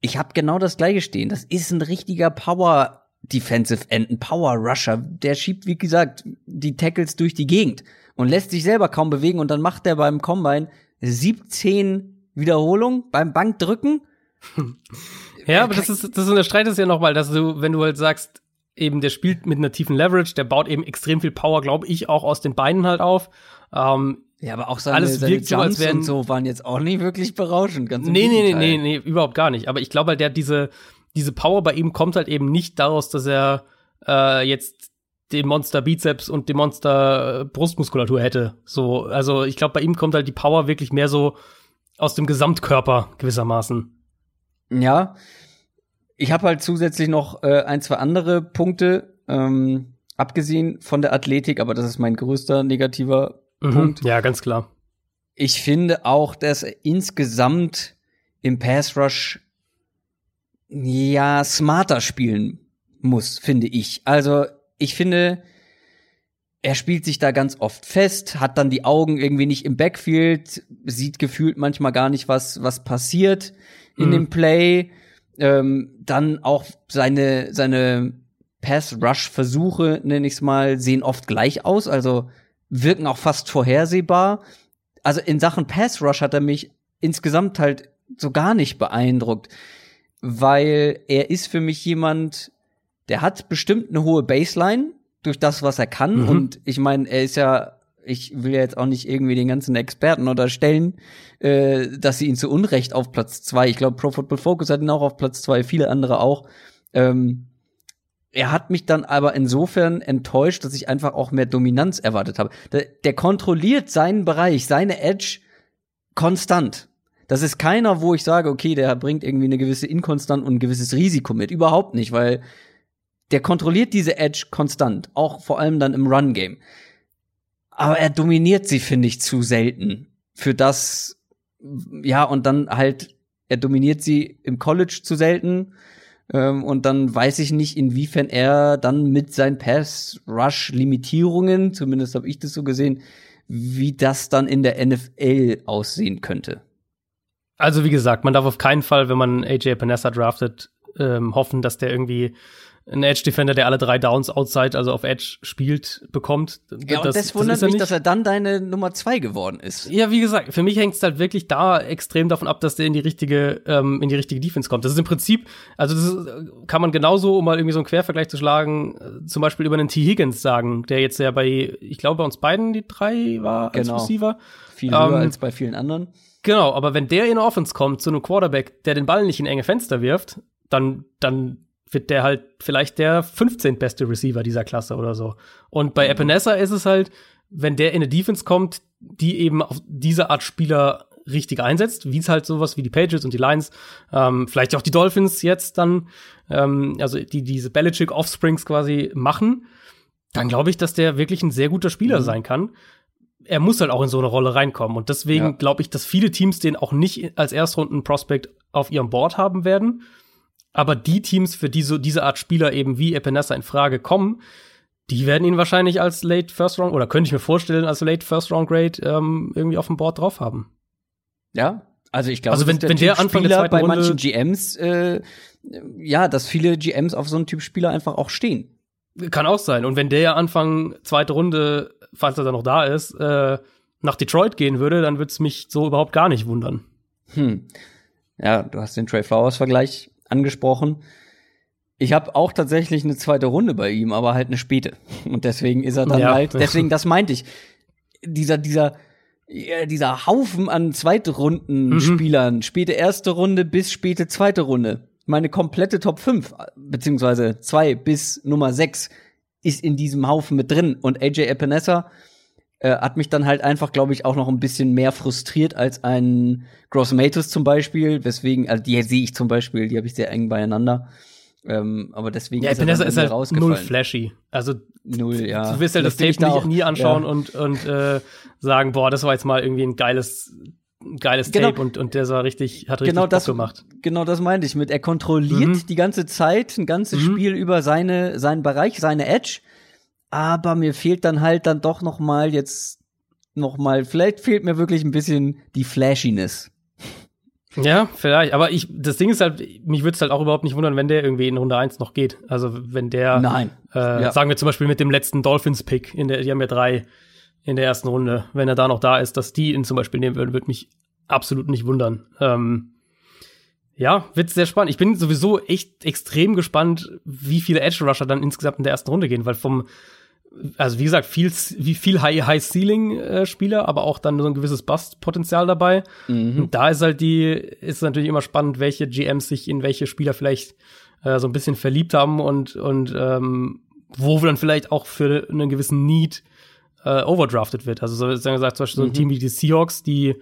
ich habe genau das gleiche stehen. Das ist ein richtiger Power Defensive End, ein Power Rusher. Der schiebt, wie gesagt, die Tackles durch die Gegend und lässt sich selber kaum bewegen und dann macht er beim Combine 17 Wiederholungen beim Bankdrücken. ja, aber das ist, das unterstreitet es ja nochmal, dass du, wenn du halt sagst, eben der spielt mit einer tiefen Leverage, der baut eben extrem viel Power, glaube ich, auch aus den Beinen halt auf. Ähm, ja, aber auch seine, alles seine wirkt Jumps so, als wären, so waren jetzt auch nicht wirklich berauschend, ganz nee, nee, nee, nee, nee, überhaupt gar nicht. Aber ich glaube halt, der diese, diese Power bei ihm kommt halt eben nicht daraus, dass er äh, jetzt den Monster Bizeps und die Monster äh, Brustmuskulatur hätte. So, also ich glaube, bei ihm kommt halt die Power wirklich mehr so aus dem Gesamtkörper gewissermaßen. Ja, ich habe halt zusätzlich noch äh, ein, zwei andere Punkte, ähm, abgesehen von der Athletik, aber das ist mein größter negativer mhm, Punkt. Ja, ganz klar. Ich finde auch, dass er insgesamt im Pass Rush ja smarter spielen muss, finde ich. Also ich finde, er spielt sich da ganz oft fest, hat dann die Augen irgendwie nicht im Backfield, sieht gefühlt manchmal gar nicht, was, was passiert in mhm. dem Play. Ähm, dann auch seine, seine Pass-Rush-Versuche, nenne ich es mal, sehen oft gleich aus, also wirken auch fast vorhersehbar. Also in Sachen Pass-Rush hat er mich insgesamt halt so gar nicht beeindruckt, weil er ist für mich jemand, der hat bestimmt eine hohe Baseline durch das, was er kann. Mhm. Und ich meine, er ist ja, ich will ja jetzt auch nicht irgendwie den ganzen Experten unterstellen, äh, dass sie ihn zu Unrecht auf Platz zwei. Ich glaube, Pro Football Focus hat ihn auch auf Platz zwei, viele andere auch. Ähm, er hat mich dann aber insofern enttäuscht, dass ich einfach auch mehr Dominanz erwartet habe. Der, der kontrolliert seinen Bereich, seine Edge konstant. Das ist keiner, wo ich sage, okay, der bringt irgendwie eine gewisse Inkonstant und ein gewisses Risiko mit. Überhaupt nicht, weil der kontrolliert diese Edge konstant, auch vor allem dann im Run-Game. Aber er dominiert sie, finde ich, zu selten. Für das, ja, und dann halt, er dominiert sie im College zu selten. Ähm, und dann weiß ich nicht, inwiefern er dann mit seinen Pass-Rush-Limitierungen, zumindest habe ich das so gesehen, wie das dann in der NFL aussehen könnte. Also wie gesagt, man darf auf keinen Fall, wenn man AJ Panessa draftet, ähm, hoffen, dass der irgendwie ein Edge-Defender, der alle drei Downs outside, also auf Edge spielt, bekommt. Ja, und das, das wundert das mich, dass er dann deine Nummer zwei geworden ist. Ja, wie gesagt, für mich hängt es halt wirklich da extrem davon ab, dass der in die richtige, ähm, in die richtige Defense kommt. Das ist im Prinzip, also das ist, kann man genauso, um mal irgendwie so einen Quervergleich zu schlagen, äh, zum Beispiel über einen T. Higgins sagen, der jetzt ja bei, ich glaube, bei uns beiden die drei war als genau. Receiver. Viel höher ähm, als bei vielen anderen. Genau, aber wenn der in Offense kommt zu einem Quarterback, der den Ball nicht in enge Fenster wirft, dann, dann wird der halt vielleicht der 15. beste Receiver dieser Klasse oder so. Und bei mhm. Epinesa ist es halt, wenn der in eine Defense kommt, die eben auf diese Art Spieler richtig einsetzt, wie es halt sowas wie die Patriots und die Lions, ähm, vielleicht auch die Dolphins jetzt dann, ähm, also die diese Belichick Offsprings quasi machen, dann glaube ich, dass der wirklich ein sehr guter Spieler mhm. sein kann. Er muss halt auch in so eine Rolle reinkommen und deswegen ja. glaube ich, dass viele Teams den auch nicht als Erstrunden-Prospect auf ihrem Board haben werden aber die Teams, für die so diese Art Spieler eben wie Epinesa in Frage kommen, die werden ihn wahrscheinlich als Late First Round oder könnte ich mir vorstellen als Late First Round Grade ähm, irgendwie auf dem Board drauf haben. Ja, also ich glaube, also wenn, der, wenn der Anfang Spieler der bei Runde manchen GMs, äh, ja, dass viele GMs auf so einen Typ Spieler einfach auch stehen. Kann auch sein. Und wenn der ja Anfang zweite Runde, falls er da noch da ist, äh, nach Detroit gehen würde, dann würde es mich so überhaupt gar nicht wundern. Hm. Ja, du hast den Trey Flowers Vergleich angesprochen. Ich habe auch tatsächlich eine zweite Runde bei ihm, aber halt eine späte. Und deswegen ist er dann ja. halt, deswegen, das meinte ich. Dieser, dieser dieser Haufen an Zweitrunden-Spielern, mhm. späte erste Runde bis späte zweite Runde. Meine komplette Top 5, beziehungsweise 2 bis Nummer 6 ist in diesem Haufen mit drin. Und AJ Epinesa äh, hat mich dann halt einfach, glaube ich, auch noch ein bisschen mehr frustriert als ein Gross Matos zum Beispiel. Weswegen, also die sehe ich zum Beispiel, die habe ich sehr eng beieinander. Ähm, aber deswegen ja, ist er dann ist halt null flashy. Also null, ja. Du wirst halt das, das Tape nie, nie anschauen ja. und, und äh, sagen, boah, das war jetzt mal irgendwie ein geiles geiles genau. Tape und, und der sah richtig, hat richtig genau das, gemacht. Genau das meinte ich mit. Er kontrolliert mhm. die ganze Zeit, ein ganzes mhm. Spiel über seine, seinen Bereich, seine Edge. Aber mir fehlt dann halt dann doch noch mal jetzt noch mal, vielleicht fehlt mir wirklich ein bisschen die Flashiness. Ja, vielleicht. Aber ich, das Ding ist halt, mich würde es halt auch überhaupt nicht wundern, wenn der irgendwie in Runde 1 noch geht. Also wenn der, Nein. Äh, ja. sagen wir zum Beispiel mit dem letzten Dolphins-Pick, in der, die haben ja drei in der ersten Runde, wenn er da noch da ist, dass die ihn zum Beispiel nehmen würden, würde mich absolut nicht wundern. Ähm, ja, wird sehr spannend. Ich bin sowieso echt extrem gespannt, wie viele Edge Rusher dann insgesamt in der ersten Runde gehen, weil vom also wie gesagt, viel, viel High, High Ceiling äh, Spieler, aber auch dann so ein gewisses Bust-Potenzial dabei. Mhm. Und da ist halt die, ist natürlich immer spannend, welche GMs sich in welche Spieler vielleicht äh, so ein bisschen verliebt haben und, und ähm, wo dann vielleicht auch für einen gewissen Need äh, overdrafted wird. Also so gesagt, zum Beispiel so ein mhm. Team wie die Seahawks, die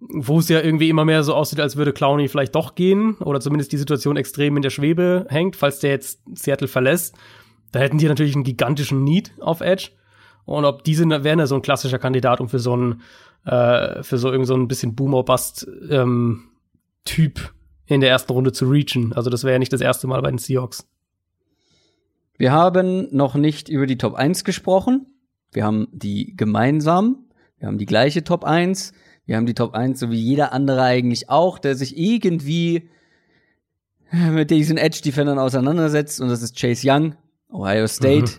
wo es ja irgendwie immer mehr so aussieht, als würde Clowney vielleicht doch gehen oder zumindest die Situation extrem in der Schwebe hängt, falls der jetzt Seattle verlässt. Da hätten die natürlich einen gigantischen Need auf Edge. Und ob diese wären ja so ein klassischer Kandidat, um für so ein, äh, für so irgend so ein bisschen Boomer-Bust-Typ ähm, in der ersten Runde zu reachen. Also das wäre ja nicht das erste Mal bei den Seahawks. Wir haben noch nicht über die Top 1 gesprochen. Wir haben die gemeinsam. Wir haben die gleiche Top 1. Wir haben die Top 1, so wie jeder andere eigentlich auch, der sich irgendwie mit diesen Edge-Defendern auseinandersetzt. Und das ist Chase Young. Ohio State.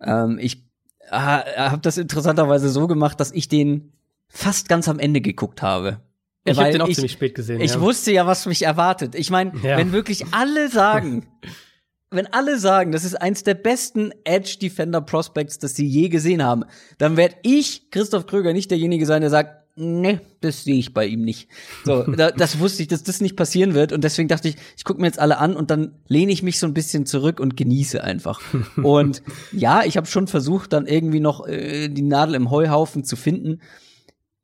Mhm. Ähm, ich ha, habe das interessanterweise so gemacht, dass ich den fast ganz am Ende geguckt habe. Ich habe den auch ich, ziemlich spät gesehen. Ich ja. wusste ja, was mich erwartet. Ich meine, ja. wenn wirklich alle sagen, wenn alle sagen, das ist eins der besten Edge Defender Prospects, das sie je gesehen haben, dann werde ich, Christoph Kröger, nicht derjenige sein, der sagt, nee, das sehe ich bei ihm nicht. So, da, das wusste ich, dass das nicht passieren wird und deswegen dachte ich, ich gucke mir jetzt alle an und dann lehne ich mich so ein bisschen zurück und genieße einfach. und ja, ich habe schon versucht, dann irgendwie noch äh, die Nadel im Heuhaufen zu finden,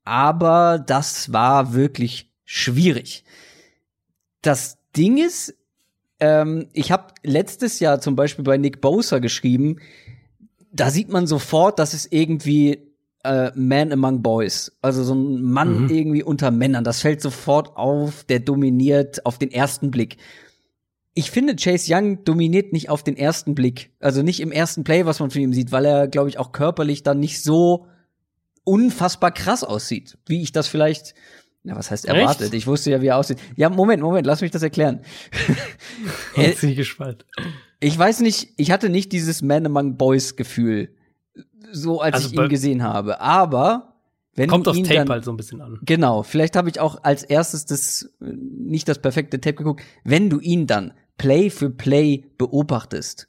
aber das war wirklich schwierig. Das Ding ist, ähm, ich habe letztes Jahr zum Beispiel bei Nick Bosa geschrieben, da sieht man sofort, dass es irgendwie äh, Man Among Boys. Also so ein Mann mhm. irgendwie unter Männern. Das fällt sofort auf, der dominiert auf den ersten Blick. Ich finde, Chase Young dominiert nicht auf den ersten Blick. Also nicht im ersten Play, was man von ihm sieht, weil er, glaube ich, auch körperlich dann nicht so unfassbar krass aussieht, wie ich das vielleicht, na, was heißt erwartet? Echt? Ich wusste ja, wie er aussieht. Ja, Moment, Moment, lass mich das erklären. Bin ich gespannt. Ich weiß nicht, ich hatte nicht dieses Man Among Boys Gefühl so, als also ich ihn gesehen habe. Aber wenn kommt das Tape dann, halt so ein bisschen an. Genau, vielleicht habe ich auch als erstes das nicht das perfekte Tape geguckt. Wenn du ihn dann Play für Play beobachtest,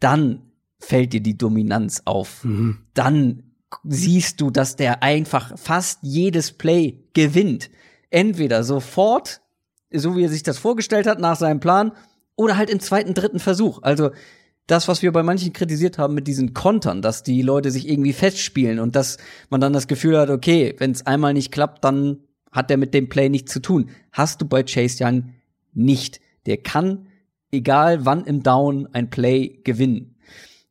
dann fällt dir die Dominanz auf. Mhm. Dann siehst du, dass der einfach fast jedes Play gewinnt. Entweder sofort, so wie er sich das vorgestellt hat, nach seinem Plan, oder halt im zweiten, dritten Versuch. Also das, was wir bei manchen kritisiert haben mit diesen Kontern, dass die Leute sich irgendwie festspielen und dass man dann das Gefühl hat, okay, wenn es einmal nicht klappt, dann hat der mit dem Play nichts zu tun. Hast du bei Chase Young nicht. Der kann, egal wann im Down, ein Play gewinnen.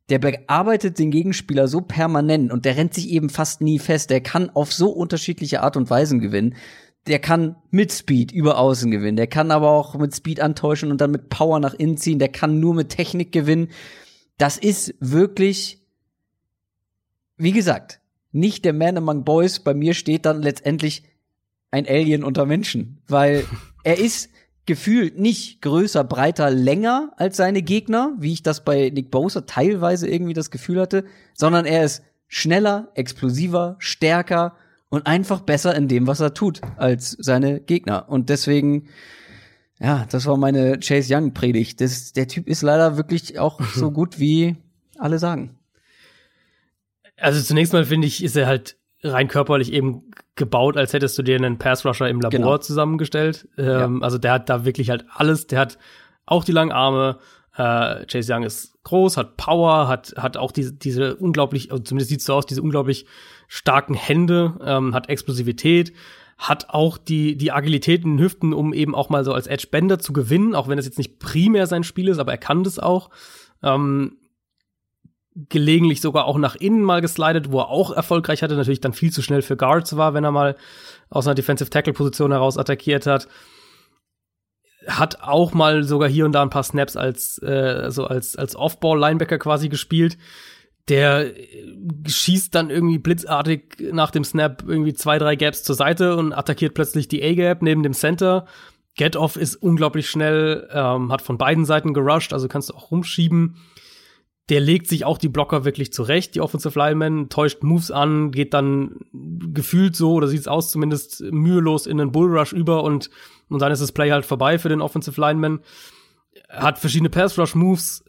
Der bearbeitet den Gegenspieler so permanent und der rennt sich eben fast nie fest. Der kann auf so unterschiedliche Art und Weisen gewinnen, der kann mit Speed über Außen gewinnen. Der kann aber auch mit Speed antäuschen und dann mit Power nach innen ziehen. Der kann nur mit Technik gewinnen. Das ist wirklich, wie gesagt, nicht der Man Among Boys. Bei mir steht dann letztendlich ein Alien unter Menschen, weil er ist gefühlt nicht größer, breiter, länger als seine Gegner, wie ich das bei Nick Bosa teilweise irgendwie das Gefühl hatte, sondern er ist schneller, explosiver, stärker und einfach besser in dem, was er tut, als seine Gegner. Und deswegen, ja, das war meine Chase Young Predigt. Das, der Typ ist leider wirklich auch so gut, wie alle sagen. Also zunächst mal finde ich, ist er halt rein körperlich eben gebaut, als hättest du dir einen Pass-Rusher im Labor genau. zusammengestellt. Ähm, ja. Also der hat da wirklich halt alles. Der hat auch die langen Arme. Äh, Chase Young ist groß, hat Power, hat, hat auch diese, diese unglaublich, also zumindest sieht so aus, diese unglaublich starken Hände, ähm, hat Explosivität, hat auch die, die Agilität in den Hüften, um eben auch mal so als Edge-Bender zu gewinnen, auch wenn es jetzt nicht primär sein Spiel ist, aber er kann das auch. Ähm, gelegentlich sogar auch nach innen mal geslidet, wo er auch erfolgreich hatte, natürlich dann viel zu schnell für Guards war, wenn er mal aus einer Defensive Tackle Position heraus attackiert hat. Hat auch mal sogar hier und da ein paar Snaps als äh, so als als Off-Ball Linebacker quasi gespielt. Der schießt dann irgendwie blitzartig nach dem Snap irgendwie zwei, drei Gaps zur Seite und attackiert plötzlich die A-Gap neben dem Center. Get-Off ist unglaublich schnell, ähm, hat von beiden Seiten gerusht, also kannst du auch rumschieben der legt sich auch die Blocker wirklich zurecht, die Offensive Lineman, täuscht Moves an, geht dann gefühlt so, oder sieht es aus zumindest mühelos in den Bullrush über und, und dann ist das Play halt vorbei für den Offensive Lineman. Hat verschiedene Pass-Rush-Moves,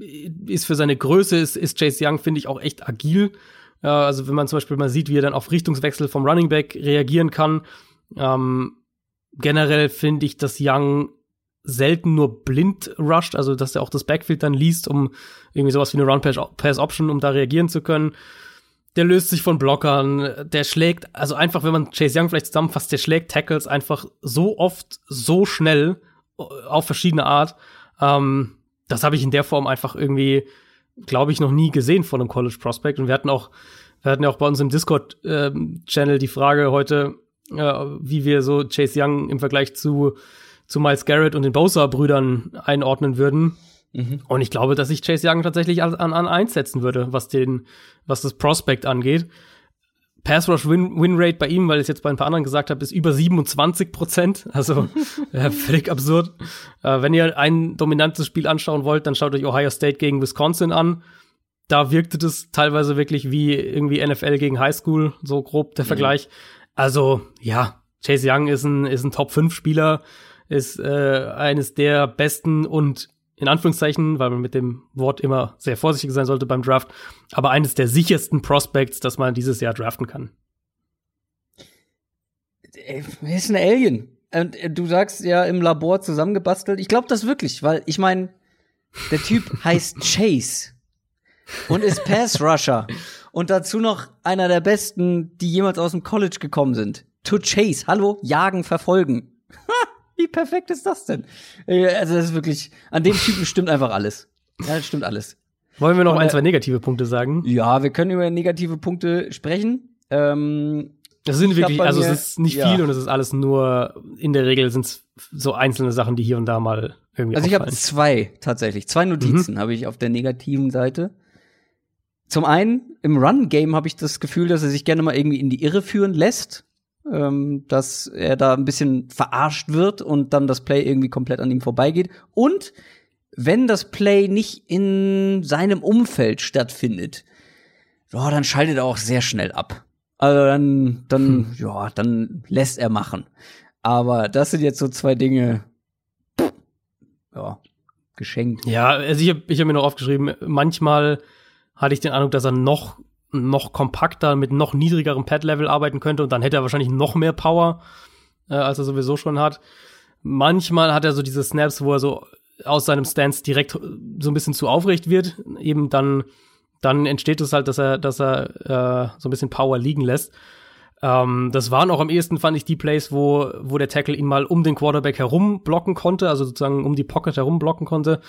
äh, ist für seine Größe, ist, ist Chase Young, finde ich, auch echt agil. also wenn man zum Beispiel mal sieht, wie er dann auf Richtungswechsel vom Running Back reagieren kann. Ähm, generell finde ich, dass Young selten nur blind rusht, also dass er auch das Backfield dann liest, um irgendwie sowas wie eine Run-Pass-Option, um da reagieren zu können. Der löst sich von Blockern, der schlägt, also einfach, wenn man Chase Young vielleicht zusammenfasst, der schlägt Tackles einfach so oft, so schnell, auf verschiedene Art. Ähm, das habe ich in der Form einfach irgendwie, glaube ich, noch nie gesehen von einem College Prospect. Und wir hatten auch, wir hatten ja auch bei uns im Discord-Channel ähm, die Frage heute, äh, wie wir so Chase Young im Vergleich zu zu Miles Garrett und den Bosa-Brüdern einordnen würden. Mhm. Und ich glaube, dass ich Chase Young tatsächlich an, an, an eins setzen würde, was den, was das Prospect angeht. Pass Rush Win, Win Rate bei ihm, weil ich es jetzt bei ein paar anderen gesagt habe, ist über 27 Prozent. Also äh, völlig absurd. Äh, wenn ihr ein dominantes Spiel anschauen wollt, dann schaut euch Ohio State gegen Wisconsin an. Da wirkte das teilweise wirklich wie irgendwie NFL gegen High School, so grob der mhm. Vergleich. Also ja, Chase Young ist ein, ist ein Top 5 Spieler ist äh, eines der besten und in Anführungszeichen, weil man mit dem Wort immer sehr vorsichtig sein sollte beim Draft, aber eines der sichersten Prospects, das man dieses Jahr draften kann. Er ist ein Alien. Und äh, du sagst ja im Labor zusammengebastelt. Ich glaube das wirklich, weil ich meine, der Typ heißt Chase und ist Pass Rusher und dazu noch einer der besten, die jemals aus dem College gekommen sind. To Chase, hallo, jagen, verfolgen. Wie perfekt ist das denn? Äh, also, das ist wirklich, an dem Typen stimmt einfach alles. Ja, das stimmt alles. Wollen wir noch ein, zwei negative Punkte sagen? Ja, wir können über negative Punkte sprechen. Ähm, das sind wirklich, also es ist nicht ja. viel und es ist alles nur, in der Regel sind es so einzelne Sachen, die hier und da mal irgendwie Also ich habe zwei tatsächlich, zwei Notizen mhm. habe ich auf der negativen Seite. Zum einen, im Run-Game habe ich das Gefühl, dass er sich gerne mal irgendwie in die Irre führen lässt ähm, dass er da ein bisschen verarscht wird und dann das Play irgendwie komplett an ihm vorbeigeht. Und wenn das Play nicht in seinem Umfeld stattfindet, ja, dann schaltet er auch sehr schnell ab. Also dann, dann, hm. ja, dann lässt er machen. Aber das sind jetzt so zwei Dinge, ja, geschenkt. Ja, also ich habe ich hab mir noch aufgeschrieben, manchmal hatte ich den Eindruck, dass er noch noch kompakter mit noch niedrigerem Pad-Level arbeiten könnte und dann hätte er wahrscheinlich noch mehr Power, äh, als er sowieso schon hat. Manchmal hat er so diese Snaps, wo er so aus seinem Stance direkt so ein bisschen zu aufrecht wird, eben dann dann entsteht es halt, dass er dass er äh, so ein bisschen Power liegen lässt. Ähm, das waren auch am ehesten fand ich die Plays, wo wo der Tackle ihn mal um den Quarterback herum blocken konnte, also sozusagen um die Pocket herum blocken konnte.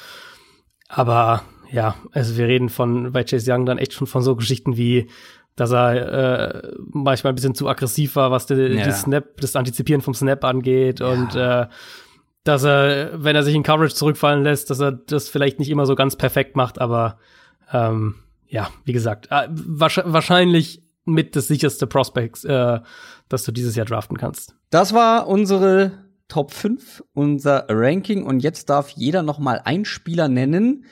Aber ja, also wir reden von bei Chase Young dann echt schon von so Geschichten wie, dass er äh, manchmal ein bisschen zu aggressiv war, was die, ja. die Snap, das Antizipieren vom Snap angeht ja. und äh, dass er, wenn er sich in Coverage zurückfallen lässt, dass er das vielleicht nicht immer so ganz perfekt macht, aber ähm, ja, wie gesagt, äh, wahrscheinlich mit das sicherste Prospects, äh, dass du dieses Jahr draften kannst. Das war unsere Top 5, unser Ranking und jetzt darf jeder noch mal einen Spieler nennen,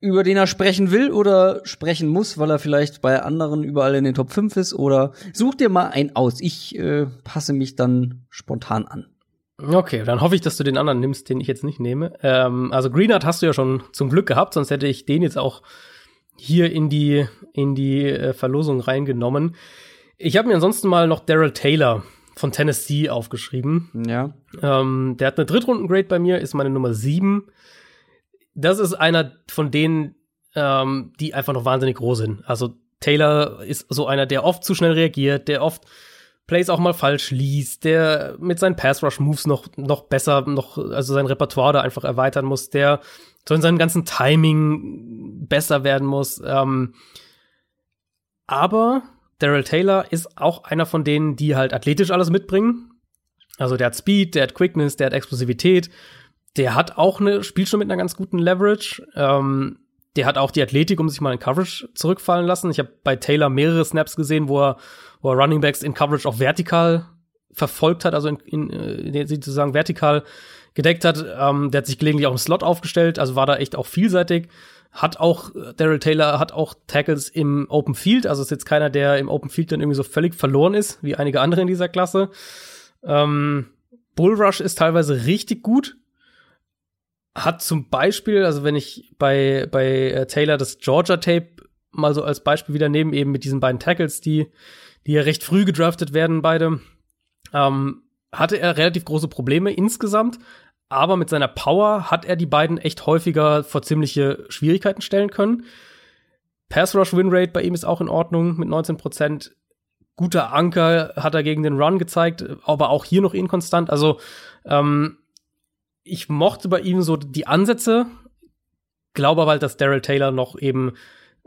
über den er sprechen will oder sprechen muss, weil er vielleicht bei anderen überall in den Top 5 ist oder such dir mal einen aus. Ich äh, passe mich dann spontan an. Okay, dann hoffe ich, dass du den anderen nimmst, den ich jetzt nicht nehme. Ähm, also Greenard hast du ja schon zum Glück gehabt, sonst hätte ich den jetzt auch hier in die in die äh, Verlosung reingenommen. Ich habe mir ansonsten mal noch Daryl Taylor von Tennessee aufgeschrieben. Ja. Ähm, der hat eine Drittrunden-Grade bei mir, ist meine Nummer sieben. Das ist einer von denen, ähm, die einfach noch wahnsinnig groß sind. Also Taylor ist so einer, der oft zu schnell reagiert, der oft Plays auch mal falsch liest, der mit seinen Pass-Rush-Moves noch, noch besser, noch, also sein Repertoire da einfach erweitern muss, der so in seinem ganzen Timing besser werden muss. Ähm, aber Daryl Taylor ist auch einer von denen, die halt athletisch alles mitbringen. Also der hat Speed, der hat Quickness, der hat Explosivität. Der hat auch eine, spielt schon mit einer ganz guten Leverage. Ähm, der hat auch die Athletik, um sich mal in Coverage zurückfallen lassen. Ich habe bei Taylor mehrere Snaps gesehen, wo er wo er Running Backs in Coverage auch vertikal verfolgt hat, also in, in, in äh, sozusagen vertikal gedeckt hat. Ähm, der hat sich gelegentlich auch im Slot aufgestellt, also war da echt auch vielseitig. Hat auch, äh, Daryl Taylor hat auch Tackles im Open Field, also ist jetzt keiner, der im Open Field dann irgendwie so völlig verloren ist, wie einige andere in dieser Klasse. Ähm, Bull Rush ist teilweise richtig gut. Hat zum Beispiel, also wenn ich bei, bei äh, Taylor das Georgia Tape mal so als Beispiel wieder nehme, eben mit diesen beiden Tackles, die die ja recht früh gedraftet werden, beide, ähm, hatte er relativ große Probleme insgesamt. Aber mit seiner Power hat er die beiden echt häufiger vor ziemliche Schwierigkeiten stellen können. Pass Rush Win Rate bei ihm ist auch in Ordnung mit 19 Prozent. Guter Anker hat er gegen den Run gezeigt, aber auch hier noch inkonstant. Also ähm, ich mochte bei ihm so die Ansätze, glaube aber halt, dass Daryl Taylor noch eben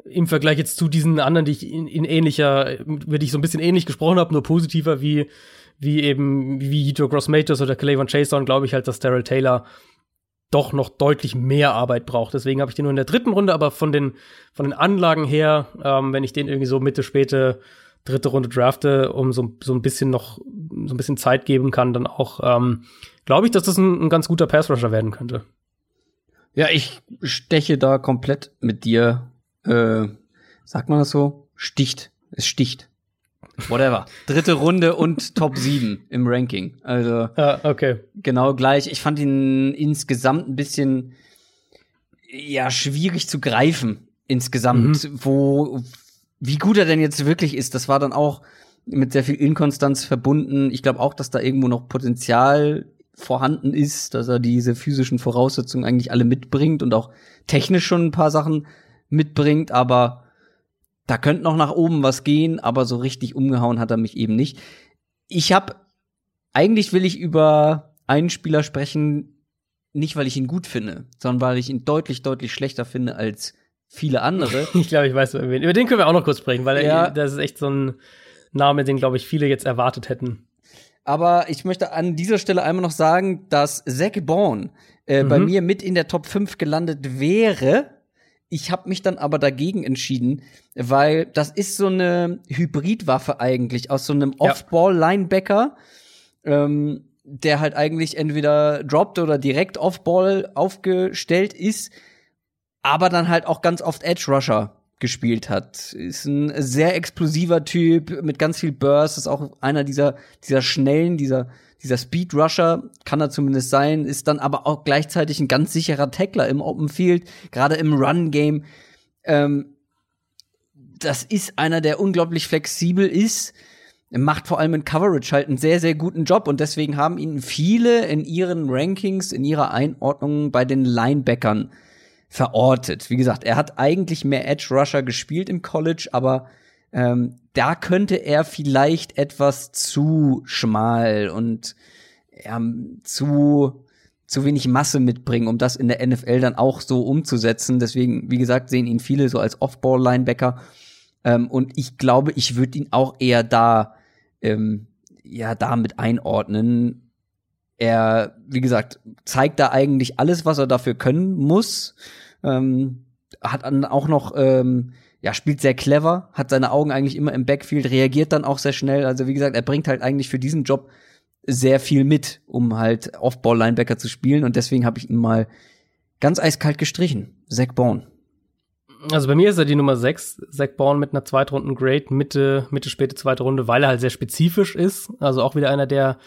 im Vergleich jetzt zu diesen anderen, die ich in, in ähnlicher, über die ich so ein bisschen ähnlich gesprochen habe, nur positiver wie, wie eben, wie Hito Gross Matos oder Clavon Chason, glaube ich halt, dass Daryl Taylor doch noch deutlich mehr Arbeit braucht. Deswegen habe ich den nur in der dritten Runde, aber von den, von den Anlagen her, ähm, wenn ich den irgendwie so Mitte, späte, dritte Runde drafte, um so, so ein bisschen noch, so ein bisschen Zeit geben kann, dann auch, ähm, glaube ich, dass das ein, ein ganz guter Pass-Rusher werden könnte. Ja, ich steche da komplett mit dir äh, sagt man das so? Sticht. Es sticht. Whatever. Dritte Runde und Top 7 im Ranking. Also ah, okay. genau gleich. Ich fand ihn insgesamt ein bisschen ja schwierig zu greifen insgesamt, mhm. wo wie gut er denn jetzt wirklich ist. Das war dann auch mit sehr viel Inkonstanz verbunden. Ich glaube auch, dass da irgendwo noch Potenzial vorhanden ist, dass er diese physischen Voraussetzungen eigentlich alle mitbringt und auch technisch schon ein paar Sachen mitbringt, aber da könnte noch nach oben was gehen, aber so richtig umgehauen hat er mich eben nicht. Ich habe eigentlich will ich über einen Spieler sprechen, nicht weil ich ihn gut finde, sondern weil ich ihn deutlich deutlich schlechter finde als viele andere. ich glaube, ich weiß über wen. Über den können wir auch noch kurz sprechen, weil ja. das ist echt so ein Name, den glaube ich viele jetzt erwartet hätten. Aber ich möchte an dieser Stelle einmal noch sagen, dass Zach Bourne äh, mhm. bei mir mit in der Top 5 gelandet wäre, ich habe mich dann aber dagegen entschieden, weil das ist so eine Hybridwaffe eigentlich aus so einem Off-Ball-Linebacker, ähm, der halt eigentlich entweder droppt oder direkt Off-Ball aufgestellt ist, aber dann halt auch ganz oft Edge-Rusher gespielt hat. Ist ein sehr explosiver Typ mit ganz viel Burst, ist auch einer dieser, dieser schnellen, dieser dieser Speed Rusher kann er zumindest sein, ist dann aber auch gleichzeitig ein ganz sicherer Tackler im Open Field, gerade im Run Game. Ähm, das ist einer, der unglaublich flexibel ist, macht vor allem in Coverage halt einen sehr, sehr guten Job und deswegen haben ihn viele in ihren Rankings, in ihrer Einordnung bei den Linebackern verortet. Wie gesagt, er hat eigentlich mehr Edge Rusher gespielt im College, aber ähm, da könnte er vielleicht etwas zu schmal und ja, zu zu wenig Masse mitbringen, um das in der NFL dann auch so umzusetzen. Deswegen, wie gesagt, sehen ihn viele so als Off-Ball-Linebacker. Ähm, und ich glaube, ich würde ihn auch eher da, ähm, ja, damit einordnen. Er, wie gesagt, zeigt da eigentlich alles, was er dafür können muss. Ähm, hat dann auch noch ähm, ja, spielt sehr clever, hat seine Augen eigentlich immer im Backfield, reagiert dann auch sehr schnell. Also wie gesagt, er bringt halt eigentlich für diesen Job sehr viel mit, um halt Off-Ball-Linebacker zu spielen. Und deswegen habe ich ihn mal ganz eiskalt gestrichen. Zach Bourne. Also bei mir ist er die Nummer 6, Zach Bourne mit einer Zweitrunden-Grade, Mitte, Mitte, späte zweite Runde, weil er halt sehr spezifisch ist. Also auch wieder einer, der,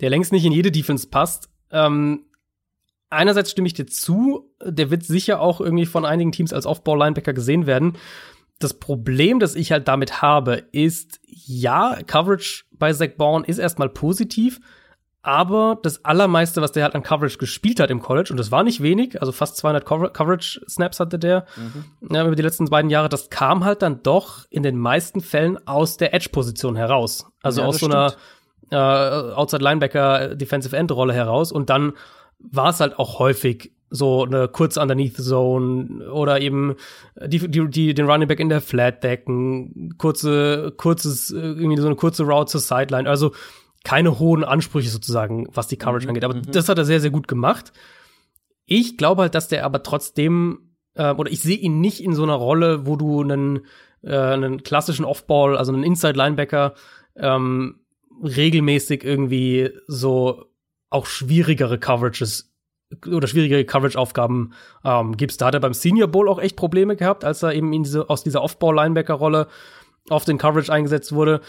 der längst nicht in jede Defense passt. Ähm, einerseits stimme ich dir zu, der wird sicher auch irgendwie von einigen Teams als Off-Ball-Linebacker gesehen werden. das Problem, das ich halt damit habe, ist, ja, Coverage bei Zach Bourne ist erstmal positiv, aber das allermeiste, was der halt an Coverage gespielt hat im College, und das war nicht wenig, also fast 200 Coverage-Snaps hatte der mhm. ja, über die letzten beiden Jahre, das kam halt dann doch in den meisten Fällen aus der Edge-Position heraus. Also ja, aus so einer äh, Outside-Linebacker, Defensive End-Rolle heraus. Und dann war es halt auch häufig so eine kurze Underneath Zone oder eben die, die, die den Running Back in der Flat decken, kurze, kurzes, irgendwie so eine kurze Route zur Sideline. Also keine hohen Ansprüche sozusagen, was die Coverage mhm. angeht. Aber mhm. das hat er sehr, sehr gut gemacht. Ich glaube halt, dass der aber trotzdem, äh, oder ich sehe ihn nicht in so einer Rolle, wo du einen, äh, einen klassischen Offball, also einen Inside-Linebacker, ähm, regelmäßig irgendwie so auch schwierigere Coverages oder schwierigere Coverage-Aufgaben ähm, gibst. Da hat er beim Senior Bowl auch echt Probleme gehabt, als er eben in diese, aus dieser Off-Ball-Linebacker-Rolle auf den Coverage eingesetzt wurde.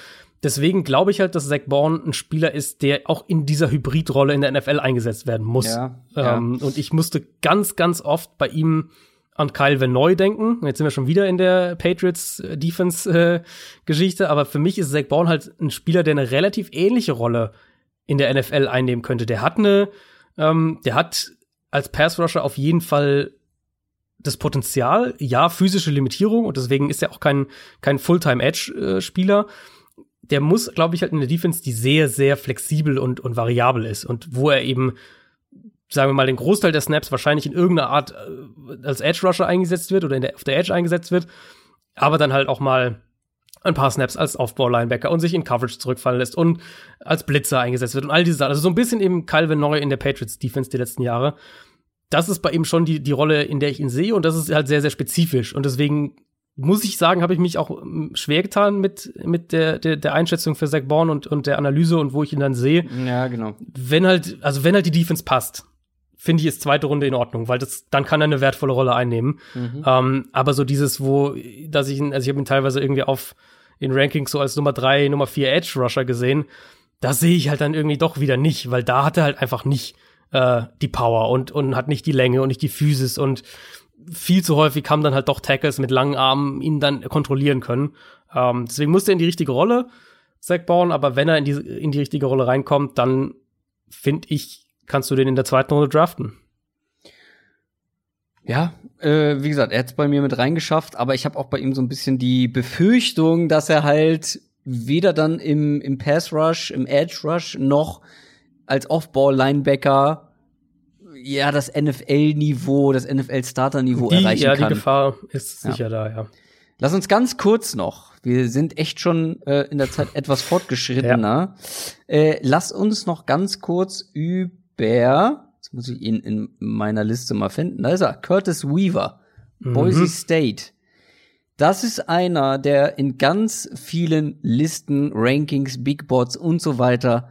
Deswegen glaube ich halt, dass Zach Bourne ein Spieler ist, der auch in dieser Hybridrolle in der NFL eingesetzt werden muss. Ja, ähm, ja. Und ich musste ganz, ganz oft bei ihm an Kyle Van Noy denken. Jetzt sind wir schon wieder in der Patriots äh, Defense äh, Geschichte, aber für mich ist Zach Bourne halt ein Spieler, der eine relativ ähnliche Rolle in der NFL einnehmen könnte. Der hat eine, ähm, der hat als Pass Rusher auf jeden Fall das Potenzial, ja, physische Limitierung und deswegen ist er auch kein kein Fulltime Edge äh, der muss, glaube ich, halt in der Defense, die sehr, sehr flexibel und, und variabel ist und wo er eben, sagen wir mal, den Großteil der Snaps wahrscheinlich in irgendeiner Art äh, als Edge Rusher eingesetzt wird oder der, auf der Edge eingesetzt wird, aber dann halt auch mal ein paar Snaps als Aufbau-Linebacker und sich in Coverage zurückfallen lässt und als Blitzer eingesetzt wird und all diese Sachen. Also so ein bisschen eben Calvin Neu in der Patriots-Defense die letzten Jahre. Das ist bei ihm schon die, die Rolle, in der ich ihn sehe und das ist halt sehr, sehr spezifisch und deswegen muss ich sagen, habe ich mich auch ähm, schwer getan mit, mit der, der, der Einschätzung für Zach Bourne und, und der Analyse und wo ich ihn dann sehe. Ja, genau. Wenn halt, also wenn halt die Defense passt, finde ich ist zweite Runde in Ordnung, weil das, dann kann er eine wertvolle Rolle einnehmen. Mhm. Ähm, aber so dieses, wo, dass ich ihn, also ich habe ihn teilweise irgendwie auf in Rankings so als Nummer drei, Nummer vier Edge Rusher gesehen, da sehe ich halt dann irgendwie doch wieder nicht, weil da hat er halt einfach nicht äh, die Power und, und hat nicht die Länge und nicht die Physis und viel zu häufig haben dann halt doch Tackles mit langen Armen ihn dann kontrollieren können. Ähm, deswegen muss er in die richtige Rolle, Zach bauen, aber wenn er in die, in die richtige Rolle reinkommt, dann finde ich, kannst du den in der zweiten Runde draften. Ja, äh, wie gesagt, er hat es bei mir mit reingeschafft, aber ich habe auch bei ihm so ein bisschen die Befürchtung, dass er halt weder dann im, im Pass Rush, im Edge Rush noch als Off-Ball-Linebacker ja das NFL-Niveau, das NFL-Starter-Niveau erreichen ja, kann. Ja, die Gefahr ist sicher ja. da, ja. Lass uns ganz kurz noch, wir sind echt schon äh, in der Zeit etwas fortgeschrittener. Ja. Äh, lass uns noch ganz kurz über, jetzt muss ich ihn in meiner Liste mal finden, da ist er, Curtis Weaver, mhm. Boise State. Das ist einer, der in ganz vielen Listen, Rankings, Big Boards und so weiter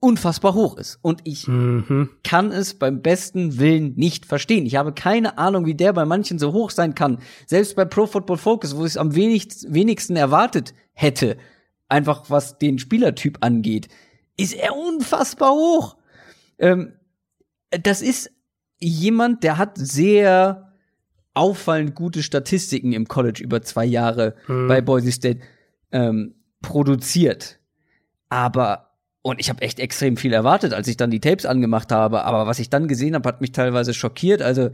unfassbar hoch ist. Und ich mhm. kann es beim besten Willen nicht verstehen. Ich habe keine Ahnung, wie der bei manchen so hoch sein kann. Selbst bei Pro Football Focus, wo ich es am wenigst, wenigsten erwartet hätte, einfach was den Spielertyp angeht, ist er unfassbar hoch. Ähm, das ist jemand, der hat sehr auffallend gute Statistiken im College über zwei Jahre mhm. bei Boise State ähm, produziert. Aber und ich habe echt extrem viel erwartet, als ich dann die Tapes angemacht habe. Aber was ich dann gesehen habe, hat mich teilweise schockiert. Also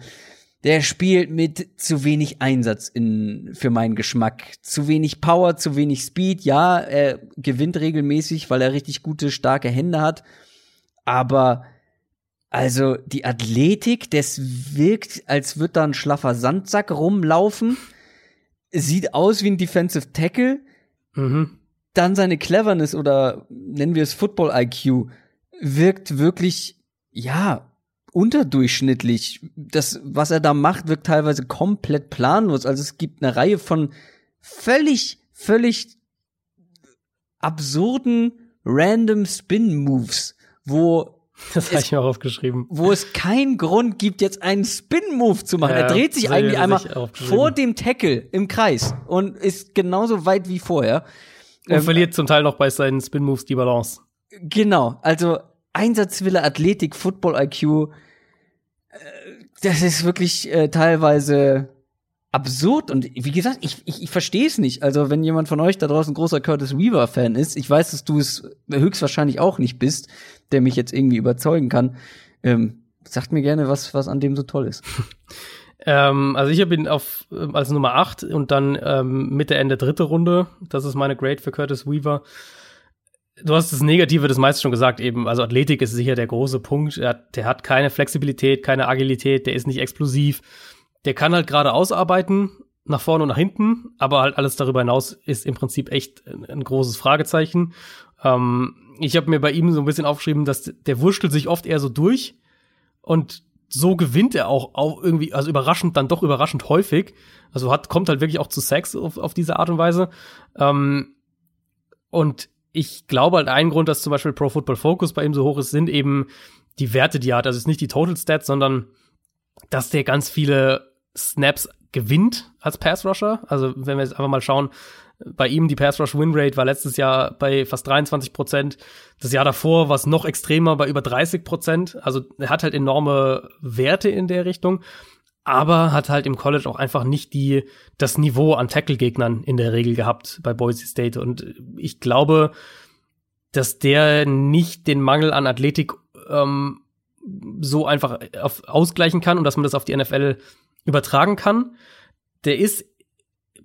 der spielt mit zu wenig Einsatz in, für meinen Geschmack. Zu wenig Power, zu wenig Speed. Ja, er gewinnt regelmäßig, weil er richtig gute, starke Hände hat. Aber also die Athletik, das wirkt, als würde da ein schlaffer Sandsack rumlaufen. Sieht aus wie ein Defensive Tackle. Mhm dann seine Cleverness oder nennen wir es Football IQ wirkt wirklich, ja, unterdurchschnittlich. Das, was er da macht, wirkt teilweise komplett planlos. Also es gibt eine Reihe von völlig, völlig absurden random Spin-Moves, wo das habe ich mir auch aufgeschrieben. Wo es keinen Grund gibt, jetzt einen Spin-Move zu machen. Ja, er dreht sich eigentlich einmal vor dem Tackle im Kreis und ist genauso weit wie vorher. Und ähm, verliert zum Teil noch bei seinen Spin-Moves die Balance. Genau, also Einsatzwille, Athletik, Football-IQ, äh, das ist wirklich äh, teilweise absurd und wie gesagt, ich, ich, ich verstehe es nicht. Also wenn jemand von euch da draußen großer Curtis Weaver Fan ist, ich weiß, dass du es höchstwahrscheinlich auch nicht bist, der mich jetzt irgendwie überzeugen kann. Ähm, sagt mir gerne, was was an dem so toll ist. ähm, also ich habe ihn auf ähm, als Nummer 8 und dann ähm, Mitte Ende dritte Runde. Das ist meine Grade für Curtis Weaver. Du hast das Negative das meiste schon gesagt eben. Also Athletik ist sicher der große Punkt. Er hat, der hat keine Flexibilität, keine Agilität, der ist nicht explosiv der kann halt gerade ausarbeiten, nach vorne und nach hinten, aber halt alles darüber hinaus ist im Prinzip echt ein, ein großes Fragezeichen. Ähm, ich habe mir bei ihm so ein bisschen aufgeschrieben, dass der wurschtelt sich oft eher so durch und so gewinnt er auch, auch irgendwie, also überraschend, dann doch überraschend häufig. Also hat, kommt halt wirklich auch zu Sex auf, auf diese Art und Weise. Ähm, und ich glaube halt ein Grund, dass zum Beispiel Pro Football Focus bei ihm so hoch ist, sind eben die Werte, die er hat. Also es ist nicht die Total Stats, sondern dass der ganz viele Snaps gewinnt als Pass Rusher. Also wenn wir jetzt einfach mal schauen, bei ihm die Pass Rush Win Rate war letztes Jahr bei fast 23 Prozent. Das Jahr davor war es noch extremer bei über 30 Prozent. Also er hat halt enorme Werte in der Richtung, aber hat halt im College auch einfach nicht die das Niveau an Tackle-Gegnern in der Regel gehabt bei Boise State. Und ich glaube, dass der nicht den Mangel an Athletik ähm, so einfach auf, ausgleichen kann und dass man das auf die NFL übertragen kann. Der ist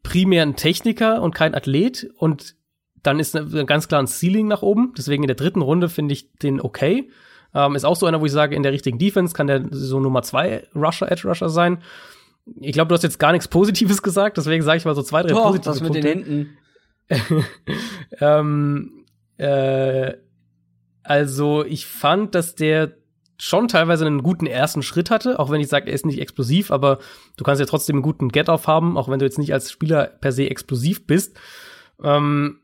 primär ein Techniker und kein Athlet und dann ist ganz klar ein Ceiling nach oben. Deswegen in der dritten Runde finde ich den okay. Ähm, ist auch so einer, wo ich sage, in der richtigen Defense kann der so Nummer zwei Rusher, Edge Rusher sein. Ich glaube, du hast jetzt gar nichts Positives gesagt, deswegen sage ich mal so zwei, drei Doch, positive das mit Punkte. den Händen. ähm, äh, also ich fand, dass der schon teilweise einen guten ersten Schritt hatte, auch wenn ich sage, er ist nicht explosiv, aber du kannst ja trotzdem einen guten Get-Off haben, auch wenn du jetzt nicht als Spieler per se explosiv bist. Ähm,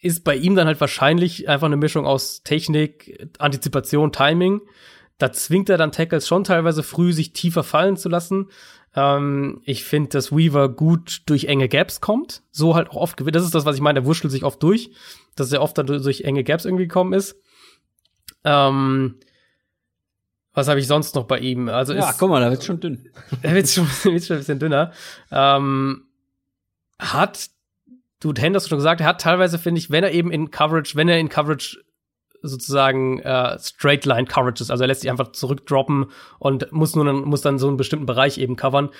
ist bei ihm dann halt wahrscheinlich einfach eine Mischung aus Technik, Antizipation, Timing. Da zwingt er dann Tackles schon teilweise früh, sich tiefer fallen zu lassen. Ähm, ich finde, dass Weaver gut durch enge Gaps kommt. So halt auch oft gewinnt. Das ist das, was ich meine. Der wurschtelt sich oft durch, dass er oft dann durch enge Gaps irgendwie gekommen ist. Ähm, was habe ich sonst noch bei ihm? Also Ja, ist, guck mal, da wird's schon dünn. er wird schon, wird's schon ein bisschen dünner. Ähm, hat, du hast schon gesagt, er hat teilweise, finde ich, wenn er eben in Coverage, wenn er in Coverage sozusagen äh, Straight Line Coverages, also er lässt sich einfach zurückdroppen und muss nur dann, muss dann so einen bestimmten Bereich eben covern.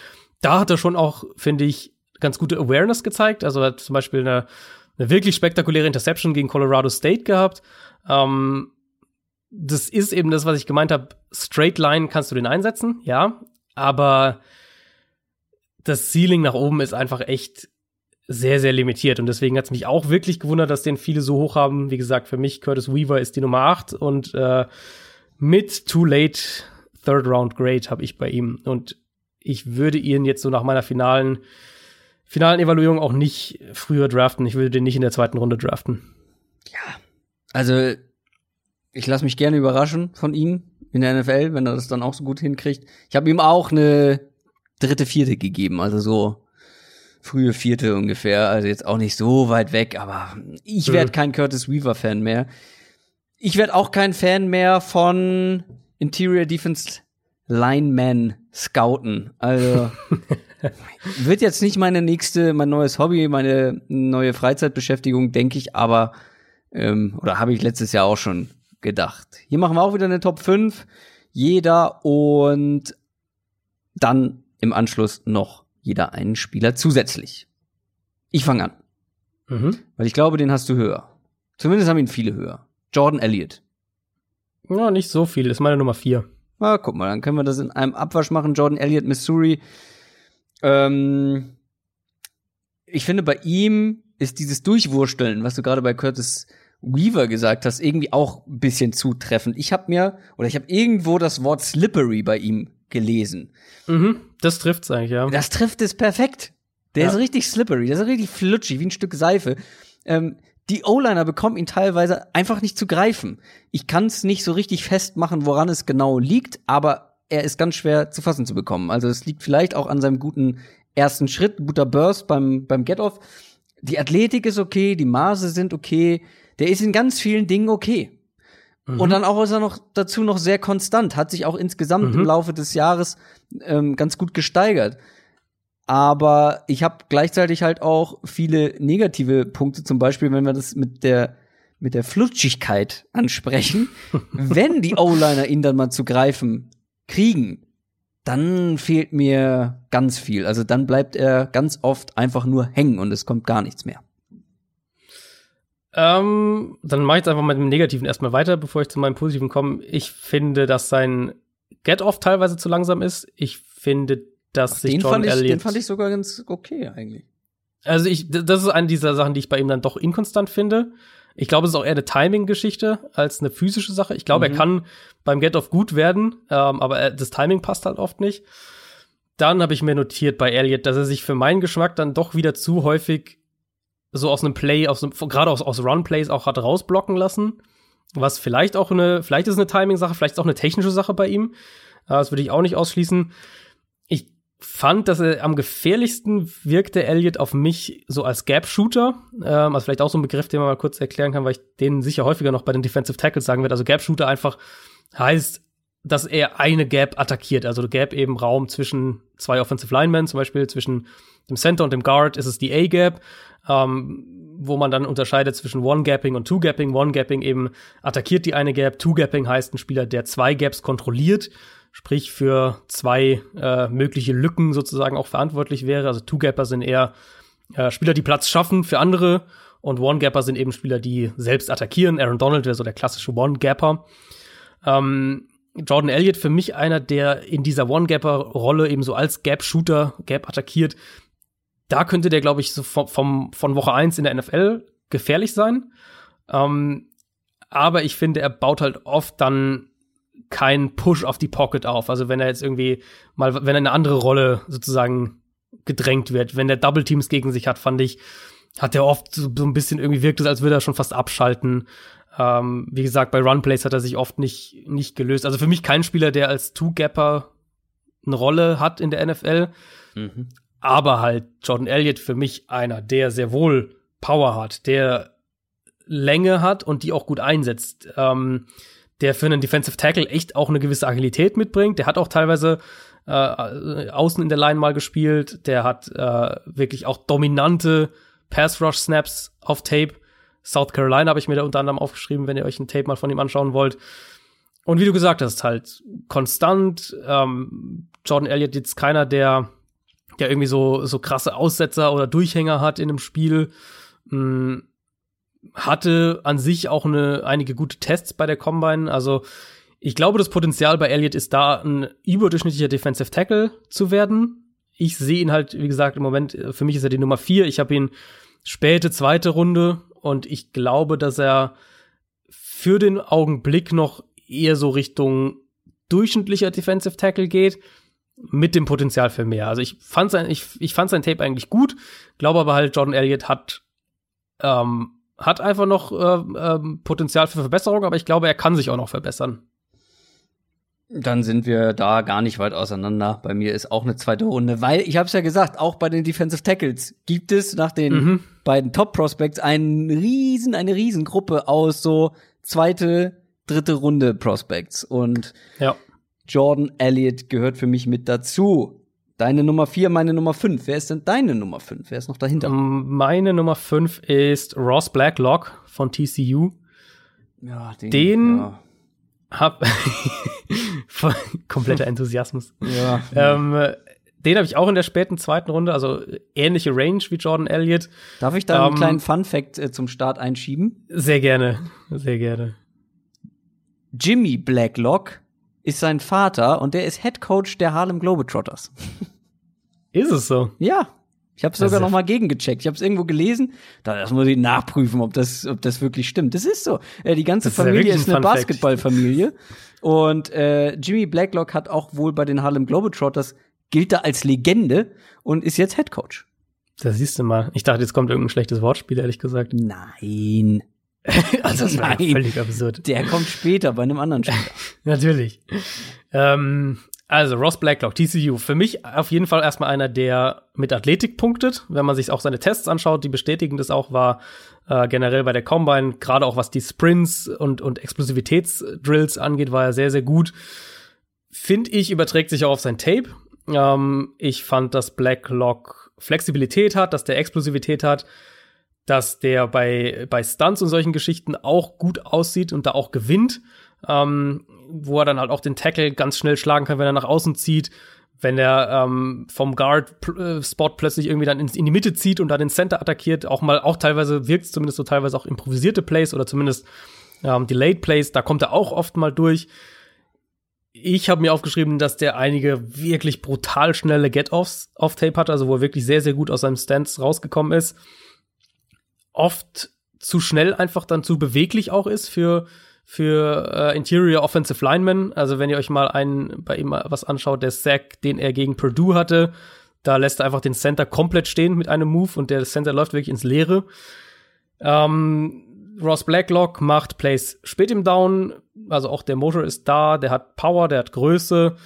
Da hat er schon auch, finde ich, ganz gute Awareness gezeigt. Also er hat zum Beispiel eine, eine wirklich spektakuläre Interception gegen Colorado State gehabt. Ähm, das ist eben das, was ich gemeint habe. Straight Line kannst du den einsetzen, ja, aber das Ceiling nach oben ist einfach echt sehr, sehr limitiert. Und deswegen hat es mich auch wirklich gewundert, dass den viele so hoch haben. Wie gesagt, für mich Curtis Weaver ist die Nummer 8 und äh, mit Too Late Third Round Grade habe ich bei ihm. Und ich würde ihn jetzt so nach meiner finalen, finalen Evaluierung auch nicht früher draften. Ich würde den nicht in der zweiten Runde draften. Also, ich lasse mich gerne überraschen von ihm in der NFL, wenn er das dann auch so gut hinkriegt. Ich habe ihm auch eine dritte, vierte gegeben, also so frühe vierte ungefähr, also jetzt auch nicht so weit weg, aber ich werde kein Curtis Weaver Fan mehr. Ich werde auch kein Fan mehr von Interior Defense Lineman Scouten. Also wird jetzt nicht meine nächste, mein neues Hobby, meine neue Freizeitbeschäftigung, denke ich, aber ähm, oder habe ich letztes Jahr auch schon gedacht. Hier machen wir auch wieder eine Top 5, jeder und dann im Anschluss noch jeder einen Spieler zusätzlich. Ich fange an, Mhm. weil ich glaube, den hast du höher. Zumindest haben ihn viele höher. Jordan Elliott. Ja, nicht so viel. Ist meine Nummer 4. Ah, guck mal, dann können wir das in einem Abwasch machen. Jordan Elliott, Missouri. Ähm, ich finde, bei ihm ist dieses Durchwursteln, was du gerade bei Curtis Weaver gesagt hast, irgendwie auch ein bisschen zutreffend. Ich habe mir, oder ich habe irgendwo das Wort slippery bei ihm gelesen. Mhm. Das trifft's eigentlich, ja. Das trifft es perfekt. Der Ja. ist richtig slippery, der ist richtig flutschig, wie ein Stück Seife. Ähm, die O-Liner bekommen ihn teilweise einfach nicht zu greifen. Ich kann es nicht so richtig festmachen, woran es genau liegt, aber er ist ganz schwer zu fassen zu bekommen. Also es liegt vielleicht auch an seinem guten ersten Schritt, guter Burst beim, beim Get-Off. Die Athletik ist okay, die Maße sind okay. Der ist in ganz vielen Dingen okay. Und dann auch ist er noch dazu noch sehr konstant, hat sich auch insgesamt Mhm. im Laufe des Jahres ähm, ganz gut gesteigert. aber ich habe gleichzeitig halt auch viele negative Punkte, zum Beispiel, wenn wir das mit der mit der Flutschigkeit ansprechen. wenn die O-Liner ihn dann mal zu greifen kriegen, dann fehlt mir ganz viel. Also dann bleibt er ganz oft einfach nur hängen und es kommt gar nichts mehr. Ähm, dann mache ich jetzt einfach mit dem Negativen erstmal weiter, bevor ich zu meinem Positiven komme. Ich finde, dass sein Get-Off teilweise zu langsam ist. Ich finde, dass Ach, sich den fand ich, Elliott Den fand ich sogar ganz okay eigentlich. Also ich, das ist eine dieser Sachen, die ich bei ihm dann doch inkonstant finde. Ich glaube, es ist auch eher eine Timing-Geschichte als eine physische Sache. Ich glaube, mhm. er kann beim Get-Off gut werden, ähm, aber er, das Timing passt halt oft nicht. Dann habe ich mir notiert bei Elliott, dass er sich für meinen Geschmack dann doch wieder zu häufig so aus einem Play, aus einem, gerade aus, aus Run-Plays auch hat rausblocken lassen. Was vielleicht auch eine, vielleicht ist es eine Timing-Sache, vielleicht ist auch eine technische Sache bei ihm. Äh, das würde ich auch nicht ausschließen fand, dass er am gefährlichsten wirkte Elliot auf mich so als Gap-Shooter. Ähm, also vielleicht auch so ein Begriff, den man mal kurz erklären kann, weil ich den sicher häufiger noch bei den Defensive Tackles sagen werde. Also Gap-Shooter einfach heißt, dass er eine Gap attackiert. Also Gap eben Raum zwischen zwei Offensive Linemen, zum Beispiel zwischen dem Center und dem Guard ist es die A-Gap, ähm, wo man dann unterscheidet zwischen One-Gapping und Two-Gapping. One-Gapping eben attackiert die eine Gap, Two-Gapping heißt ein Spieler, der zwei Gaps kontrolliert sprich für zwei äh, mögliche Lücken sozusagen auch verantwortlich wäre. Also Two-Gapper sind eher äh, Spieler, die Platz schaffen für andere und One-Gapper sind eben Spieler, die selbst attackieren. Aaron Donald wäre so der klassische One-Gapper. Ähm, Jordan Elliott für mich einer, der in dieser One-Gapper-Rolle eben so als Gap-Shooter, Gap attackiert. Da könnte der, glaube ich, so vom, vom, von Woche eins in der NFL gefährlich sein. Ähm, aber ich finde, er baut halt oft dann keinen Push auf die Pocket auf. Also wenn er jetzt irgendwie mal, wenn er eine andere Rolle sozusagen gedrängt wird, wenn der Double Teams gegen sich hat, fand ich, hat er oft so, so ein bisschen irgendwie wirkt es, als würde er schon fast abschalten. Ähm, wie gesagt, bei Runplays hat er sich oft nicht, nicht gelöst. Also für mich kein Spieler, der als Two-Gapper eine Rolle hat in der NFL. Mhm. Aber halt Jordan Elliott für mich einer, der sehr wohl Power hat, der Länge hat und die auch gut einsetzt. Ähm, der für einen Defensive Tackle echt auch eine gewisse Agilität mitbringt. Der hat auch teilweise äh, außen in der Line mal gespielt. Der hat äh, wirklich auch dominante Pass Rush Snaps auf Tape. South Carolina habe ich mir da unter anderem aufgeschrieben, wenn ihr euch ein Tape mal von ihm anschauen wollt. Und wie du gesagt hast, halt konstant. Ähm, Jordan Elliott jetzt keiner, der, der irgendwie so, so krasse Aussetzer oder Durchhänger hat in einem Spiel. Mm, hatte an sich auch eine, einige gute Tests bei der Combine. Also ich glaube, das Potenzial bei Elliott ist da, ein überdurchschnittlicher Defensive Tackle zu werden. Ich sehe ihn halt, wie gesagt, im Moment, für mich ist er die Nummer vier. Ich habe ihn späte zweite Runde und ich glaube, dass er für den Augenblick noch eher so Richtung durchschnittlicher Defensive Tackle geht, mit dem Potenzial für mehr. Also ich fand sein, ich, ich fand sein Tape eigentlich gut, glaube aber halt, Jordan Elliott hat ähm, hat einfach noch äh, äh, Potenzial für Verbesserung, aber ich glaube, er kann sich auch noch verbessern. Dann sind wir da gar nicht weit auseinander. Bei mir ist auch eine zweite Runde, weil ich habe es ja gesagt, auch bei den Defensive Tackles gibt es nach den mhm. beiden Top Prospects einen riesen, eine Riesengruppe aus so zweite, dritte Runde Prospects und ja. Jordan Elliott gehört für mich mit dazu. Deine Nummer vier, meine Nummer fünf. Wer ist denn deine Nummer fünf? Wer ist noch dahinter? Meine Nummer fünf ist Ross Blacklock von TCU. Ja, den, den ja. hab kompletter Enthusiasmus. Ja. Ähm, den habe ich auch in der späten zweiten Runde, also ähnliche Range wie Jordan Elliott. Darf ich da einen ähm, kleinen Fun Fact äh, zum Start einschieben? Sehr gerne, sehr gerne. Jimmy Blacklock ist sein Vater und der ist Head Coach der Harlem Globetrotters. Ist es so? Ja. Ich habe sogar noch mal gegengecheckt. Ich habe es irgendwo gelesen. Da muss ich nachprüfen, ob das, ob das wirklich stimmt. Das ist so. Äh, die ganze Familie ist, ja ist eine Basketballfamilie. Und äh, Jimmy Blacklock hat auch wohl bei den Harlem Globetrotters gilt da als Legende und ist jetzt Head Coach. Da siehst du mal. Ich dachte, jetzt kommt irgendein schlechtes Wortspiel, ehrlich gesagt. Nein. also das war völlig absurd. Der kommt später bei einem anderen Spieler. Natürlich. Ähm, also Ross Blacklock, TCU, für mich auf jeden Fall erstmal einer, der mit Athletik punktet. Wenn man sich auch seine Tests anschaut, die bestätigen das auch, war äh, generell bei der Combine, gerade auch was die Sprints und, und Explosivitätsdrills angeht, war er sehr, sehr gut. Finde ich, überträgt sich auch auf sein Tape. Ähm, ich fand, dass Blacklock Flexibilität hat, dass der Explosivität hat, dass der bei, bei Stunts und solchen Geschichten auch gut aussieht und da auch gewinnt, ähm, wo er dann halt auch den Tackle ganz schnell schlagen kann, wenn er nach außen zieht, wenn er ähm, vom Guard-Spot äh, plötzlich irgendwie dann in, die Mitte zieht und dann den Center attackiert, auch mal, auch teilweise wirkt es zumindest so teilweise auch improvisierte Plays oder zumindest ähm, Delayed Plays, da kommt er auch oft mal durch. Ich habe mir aufgeschrieben, dass der einige wirklich brutal schnelle Get-Offs auf Tape hat, also wo er wirklich sehr, sehr gut aus seinem Stance rausgekommen ist. Oft zu schnell einfach dann zu beweglich auch ist für für äh, Interior Offensive Linemen. Also wenn ihr euch mal einen bei ihm was anschaut, der Sack, den er gegen Purdue hatte, da lässt er einfach den Center komplett stehen mit einem Move und der Center läuft wirklich ins Leere. Ähm, Ross Blacklock macht Plays spät im Down, also auch der Motor ist da, der hat Power, der hat Größe.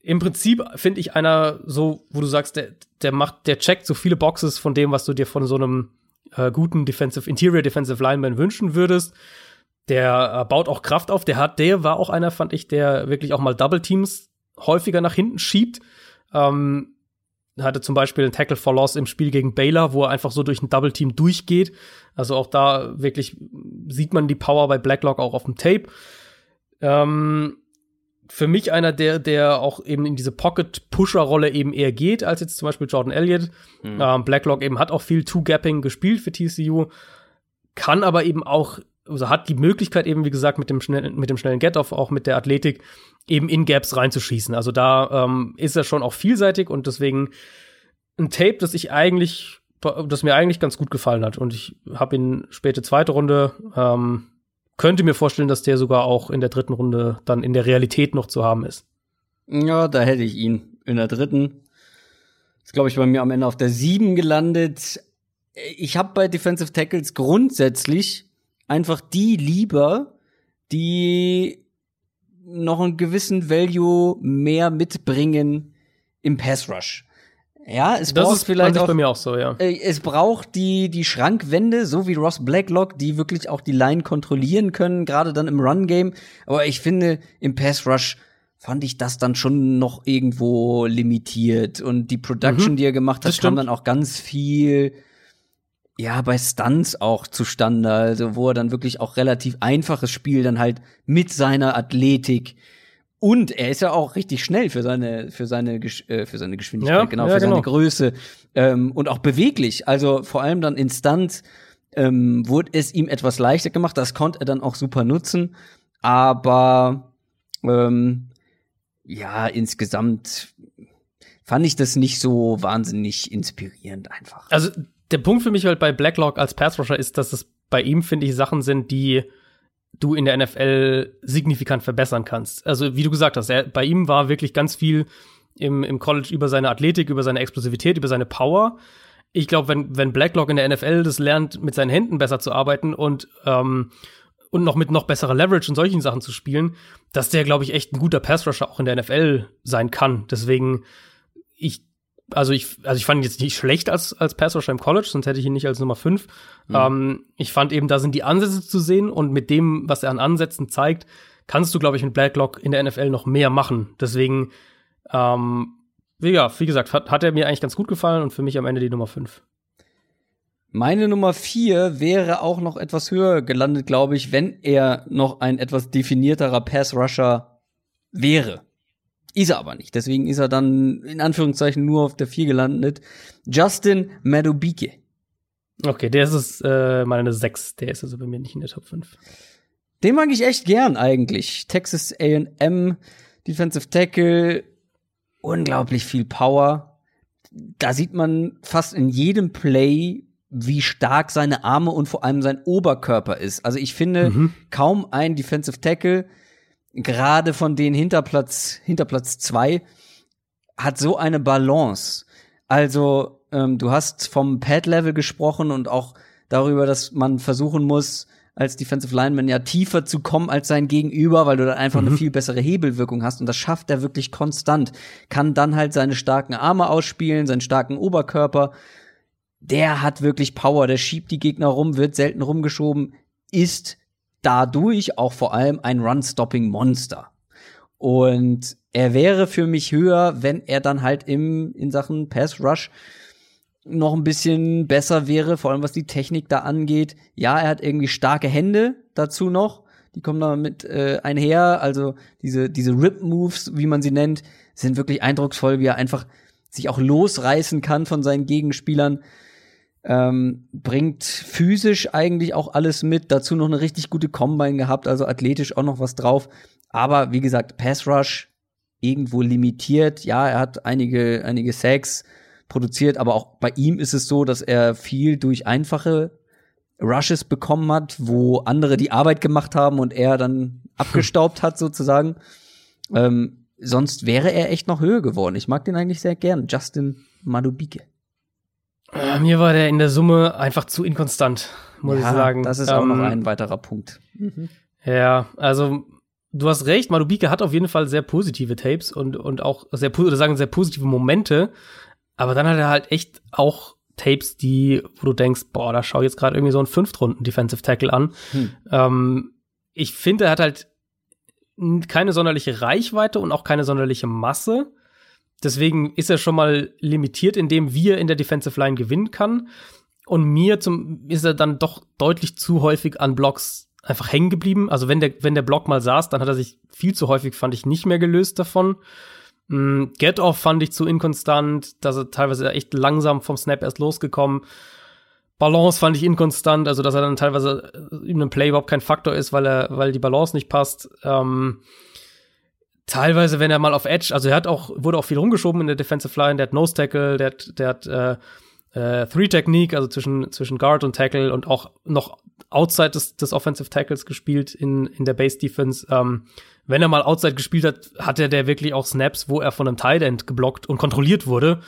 Im Prinzip finde ich einer so, wo du sagst, der, der macht, der checkt so viele Boxes von dem, was du dir von so einem äh, guten Defensive, Interior Defensive Lineman wünschen würdest. Der äh, baut auch Kraft auf. Der hat, der war auch einer, fand ich, der wirklich auch mal Double Teams häufiger nach hinten schiebt. Ähm, hatte zum Beispiel einen Tackle for Loss im Spiel gegen Baylor, wo er einfach so durch ein Double Team durchgeht. Also auch da wirklich sieht man die Power bei Blacklock auch auf dem Tape. Ähm, für mich einer, der, der auch eben in diese Pocket-Pusher-Rolle eben eher geht, als jetzt zum Beispiel Jordan Elliott. Mhm. Ähm, Blacklock eben hat auch viel Two-Gapping gespielt für TCU, kann aber eben auch also hat die Möglichkeit eben, wie gesagt, mit dem, schnellen, mit dem schnellen Get-Off, auch mit der Athletik, eben in Gaps reinzuschießen. Also da ähm, ist er schon auch vielseitig und deswegen ein Tape, das ich eigentlich, das mir eigentlich ganz gut gefallen hat. Und ich habe ihn späte zweite Runde, ähm, könnte mir vorstellen, dass der sogar auch in der dritten Runde dann in der Realität noch zu haben ist. Ja, da hätte ich ihn in der dritten. Ist, glaube ich, bei mir am Ende auf der sieben gelandet. Ich habe bei Defensive Tackles grundsätzlich einfach die lieber, die noch einen gewissen Value mehr mitbringen im Pass Rush. Ja, es das braucht vielleicht auch, bei mir auch so, ja. Äh, es braucht die die Schrankwände, so wie Ross Blacklock, die wirklich auch die Line kontrollieren können, gerade dann im Run Game, aber ich finde im Pass Rush fand ich das dann schon noch irgendwo limitiert. Und die Production, mhm, die er gemacht hat, kam dann auch ganz viel ja, bei Stunts auch zustande, also wo er dann wirklich auch relativ einfaches Spiel dann halt mit seiner Athletik und er ist ja auch richtig schnell für seine für seine äh, für seine Geschwindigkeit, ja, genau, ja, für genau. seine Größe ähm, und auch beweglich. Also vor allem dann in Stunts ähm, wurde es ihm etwas leichter gemacht. Das konnte er dann auch super nutzen, aber ähm, ja, insgesamt fand ich das nicht so wahnsinnig inspirierend einfach. Also der Punkt für mich halt bei Blacklock als Passrusher ist, dass es bei ihm, finde ich, Sachen sind, die du in der NFL signifikant verbessern kannst. Also, wie du gesagt hast, er, bei ihm war wirklich ganz viel im, im College über seine Athletik, über seine Explosivität, über seine Power. Ich glaube, wenn, wenn Blacklock in der NFL das lernt, mit seinen Händen besser zu arbeiten und, ähm, und noch mit noch besserer Leverage und solchen Sachen zu spielen, dass der, glaube ich, echt ein guter Passrusher auch in der NFL sein kann. Deswegen, ich also ich, also ich fand ihn jetzt nicht schlecht als, als Passrusher im College, sonst hätte ich ihn nicht als Nummer 5. Mhm. Ähm, ich fand eben, da sind die Ansätze zu sehen und mit dem, was er an Ansätzen zeigt, kannst du, glaube ich, mit Blacklock in der NFL noch mehr machen. Deswegen, ähm, ja, wie gesagt, hat, hat er mir eigentlich ganz gut gefallen und für mich am Ende die Nummer 5. Meine Nummer 4 wäre auch noch etwas höher gelandet, glaube ich, wenn er noch ein etwas definierterer Pass-Rusher wäre. Ist er aber nicht. Deswegen ist er dann in Anführungszeichen nur auf der 4 gelandet. Justin Madubike. Okay, der ist es, äh, meine 6. Der ist also bei mir nicht in der Top 5. Den mag ich echt gern eigentlich. Texas A&M, Defensive Tackle, unglaublich viel Power. Da sieht man fast in jedem Play, wie stark seine Arme und vor allem sein Oberkörper ist. Also ich finde, mhm. kaum ein Defensive Tackle gerade von den Hinterplatz, Hinterplatz zwei hat so eine Balance. Also, ähm, du hast vom Pad-Level gesprochen und auch darüber, dass man versuchen muss, als Defensive Lineman ja tiefer zu kommen als sein Gegenüber, weil du dann einfach mhm. eine viel bessere Hebelwirkung hast und das schafft er wirklich konstant. Kann dann halt seine starken Arme ausspielen, seinen starken Oberkörper. Der hat wirklich Power, der schiebt die Gegner rum, wird selten rumgeschoben, ist dadurch auch vor allem ein Run-Stopping-Monster. Und er wäre für mich höher, wenn er dann halt im, in Sachen Pass Rush noch ein bisschen besser wäre, vor allem was die Technik da angeht. Ja, er hat irgendwie starke Hände dazu noch. Die kommen da mit äh, einher. Also diese, diese Rip-Moves, wie man sie nennt, sind wirklich eindrucksvoll, wie er einfach sich auch losreißen kann von seinen Gegenspielern. Ähm, bringt physisch eigentlich auch alles mit. Dazu noch eine richtig gute Combine gehabt, also athletisch auch noch was drauf. Aber wie gesagt, Pass Rush irgendwo limitiert. Ja, er hat einige, einige Sacks produziert, aber auch bei ihm ist es so, dass er viel durch einfache Rushes bekommen hat, wo andere die Arbeit gemacht haben und er dann abgestaubt hat sozusagen. Ähm, sonst wäre er echt noch höher geworden. Ich mag den eigentlich sehr gern, Justin Madubike. Äh, mir war der in der Summe einfach zu inkonstant, muss ja, ich sagen. Das ist auch noch ähm, ein weiterer Punkt. Mhm. Ja, also du hast recht, Madubike hat auf jeden Fall sehr positive Tapes und, und auch sehr, oder sagen sehr positive Momente. Aber dann hat er halt echt auch Tapes, die, wo du denkst, boah, da schau ich jetzt gerade irgendwie so einen Fünftrunden Defensive Tackle an. Hm. Ähm, ich finde, er hat halt keine sonderliche Reichweite und auch keine sonderliche Masse. Deswegen ist er schon mal limitiert in dem, wie er in der Defensive Line gewinnen kann. Und mir zum, ist er dann doch deutlich zu häufig an Blocks einfach hängen geblieben. Also wenn der, wenn der Block mal saß, dann hat er sich viel zu häufig, fand ich, nicht mehr gelöst davon. Mm, Get Off fand ich zu inkonstant, dass er teilweise echt langsam vom Snap erst losgekommen. Balance fand ich inkonstant, also dass er dann teilweise in einem Play überhaupt kein Faktor ist, weil er, weil die Balance nicht passt. Ähm, teilweise, wenn er mal auf Edge, also er hat auch, wurde auch viel rumgeschoben in der Defensive Line, der hat Nose Tackle, der hat, der hat äh, äh, Three Technique, also zwischen, zwischen Guard und Tackle und auch noch outside des, des Offensive Tackles gespielt in, in der Base Defense. Ähm, wenn er mal outside gespielt hat, hatte der wirklich auch Snaps, wo er von einem Tight End geblockt und kontrolliert wurde.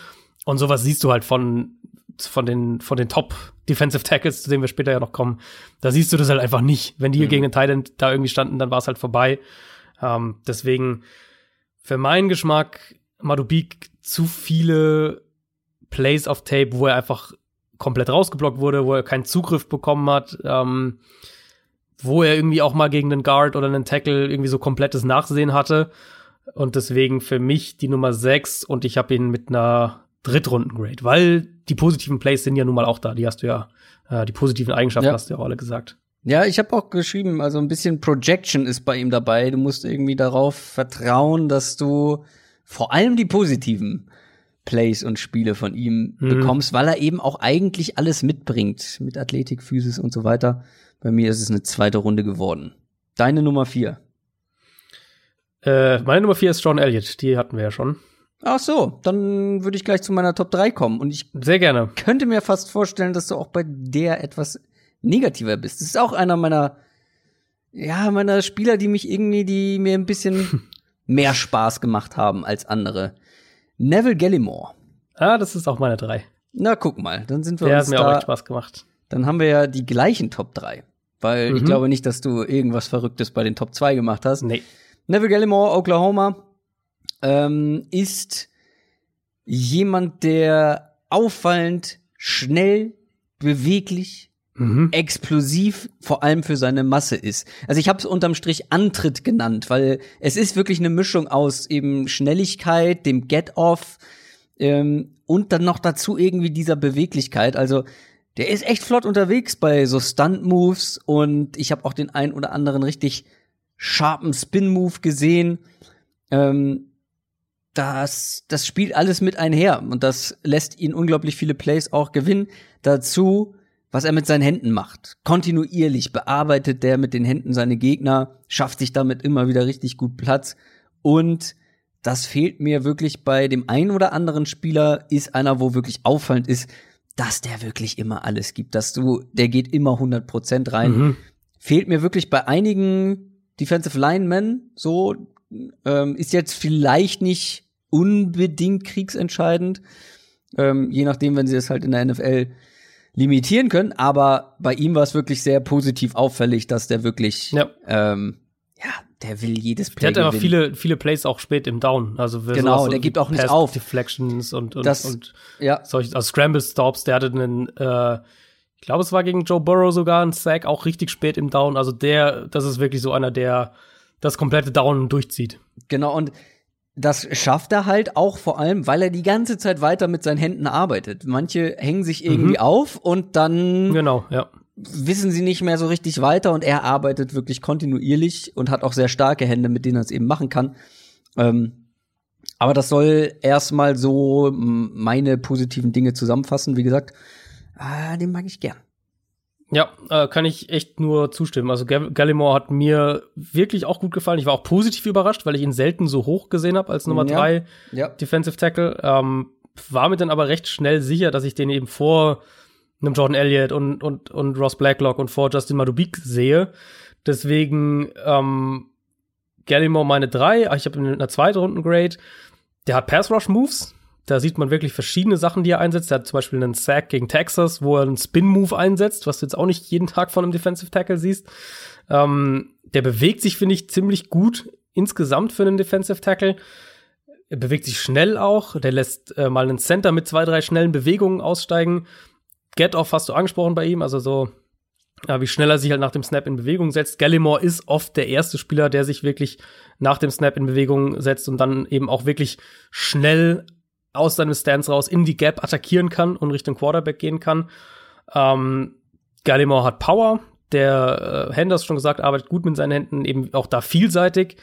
Und sowas siehst du halt von, von den, von den Top Defensive Tackles, zu denen wir später ja noch kommen. Da siehst du das halt einfach nicht. Wenn die mhm. gegen den Tight End da irgendwie standen, dann war es halt vorbei. Ähm, deswegen, für meinen Geschmack, Madubik zu viele Plays auf Tape, wo er einfach komplett rausgeblockt wurde, wo er keinen Zugriff bekommen hat, ähm, wo er irgendwie auch mal gegen einen Guard oder einen Tackle irgendwie so komplettes Nachsehen hatte. Und deswegen für mich die Nummer 6 und ich habe ihn mit einer Drittrunden-Grade, weil die positiven Plays sind ja nun mal auch da. Die hast du ja, äh, die positiven Eigenschaften ja. hast du ja auch alle gesagt. Ja, ich habe auch geschrieben, also ein bisschen Projection ist bei ihm dabei. Du musst irgendwie darauf vertrauen, dass du vor allem die positiven Plays und Spiele von ihm mhm. bekommst, weil er eben auch eigentlich alles mitbringt mit Athletik, Physis und so weiter. Bei mir ist es eine zweite Runde geworden. Deine Nummer vier. Äh, meine Nummer vier ist John Elliott. Die hatten wir ja schon. Ach so, dann würde ich gleich zu meiner Top 3 kommen. Und ich sehr gerne. könnte mir fast vorstellen, dass du auch bei der etwas negativer bist. Das ist auch einer meiner, ja, meiner Spieler, die mich irgendwie, die mir ein bisschen mehr Spaß gemacht haben als andere. Neville Gallimore. Ah, das ist auch meine drei. Na, guck mal, dann sind wir Der uns hat mir da, auch echt Spaß gemacht. Dann haben wir ja die gleichen Top 3. Weil mhm. ich glaube nicht, dass du irgendwas Verrücktes bei den Top 2 gemacht hast. Nee. Neville Gallimore, Oklahoma, ähm, ist jemand, der auffallend schnell, beweglich, mhm. explosiv, vor allem für seine Masse ist. Also ich habe es unterm Strich Antritt genannt, weil es ist wirklich eine Mischung aus eben Schnelligkeit, dem Get-Off ähm, und dann noch dazu irgendwie dieser Beweglichkeit. Also der ist echt flott unterwegs bei so Stunt-Moves und ich habe auch den ein oder anderen richtig sharpen Spin-Move gesehen. Ähm, das, das spielt alles mit einher und das lässt ihn unglaublich viele Plays auch gewinnen. Dazu was er mit seinen Händen macht. Kontinuierlich bearbeitet der mit den Händen seine Gegner, schafft sich damit immer wieder richtig gut Platz und das fehlt mir wirklich bei dem einen oder anderen Spieler, ist einer, wo wirklich auffallend ist, dass der wirklich immer alles gibt, dass du, der geht immer 100 Prozent rein. Mhm. Fehlt mir wirklich bei einigen Defensive Linemen, so, ähm, ist jetzt vielleicht nicht unbedingt kriegsentscheidend, ähm, je nachdem, wenn sie es halt in der NFL limitieren können, aber bei ihm war es wirklich sehr positiv auffällig, dass der wirklich, ja, ähm, ja der will jedes Play Der hat aber viele, viele Plays auch spät im Down. Also genau, so der gibt auch nicht auf. Deflections und, und, das, und ja. solche, also Scramble Stops, der hatte einen, äh, ich glaube, es war gegen Joe Burrow sogar ein Sack, auch richtig spät im Down. Also der, das ist wirklich so einer, der das komplette Down durchzieht. Genau, und das schafft er halt auch vor allem, weil er die ganze Zeit weiter mit seinen Händen arbeitet. Manche hängen sich irgendwie mhm. auf und dann genau, ja. wissen sie nicht mehr so richtig weiter und er arbeitet wirklich kontinuierlich und hat auch sehr starke Hände, mit denen er es eben machen kann. Ähm, aber das soll erstmal so meine positiven Dinge zusammenfassen. Wie gesagt, äh, den mag ich gern. Ja, äh, kann ich echt nur zustimmen. Also Gallimore hat mir wirklich auch gut gefallen. Ich war auch positiv überrascht, weil ich ihn selten so hoch gesehen habe als Nummer ja. drei ja. Defensive Tackle. Ähm, war mir dann aber recht schnell sicher, dass ich den eben vor einem Jordan Elliott und, und, und Ross Blacklock und vor Justin Madubik sehe. Deswegen ähm, Gallimore meine drei. Ich habe in einer zweiten Runden Grade. Der hat Pass Rush Moves. Da sieht man wirklich verschiedene Sachen, die er einsetzt. Er hat zum Beispiel einen Sack gegen Texas, wo er einen Spin-Move einsetzt, was du jetzt auch nicht jeden Tag von einem Defensive Tackle siehst. Ähm, der bewegt sich, finde ich, ziemlich gut insgesamt für einen Defensive Tackle. Er bewegt sich schnell auch. Der lässt äh, mal einen Center mit zwei, drei schnellen Bewegungen aussteigen. Get-Off hast du angesprochen bei ihm, also so, ja, wie schnell er sich halt nach dem Snap in Bewegung setzt. Gallimore ist oft der erste Spieler, der sich wirklich nach dem Snap in Bewegung setzt und dann eben auch wirklich schnell aus seinem Stance raus in die Gap attackieren kann und Richtung Quarterback gehen kann. Ähm, Gallimore hat Power. Der äh, Henders schon gesagt, arbeitet gut mit seinen Händen, eben auch da vielseitig.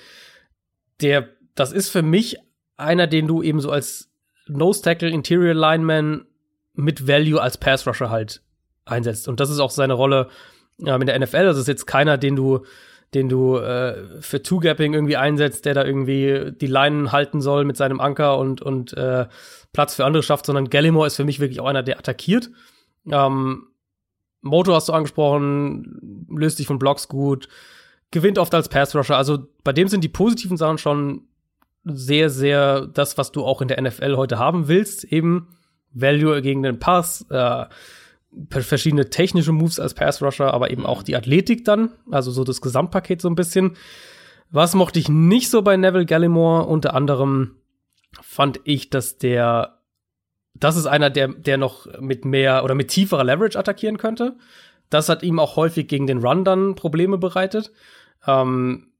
Der, das ist für mich einer, den du eben so als Nose Tackle, Interior Lineman mit Value als Pass Rusher halt einsetzt. Und das ist auch seine Rolle äh, in der NFL. Das ist jetzt keiner, den du den du äh, für Two-Gapping irgendwie einsetzt, der da irgendwie die Leinen halten soll mit seinem Anker und, und äh, Platz für andere schafft, sondern Gallimore ist für mich wirklich auch einer, der attackiert. Ähm, Motor hast du angesprochen, löst sich von Blocks gut, gewinnt oft als Pass-Rusher. Also bei dem sind die positiven Sachen schon sehr, sehr das, was du auch in der NFL heute haben willst. Eben Value gegen den Pass, äh, verschiedene technische Moves als Pass Rusher, aber eben auch die Athletik dann, also so das Gesamtpaket so ein bisschen. Was mochte ich nicht so bei Neville Gallimore? Unter anderem fand ich, dass der, das ist einer, der, der noch mit mehr oder mit tieferer Leverage attackieren könnte. Das hat ihm auch häufig gegen den Run dann Probleme bereitet. Ähm,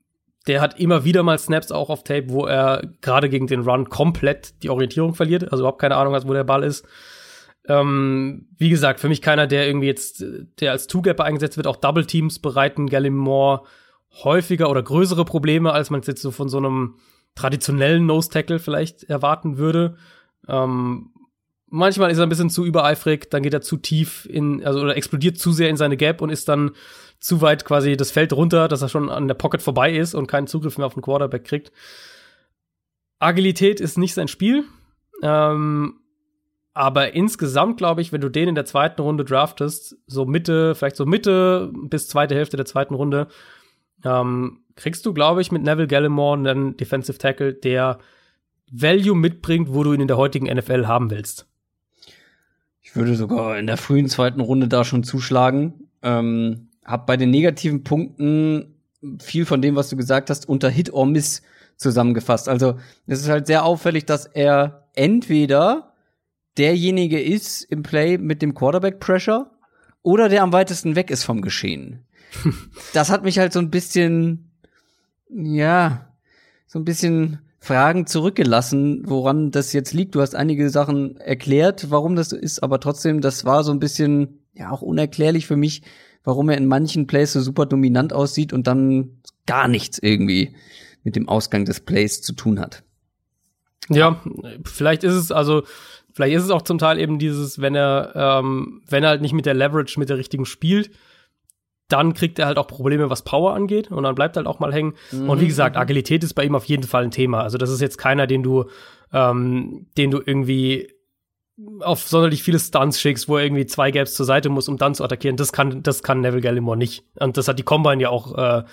der hat immer wieder mal Snaps auch auf Tape, wo er gerade gegen den Run komplett die Orientierung verliert, also überhaupt keine Ahnung hat, wo der Ball ist. Ähm, wie gesagt, für mich keiner, der irgendwie jetzt, der als Two-Gapper eingesetzt wird, auch Double Teams bereiten Gallimore häufiger oder größere Probleme, als man es jetzt so von so einem traditionellen Nose-Tackle vielleicht erwarten würde. Ähm, manchmal ist er ein bisschen zu übereifrig, dann geht er zu tief in, also oder explodiert zu sehr in seine Gap und ist dann zu weit quasi das Feld runter, dass er schon an der Pocket vorbei ist und keinen Zugriff mehr auf den Quarterback kriegt. Agilität ist nicht sein Spiel. Ähm, aber insgesamt glaube ich, wenn du den in der zweiten Runde draftest, so Mitte, vielleicht so Mitte bis zweite Hälfte der zweiten Runde, ähm, kriegst du, glaube ich, mit Neville Gallimore einen Defensive Tackle, der Value mitbringt, wo du ihn in der heutigen NFL haben willst. Ich würde sogar in der frühen zweiten Runde da schon zuschlagen. Ähm, hab bei den negativen Punkten viel von dem, was du gesagt hast, unter Hit or Miss zusammengefasst. Also es ist halt sehr auffällig, dass er entweder derjenige ist im Play mit dem Quarterback Pressure oder der am weitesten weg ist vom Geschehen. das hat mich halt so ein bisschen, ja, so ein bisschen Fragen zurückgelassen, woran das jetzt liegt. Du hast einige Sachen erklärt, warum das ist, aber trotzdem, das war so ein bisschen, ja, auch unerklärlich für mich, warum er in manchen Plays so super dominant aussieht und dann gar nichts irgendwie mit dem Ausgang des Plays zu tun hat. Ja, vielleicht ist es also Vielleicht ist es auch zum Teil eben dieses, wenn er, ähm, wenn er halt nicht mit der Leverage, mit der richtigen spielt, dann kriegt er halt auch Probleme, was Power angeht und dann bleibt halt auch mal hängen. Mhm. Und wie gesagt, mhm. Agilität ist bei ihm auf jeden Fall ein Thema. Also das ist jetzt keiner, den du, ähm, den du irgendwie auf sonderlich viele Stunts schickst, wo er irgendwie zwei Gaps zur Seite muss, um dann zu attackieren. Das kann, das kann Neville Gallimore nicht. Und das hat die Combine ja auch, äh,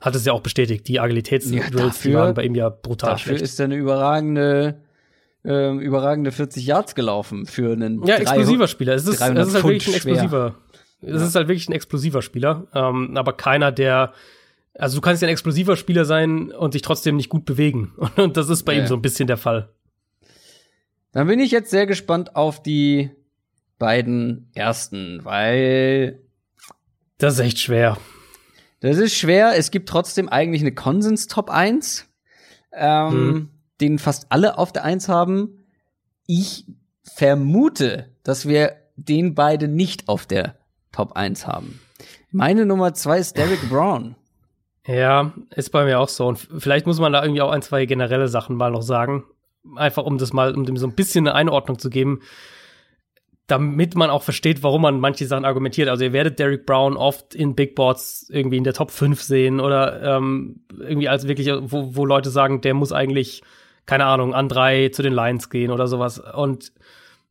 hat es ja auch bestätigt. Die Agilitätsdrills, ja, die waren bei ihm ja brutal dafür schlecht. ist er eine überragende ähm, überragende 40 Yards gelaufen für einen Ja, explosiver Spieler. Es ist, es ist halt wirklich ein explosiver. Es ja. ist halt wirklich ein explosiver Spieler, ähm, aber keiner, der also du kannst ja ein explosiver Spieler sein und dich trotzdem nicht gut bewegen. Und das ist bei ja. ihm so ein bisschen der Fall. Dann bin ich jetzt sehr gespannt auf die beiden ersten, weil das ist echt schwer. Das ist schwer. Es gibt trotzdem eigentlich eine Konsens Top 1. Ähm, hm den fast alle auf der Eins haben. Ich vermute, dass wir den beide nicht auf der Top 1 haben. Meine Nummer zwei ist Derek Brown. Ja, ist bei mir auch so. Und vielleicht muss man da irgendwie auch ein, zwei generelle Sachen mal noch sagen. Einfach um das mal, um dem so ein bisschen eine Einordnung zu geben, damit man auch versteht, warum man manche Sachen argumentiert. Also ihr werdet Derek Brown oft in Big Boards irgendwie in der Top 5 sehen oder ähm, irgendwie als wirklich, wo, wo Leute sagen, der muss eigentlich, keine Ahnung, an drei zu den Lions gehen oder sowas. Und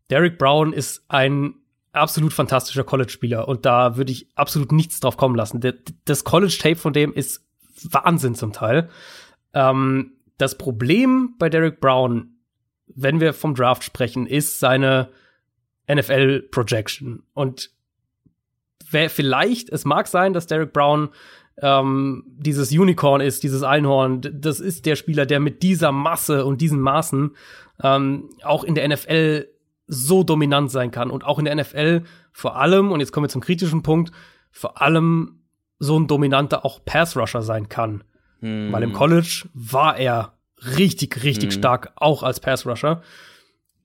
Derek Brown ist ein absolut fantastischer College-Spieler und da würde ich absolut nichts drauf kommen lassen. Das College-Tape von dem ist Wahnsinn zum Teil. Ähm, das Problem bei Derek Brown, wenn wir vom Draft sprechen, ist seine NFL-Projection. Und wer vielleicht, es mag sein, dass Derek Brown ähm, dieses Unicorn ist, dieses Einhorn, das ist der Spieler, der mit dieser Masse und diesen Maßen ähm, auch in der NFL so dominant sein kann und auch in der NFL vor allem, und jetzt kommen wir zum kritischen Punkt, vor allem so ein dominanter auch Pass-Rusher sein kann. Hm. Weil im College war er richtig, richtig hm. stark, auch als Pass-Rusher.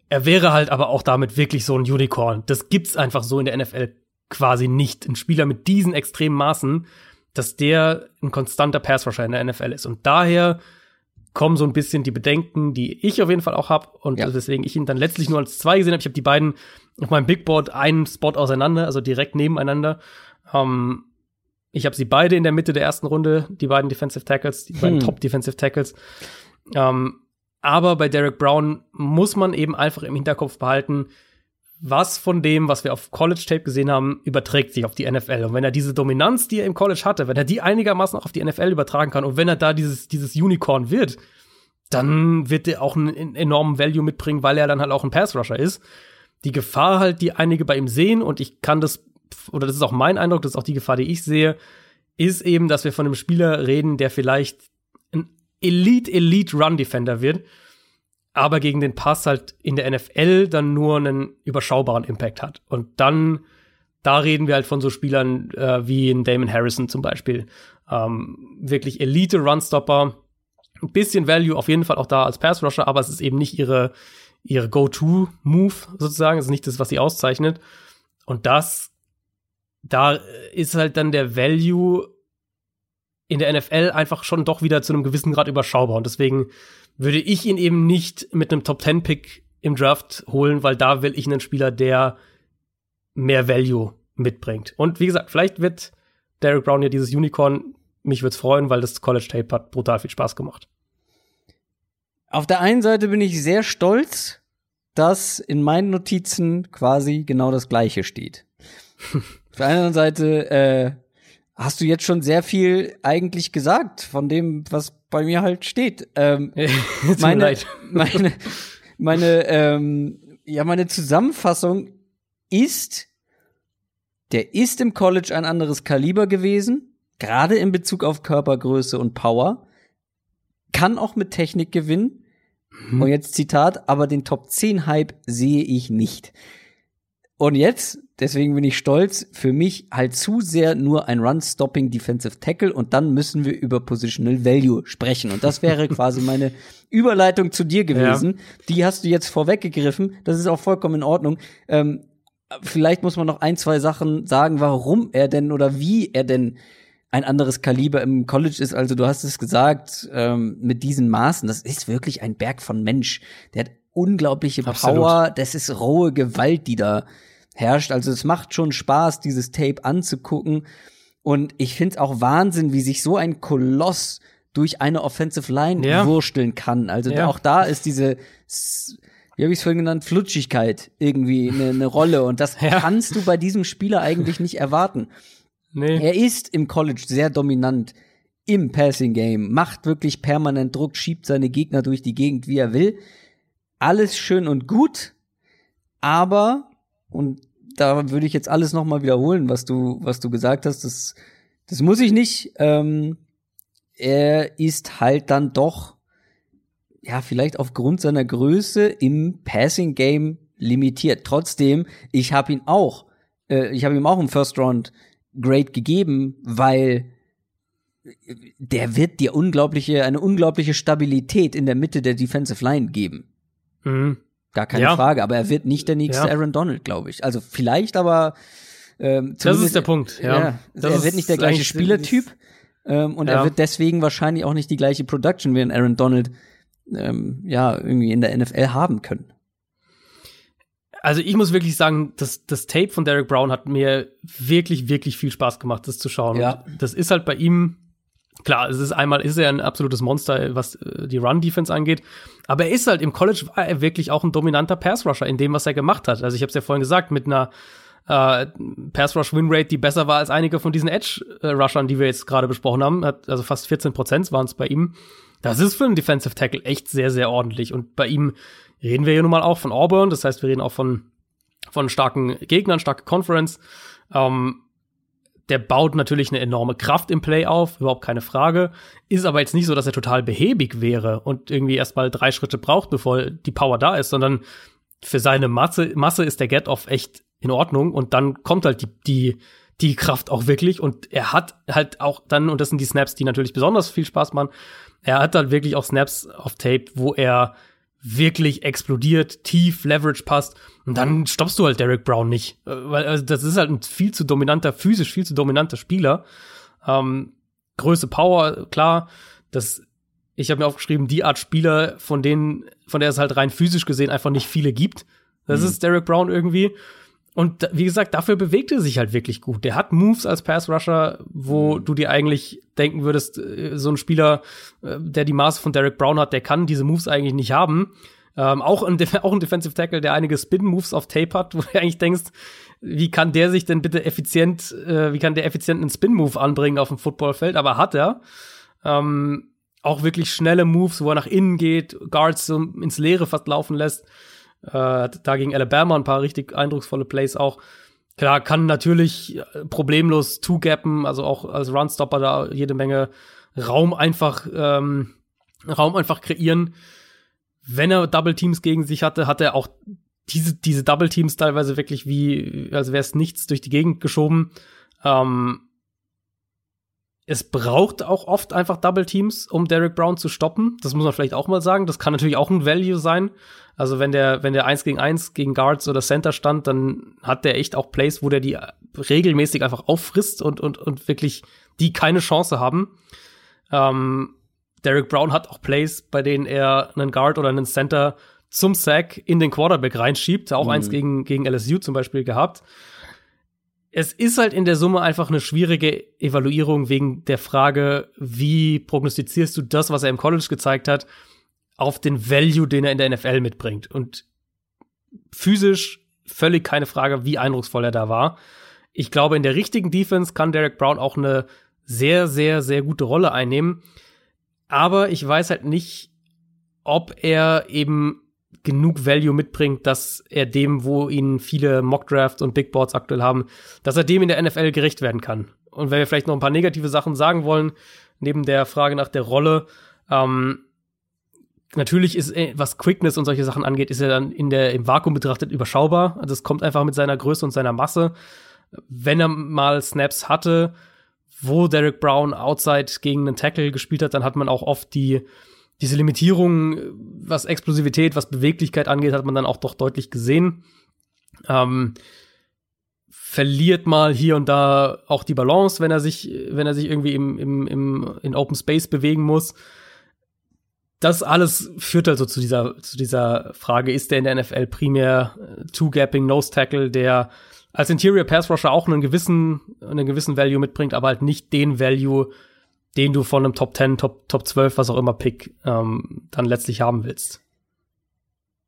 Er wäre halt aber auch damit wirklich so ein Unicorn. Das gibt's einfach so in der NFL quasi nicht. Ein Spieler mit diesen extremen Maßen, dass der ein konstanter Pass-Rusher in der NFL ist. Und daher kommen so ein bisschen die Bedenken, die ich auf jeden Fall auch habe und ja. weswegen ich ihn dann letztlich nur als zwei gesehen habe. Ich habe die beiden auf meinem Big Board einen Spot auseinander, also direkt nebeneinander. Ähm, ich habe sie beide in der Mitte der ersten Runde, die beiden Defensive Tackles, die hm. beiden Top Defensive Tackles. Ähm, aber bei Derek Brown muss man eben einfach im Hinterkopf behalten, was von dem, was wir auf College Tape gesehen haben, überträgt sich auf die NFL. Und wenn er diese Dominanz, die er im College hatte, wenn er die einigermaßen auch auf die NFL übertragen kann und wenn er da dieses, dieses Unicorn wird, dann wird er auch einen enormen Value mitbringen, weil er dann halt auch ein Pass Rusher ist. Die Gefahr halt, die einige bei ihm sehen, und ich kann das, oder das ist auch mein Eindruck, das ist auch die Gefahr, die ich sehe, ist eben, dass wir von einem Spieler reden, der vielleicht ein Elite, Elite Run Defender wird aber gegen den Pass halt in der NFL dann nur einen überschaubaren Impact hat. Und dann, da reden wir halt von so Spielern äh, wie in Damon Harrison zum Beispiel. Ähm, wirklich Elite Runstopper. Ein bisschen Value auf jeden Fall auch da als Pass Rusher, aber es ist eben nicht ihre, ihre Go-To-Move sozusagen. Es ist nicht das, was sie auszeichnet. Und das, da ist halt dann der Value in der NFL einfach schon doch wieder zu einem gewissen Grad überschaubar. Und deswegen würde ich ihn eben nicht mit einem Top 10 Pick im Draft holen, weil da will ich einen Spieler, der mehr Value mitbringt. Und wie gesagt, vielleicht wird Derek Brown ja dieses Unicorn. Mich würde es freuen, weil das College Tape hat brutal viel Spaß gemacht. Auf der einen Seite bin ich sehr stolz, dass in meinen Notizen quasi genau das Gleiche steht. Auf der anderen Seite äh, hast du jetzt schon sehr viel eigentlich gesagt von dem, was bei mir halt steht. Ähm, meine, meine, meine, ähm, ja, meine Zusammenfassung ist, der ist im College ein anderes Kaliber gewesen, gerade in Bezug auf Körpergröße und Power, kann auch mit Technik gewinnen. Mhm. Und jetzt Zitat, aber den Top 10 Hype sehe ich nicht. Und jetzt, deswegen bin ich stolz, für mich halt zu sehr nur ein Run-Stopping Defensive Tackle und dann müssen wir über Positional Value sprechen. Und das wäre quasi meine Überleitung zu dir gewesen. Ja. Die hast du jetzt vorweggegriffen. Das ist auch vollkommen in Ordnung. Ähm, vielleicht muss man noch ein, zwei Sachen sagen, warum er denn oder wie er denn ein anderes Kaliber im College ist. Also du hast es gesagt, ähm, mit diesen Maßen, das ist wirklich ein Berg von Mensch. Der hat unglaubliche Absolut. Power, das ist rohe Gewalt, die da herrscht. Also es macht schon Spaß, dieses Tape anzugucken. Und ich finde es auch Wahnsinn, wie sich so ein Koloss durch eine Offensive Line ja. wursteln kann. Also ja. auch da ist diese, wie habe ich es vorhin genannt, Flutschigkeit irgendwie eine, eine Rolle. Und das ja. kannst du bei diesem Spieler eigentlich nicht erwarten. Nee. Er ist im College sehr dominant im Passing Game, macht wirklich permanent Druck, schiebt seine Gegner durch die Gegend, wie er will. Alles schön und gut, aber und da würde ich jetzt alles noch mal wiederholen, was du, was du gesagt hast. Das, das muss ich nicht. Ähm, er ist halt dann doch, ja, vielleicht aufgrund seiner Größe im Passing Game limitiert. Trotzdem, ich habe ihn auch, äh, ich habe ihm auch einen First Round Grade gegeben, weil der wird dir unglaubliche, eine unglaubliche Stabilität in der Mitte der Defensive Line geben. Mhm. Gar keine ja. Frage, aber er wird nicht der nächste ja. Aaron Donald, glaube ich. Also vielleicht, aber ähm, das ist der Punkt, ja. er wird nicht der gleiche Spielertyp ähm, und er wird deswegen wahrscheinlich auch nicht die gleiche Production wie ein Aaron Donald ähm, ja irgendwie in der NFL haben können. Also ich muss wirklich sagen, das, das Tape von Derek Brown hat mir wirklich, wirklich viel Spaß gemacht, das zu schauen. Ja. Und das ist halt bei ihm, klar, es ist einmal, ist er ein absolutes Monster, was äh, die Run-Defense angeht. Aber er ist halt, im College war er wirklich auch ein dominanter Pass-Rusher in dem, was er gemacht hat. Also ich habe es ja vorhin gesagt, mit einer äh, Pass-Rush-Win-Rate, die besser war als einige von diesen Edge-Rushern, die wir jetzt gerade besprochen haben. Hat, also fast 14 Prozent waren es bei ihm. Das ist für einen Defensive Tackle echt sehr, sehr ordentlich. Und bei ihm reden wir ja nun mal auch von Auburn, das heißt, wir reden auch von, von starken Gegnern, starke Conference. Ähm, der baut natürlich eine enorme Kraft im Play auf, überhaupt keine Frage. Ist aber jetzt nicht so, dass er total behäbig wäre und irgendwie erstmal drei Schritte braucht, bevor die Power da ist, sondern für seine Masse, Masse ist der Get-Off echt in Ordnung und dann kommt halt die, die, die Kraft auch wirklich und er hat halt auch dann, und das sind die Snaps, die natürlich besonders viel Spaß machen, er hat halt wirklich auch Snaps auf Tape, wo er wirklich explodiert, tief, Leverage passt. Und dann stoppst du halt Derek Brown nicht. Äh, weil also das ist halt ein viel zu dominanter, physisch viel zu dominanter Spieler. Ähm, Größe, Power, klar. Das, ich habe mir aufgeschrieben, die Art Spieler, von denen, von der es halt rein physisch gesehen einfach nicht viele gibt. Das mhm. ist Derek Brown irgendwie. Und wie gesagt, dafür bewegt er sich halt wirklich gut. Der hat Moves als Pass Rusher, wo mhm. du dir eigentlich denken würdest, äh, so ein Spieler, äh, der die Maße von Derek Brown hat, der kann diese Moves eigentlich nicht haben. Ähm, auch, ein auch ein Defensive Tackle, der einige Spin-Moves auf Tape hat, wo du eigentlich denkst, wie kann der sich denn bitte effizient, äh, wie kann der effizient einen Spin-Move anbringen auf dem Footballfeld? Aber hat er. Ähm, auch wirklich schnelle Moves, wo er nach innen geht, Guards so ins Leere fast laufen lässt. Äh, da gegen Alabama ein paar richtig eindrucksvolle Plays auch. Klar, kann natürlich äh, problemlos two-gappen, also auch als Runstopper da jede Menge Raum einfach, ähm, Raum einfach kreieren. Wenn er Double Teams gegen sich hatte, hat er auch diese, diese Double Teams teilweise wirklich wie, als wäre es nichts durch die Gegend geschoben. Ähm, es braucht auch oft einfach Double Teams, um Derek Brown zu stoppen. Das muss man vielleicht auch mal sagen. Das kann natürlich auch ein Value sein. Also wenn der, wenn der eins gegen eins gegen Guards oder Center stand, dann hat der echt auch Plays, wo der die regelmäßig einfach auffrisst und, und, und wirklich die keine Chance haben. Ähm, Derek Brown hat auch Plays, bei denen er einen Guard oder einen Center zum Sack in den Quarterback reinschiebt. Auch mhm. eins gegen, gegen LSU zum Beispiel gehabt. Es ist halt in der Summe einfach eine schwierige Evaluierung wegen der Frage, wie prognostizierst du das, was er im College gezeigt hat, auf den Value, den er in der NFL mitbringt. Und physisch völlig keine Frage, wie eindrucksvoll er da war. Ich glaube, in der richtigen Defense kann Derek Brown auch eine sehr, sehr, sehr gute Rolle einnehmen. Aber ich weiß halt nicht, ob er eben genug Value mitbringt, dass er dem, wo ihn viele Mockdrafts und Big Boards aktuell haben, dass er dem in der NFL gerecht werden kann. Und wenn wir vielleicht noch ein paar negative Sachen sagen wollen, neben der Frage nach der Rolle, ähm, natürlich ist, äh, was Quickness und solche Sachen angeht, ist er dann in der, im Vakuum betrachtet überschaubar. Also es kommt einfach mit seiner Größe und seiner Masse. Wenn er mal Snaps hatte, wo Derek Brown outside gegen einen Tackle gespielt hat, dann hat man auch oft die, diese Limitierung, was Explosivität, was Beweglichkeit angeht, hat man dann auch doch deutlich gesehen. Ähm, verliert mal hier und da auch die Balance, wenn er sich, wenn er sich irgendwie im, im, im, in Open Space bewegen muss das alles führt also zu dieser, zu dieser Frage, ist der in der NFL primär äh, Two-Gapping, Nose-Tackle, der als Interior Pass Rusher auch einen gewissen, einen gewissen Value mitbringt, aber halt nicht den Value, den du von einem Top 10, Top, Top 12, was auch immer Pick ähm, dann letztlich haben willst.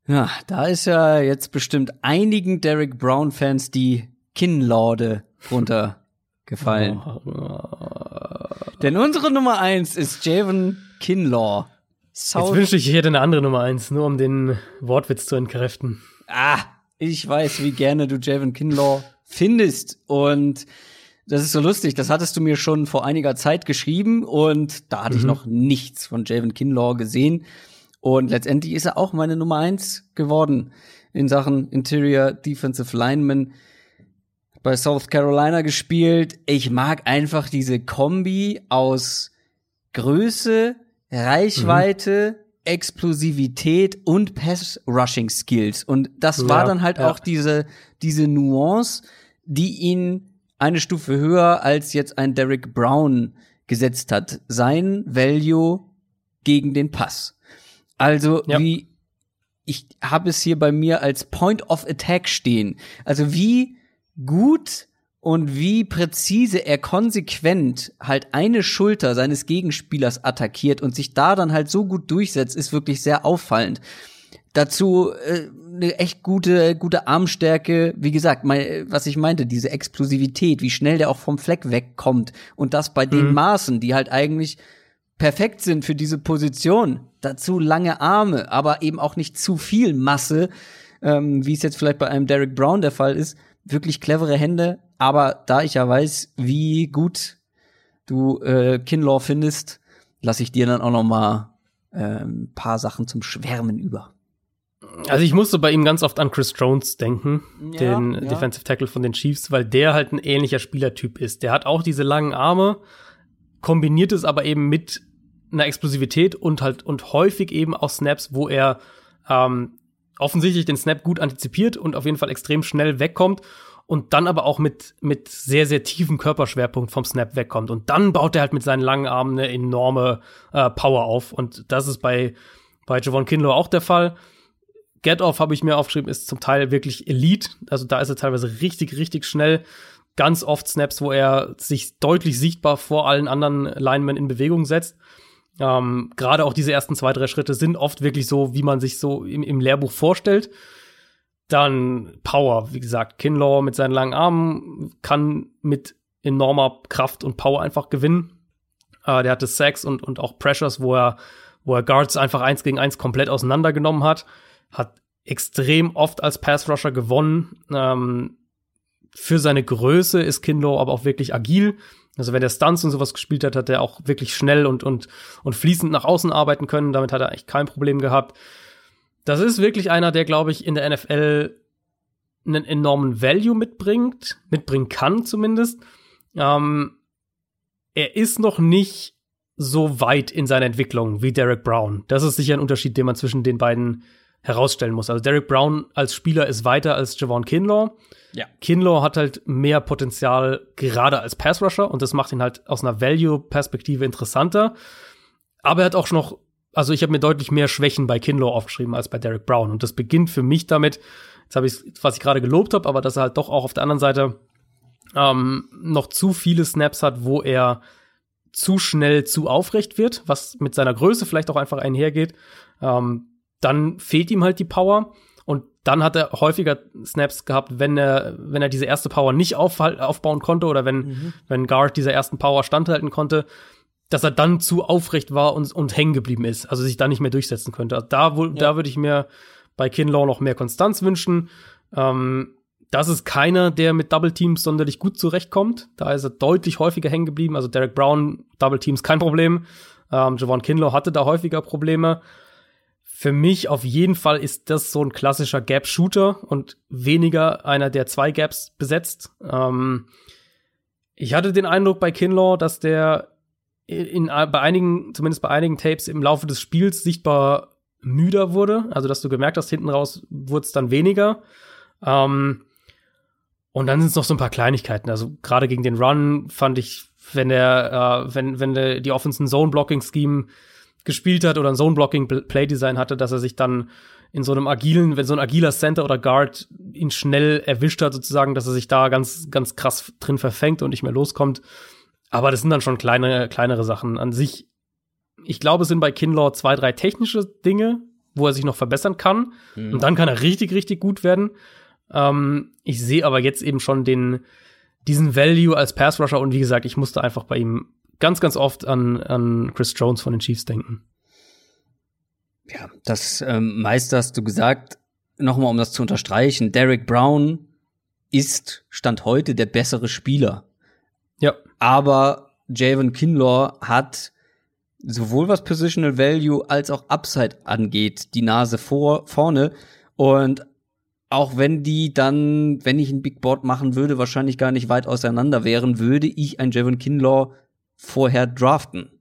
Ja, da ist ja jetzt bestimmt einigen Derek Brown Fans die Kinnlorde runtergefallen. Denn unsere Nummer eins ist Javon Kinlaw. South Jetzt wünschte ich, ich hätte eine andere Nummer eins, nur um den Wortwitz zu entkräften. Ah, ich weiß, wie gerne du Javon Kinlaw findest. Und das ist so lustig. Das hattest du mir schon vor einiger Zeit geschrieben und da hatte mhm. ich noch nichts von Javon Kinlaw gesehen. Und letztendlich ist er auch meine Nummer eins geworden in Sachen Interior Defensive Lineman. bei South Carolina gespielt. Ich mag einfach diese Kombi aus Größe, Reichweite, mhm. Explosivität und Pass-Rushing-Skills. Und das war dann halt ja. auch diese, diese Nuance, die ihn eine Stufe höher als jetzt ein Derek Brown gesetzt hat. Sein Value gegen den Pass. Also ja. wie ich habe es hier bei mir als Point of Attack stehen. Also wie gut und wie präzise er konsequent halt eine Schulter seines Gegenspielers attackiert und sich da dann halt so gut durchsetzt, ist wirklich sehr auffallend. Dazu äh, eine echt gute gute Armstärke, wie gesagt, mein, was ich meinte, diese Explosivität, wie schnell der auch vom Fleck wegkommt und das bei mhm. den Maßen, die halt eigentlich perfekt sind für diese Position. Dazu lange Arme, aber eben auch nicht zu viel Masse, ähm, wie es jetzt vielleicht bei einem Derek Brown der Fall ist. Wirklich clevere Hände, aber da ich ja weiß, wie gut du äh, Kinlaw findest, lasse ich dir dann auch noch mal ein paar Sachen zum Schwärmen über. Also ich musste bei ihm ganz oft an Chris Jones denken, ja, den ja. Defensive Tackle von den Chiefs, weil der halt ein ähnlicher Spielertyp ist. Der hat auch diese langen Arme, kombiniert es aber eben mit einer Explosivität und halt und häufig eben auch Snaps, wo er ähm, offensichtlich den Snap gut antizipiert und auf jeden Fall extrem schnell wegkommt und dann aber auch mit, mit sehr, sehr tiefem Körperschwerpunkt vom Snap wegkommt. Und dann baut er halt mit seinen langen Armen eine enorme äh, Power auf. Und das ist bei, bei Javon Kinlo auch der Fall. Get Off habe ich mir aufgeschrieben, ist zum Teil wirklich Elite. Also da ist er teilweise richtig, richtig schnell. Ganz oft Snaps, wo er sich deutlich sichtbar vor allen anderen Linemen in Bewegung setzt. Ähm, Gerade auch diese ersten zwei, drei Schritte sind oft wirklich so, wie man sich so im, im Lehrbuch vorstellt. Dann Power, wie gesagt, Kinlaw mit seinen langen Armen kann mit enormer Kraft und Power einfach gewinnen. Äh, der hatte Sacks und, und auch Pressures, wo er, wo er Guards einfach eins gegen eins komplett auseinandergenommen hat. Hat extrem oft als Pass Rusher gewonnen. Ähm, für seine Größe ist Kinlaw aber auch wirklich agil. Also wenn der Stunts und sowas gespielt hat, hat er auch wirklich schnell und, und, und fließend nach außen arbeiten können. Damit hat er eigentlich kein Problem gehabt. Das ist wirklich einer, der, glaube ich, in der NFL einen enormen Value mitbringt, mitbringen kann zumindest. Ähm, er ist noch nicht so weit in seiner Entwicklung wie Derek Brown. Das ist sicher ein Unterschied, den man zwischen den beiden herausstellen muss. Also Derek Brown als Spieler ist weiter als Javon Kinlaw. Ja. Kinlaw hat halt mehr Potenzial gerade als Passrusher und das macht ihn halt aus einer Value-Perspektive interessanter. Aber er hat auch noch, also ich habe mir deutlich mehr Schwächen bei Kinlaw aufgeschrieben als bei Derek Brown. Und das beginnt für mich damit, jetzt habe ich, was ich gerade gelobt habe, aber dass er halt doch auch auf der anderen Seite ähm, noch zu viele Snaps hat, wo er zu schnell zu aufrecht wird, was mit seiner Größe vielleicht auch einfach einhergeht. Ähm, dann fehlt ihm halt die Power. Und dann hat er häufiger Snaps gehabt, wenn er, wenn er diese erste Power nicht auf, aufbauen konnte oder wenn, mhm. wenn Guard dieser ersten Power standhalten konnte, dass er dann zu aufrecht war und, und hängen geblieben ist, also sich da nicht mehr durchsetzen könnte. Also da, wo, ja. da würde ich mir bei Kinlaw noch mehr Konstanz wünschen. Ähm, das ist keiner, der mit Double Teams sonderlich gut zurechtkommt. Da ist er deutlich häufiger hängen geblieben. Also Derek Brown, Double Teams kein Problem. Ähm, Javon Kinlaw hatte da häufiger Probleme für mich auf jeden Fall ist das so ein klassischer Gap-Shooter und weniger einer, der zwei Gaps besetzt. Ähm, ich hatte den Eindruck bei Kinlaw, dass der in, bei einigen, zumindest bei einigen Tapes im Laufe des Spiels sichtbar müder wurde. Also, dass du gemerkt hast, hinten raus wurde es dann weniger. Ähm, und dann sind es noch so ein paar Kleinigkeiten. Also, gerade gegen den Run fand ich, wenn der, äh, wenn, wenn der, die Offensive Zone Blocking Scheme gespielt hat oder ein Zone-Blocking-Play-Design hatte, dass er sich dann in so einem agilen, wenn so ein agiler Center oder Guard ihn schnell erwischt hat, sozusagen, dass er sich da ganz, ganz krass drin verfängt und nicht mehr loskommt. Aber das sind dann schon kleine, kleinere Sachen. An sich, ich glaube, es sind bei Kinlaw zwei, drei technische Dinge, wo er sich noch verbessern kann. Mhm. Und dann kann er richtig, richtig gut werden. Ähm, ich sehe aber jetzt eben schon den, diesen Value als Pass-Rusher und wie gesagt, ich musste einfach bei ihm ganz, ganz oft an, an Chris Jones von den Chiefs denken. Ja, das ähm, meiste hast du gesagt. Nochmal, um das zu unterstreichen. Derek Brown ist Stand heute der bessere Spieler. Aber Javon Kinlaw hat sowohl was Positional Value als auch Upside angeht, die Nase vor, vorne. Und auch wenn die dann, wenn ich ein Big Board machen würde, wahrscheinlich gar nicht weit auseinander wären, würde ich ein Javon Kinlaw vorher draften.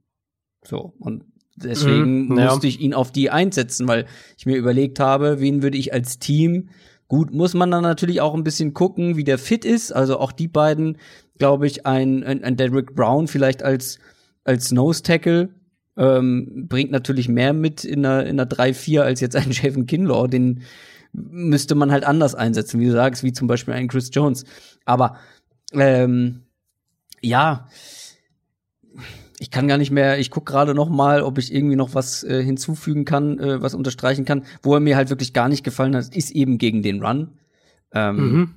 So. Und deswegen mhm, ja. musste ich ihn auf die einsetzen, weil ich mir überlegt habe, wen würde ich als Team Gut, muss man dann natürlich auch ein bisschen gucken, wie der fit ist. Also auch die beiden, glaube ich, ein, ein, ein Derrick Brown vielleicht als, als Nose Tackle ähm, bringt natürlich mehr mit in einer, in einer 3-4 als jetzt ein Javon Kinlaw. Den müsste man halt anders einsetzen, wie du sagst, wie zum Beispiel ein Chris Jones. Aber ähm, ja, ich kann gar nicht mehr, ich gucke gerade noch mal, ob ich irgendwie noch was äh, hinzufügen kann, äh, was unterstreichen kann. Wo er mir halt wirklich gar nicht gefallen hat, ist eben gegen den Run. Ähm, mhm.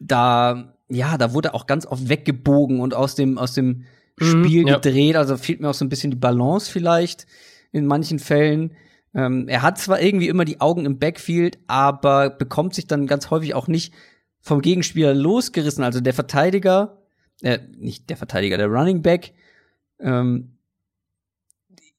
Da, ja, da wurde auch ganz oft weggebogen und aus dem, aus dem mhm, Spiel ja. gedreht. Also fehlt mir auch so ein bisschen die Balance vielleicht in manchen Fällen. Ähm, er hat zwar irgendwie immer die Augen im Backfield, aber bekommt sich dann ganz häufig auch nicht vom Gegenspieler losgerissen. Also der Verteidiger, äh, nicht der Verteidiger, der Running Back ähm,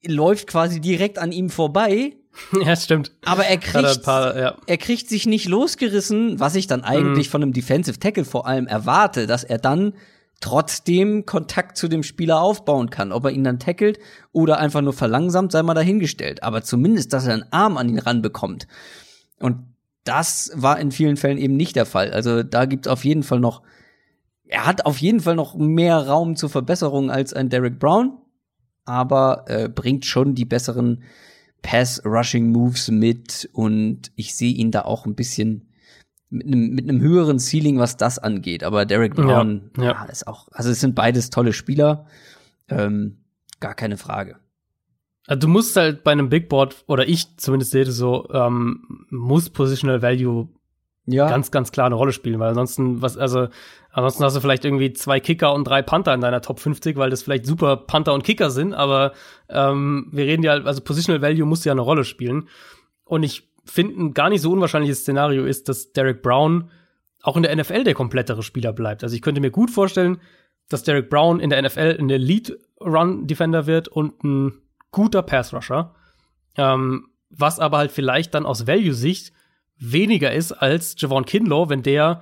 läuft quasi direkt an ihm vorbei. Ja, stimmt. Aber er kriegt, paar, ja. er kriegt sich nicht losgerissen, was ich dann eigentlich mhm. von einem Defensive Tackle vor allem erwarte, dass er dann trotzdem Kontakt zu dem Spieler aufbauen kann. Ob er ihn dann tackelt oder einfach nur verlangsamt, sei mal dahingestellt. Aber zumindest, dass er einen Arm an ihn ranbekommt. Und das war in vielen Fällen eben nicht der Fall. Also da gibt's auf jeden Fall noch er hat auf jeden Fall noch mehr Raum zur Verbesserung als ein Derek Brown, aber äh, bringt schon die besseren Pass-Rushing-Moves mit und ich sehe ihn da auch ein bisschen mit einem mit einem höheren Ceiling, was das angeht. Aber Derek Brown ja, ja. ja ist auch, also es sind beides tolle Spieler, ähm, gar keine Frage. Also du musst halt bei einem Big Board, oder ich zumindest sehe das so, ähm, muss Positional Value ja. ganz, ganz klar eine Rolle spielen, weil ansonsten, was, also, ansonsten hast du vielleicht irgendwie zwei Kicker und drei Panther in deiner Top 50, weil das vielleicht super Panther und Kicker sind, aber ähm, wir reden ja, also Positional Value muss ja eine Rolle spielen. Und ich finde, ein gar nicht so unwahrscheinliches Szenario ist, dass Derek Brown auch in der NFL der komplettere Spieler bleibt. Also ich könnte mir gut vorstellen, dass Derek Brown in der NFL ein Elite Run Defender wird und ein guter Pass Rusher. Ähm, was aber halt vielleicht dann aus Value-Sicht weniger ist als Javon Kinlaw, wenn der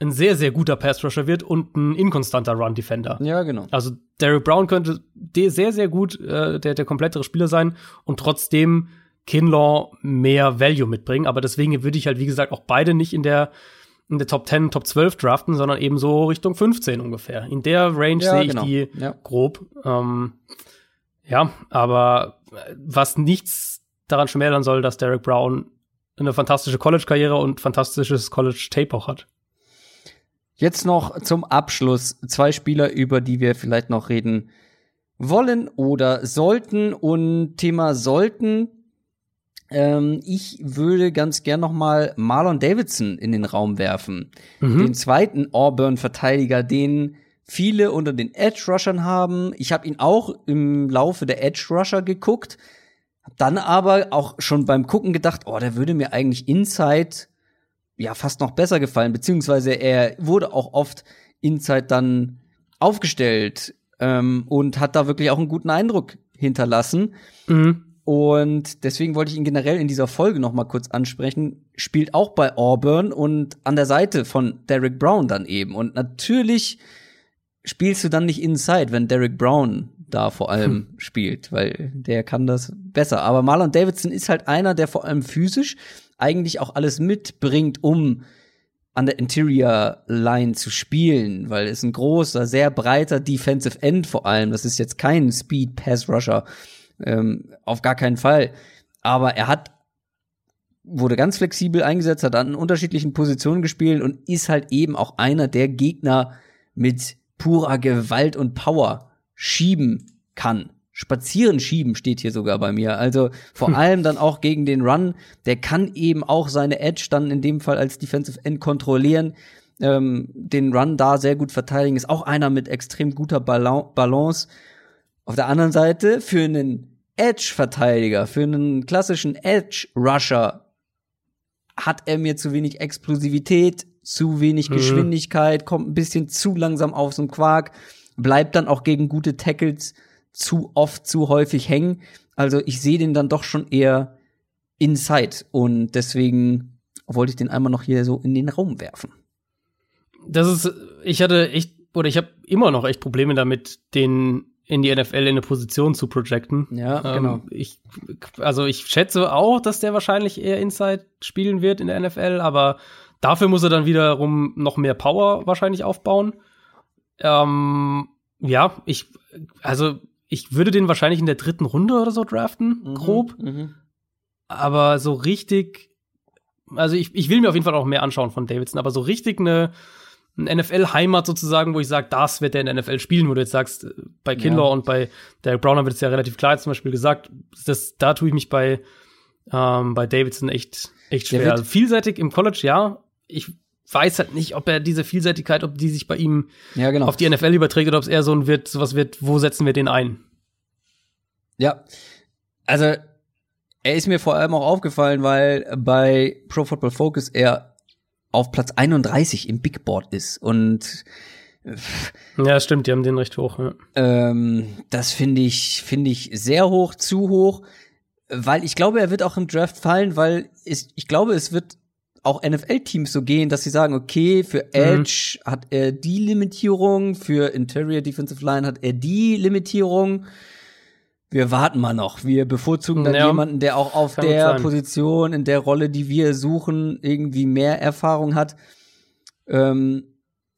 ein sehr, sehr guter Pass-Rusher wird und ein inkonstanter Run-Defender. Ja, genau. Also Derrick Brown könnte sehr, sehr gut äh, der, der komplettere Spieler sein und trotzdem Kinlaw mehr Value mitbringen. Aber deswegen würde ich halt, wie gesagt, auch beide nicht in der in der Top 10, Top 12 draften, sondern eben so Richtung 15 ungefähr. In der Range ja, sehe ich genau. die ja. grob. Ähm, ja, aber was nichts daran schmälern soll, dass Derek Brown eine fantastische College-Karriere und fantastisches College-Tape auch hat. Jetzt noch zum Abschluss zwei Spieler, über die wir vielleicht noch reden wollen oder sollten. Und Thema sollten. Ähm, ich würde ganz gern noch mal Marlon Davidson in den Raum werfen. Mhm. Den zweiten Auburn-Verteidiger, den viele unter den Edge-Rushern haben. Ich habe ihn auch im Laufe der Edge-Rusher geguckt. Hab dann aber auch schon beim Gucken gedacht, oh, der würde mir eigentlich Inside ja fast noch besser gefallen, beziehungsweise er wurde auch oft Inside dann aufgestellt ähm, und hat da wirklich auch einen guten Eindruck hinterlassen. Mhm. Und deswegen wollte ich ihn generell in dieser Folge noch mal kurz ansprechen. Spielt auch bei Auburn und an der Seite von Derek Brown dann eben. Und natürlich spielst du dann nicht Inside, wenn Derek Brown da vor allem hm. spielt, weil der kann das besser. Aber Marlon Davidson ist halt einer, der vor allem physisch eigentlich auch alles mitbringt, um an der Interior Line zu spielen, weil es ein großer, sehr breiter Defensive End vor allem. Das ist jetzt kein Speed Pass Rusher, ähm, auf gar keinen Fall. Aber er hat wurde ganz flexibel eingesetzt, hat an unterschiedlichen Positionen gespielt und ist halt eben auch einer der Gegner mit purer Gewalt und Power schieben kann. Spazieren schieben steht hier sogar bei mir. Also vor hm. allem dann auch gegen den Run. Der kann eben auch seine Edge dann in dem Fall als Defensive End kontrollieren. Ähm, den Run da sehr gut verteidigen. Ist auch einer mit extrem guter Balance. Auf der anderen Seite für einen Edge-Verteidiger, für einen klassischen Edge-Rusher hat er mir zu wenig Explosivität, zu wenig mhm. Geschwindigkeit, kommt ein bisschen zu langsam auf so einen Quark bleibt dann auch gegen gute Tackles zu oft, zu häufig hängen. Also ich sehe den dann doch schon eher inside und deswegen wollte ich den einmal noch hier so in den Raum werfen. Das ist, ich hatte echt, oder ich habe immer noch echt Probleme damit, den in die NFL in eine Position zu projecten. Ja, ähm, genau. Ich, also ich schätze auch, dass der wahrscheinlich eher Inside spielen wird in der NFL, aber dafür muss er dann wiederum noch mehr Power wahrscheinlich aufbauen. Ähm, ja, ich, also ich würde den wahrscheinlich in der dritten Runde oder so draften, Mhm, grob. Mhm. Aber so richtig, also ich, ich will mir auf jeden Fall auch mehr anschauen von Davidson, aber so richtig eine, eine NFL-Heimat sozusagen, wo ich sage, das wird der in der NFL spielen, wo du jetzt sagst, äh, bei Kindler Ja. und bei Derek Browner wird es ja relativ klar zum Beispiel gesagt, das, da tue ich mich bei, ähm, bei Davidson echt, echt schwer. Also vielseitig im College, ja. Ich weiß halt nicht, ob er diese Vielseitigkeit, ob die sich bei ihm Ja, genau. auf die NFL überträgt oder ob es eher so ein wird, sowas wird, wo setzen wir den ein? Ja. Also, er ist mir vor allem auch aufgefallen, weil bei Pro Football Focus er auf Platz 31 im Big Board ist. Und Ja, stimmt, die haben den recht hoch. Ja. ähm, das finde ich, finde ich sehr hoch, zu hoch. Weil ich glaube, er wird auch im Draft fallen, weil es, ich glaube, es wird auch NFL-Teams so gehen, dass sie sagen, okay, für Edge hat er die Limitierung, für Interior Defensive Line hat er die Limitierung. Wir warten mal noch. Wir bevorzugen dann Ja, jemanden, der auch auf kann der. Position, in der Rolle, die wir suchen, irgendwie mehr Erfahrung hat. Ähm,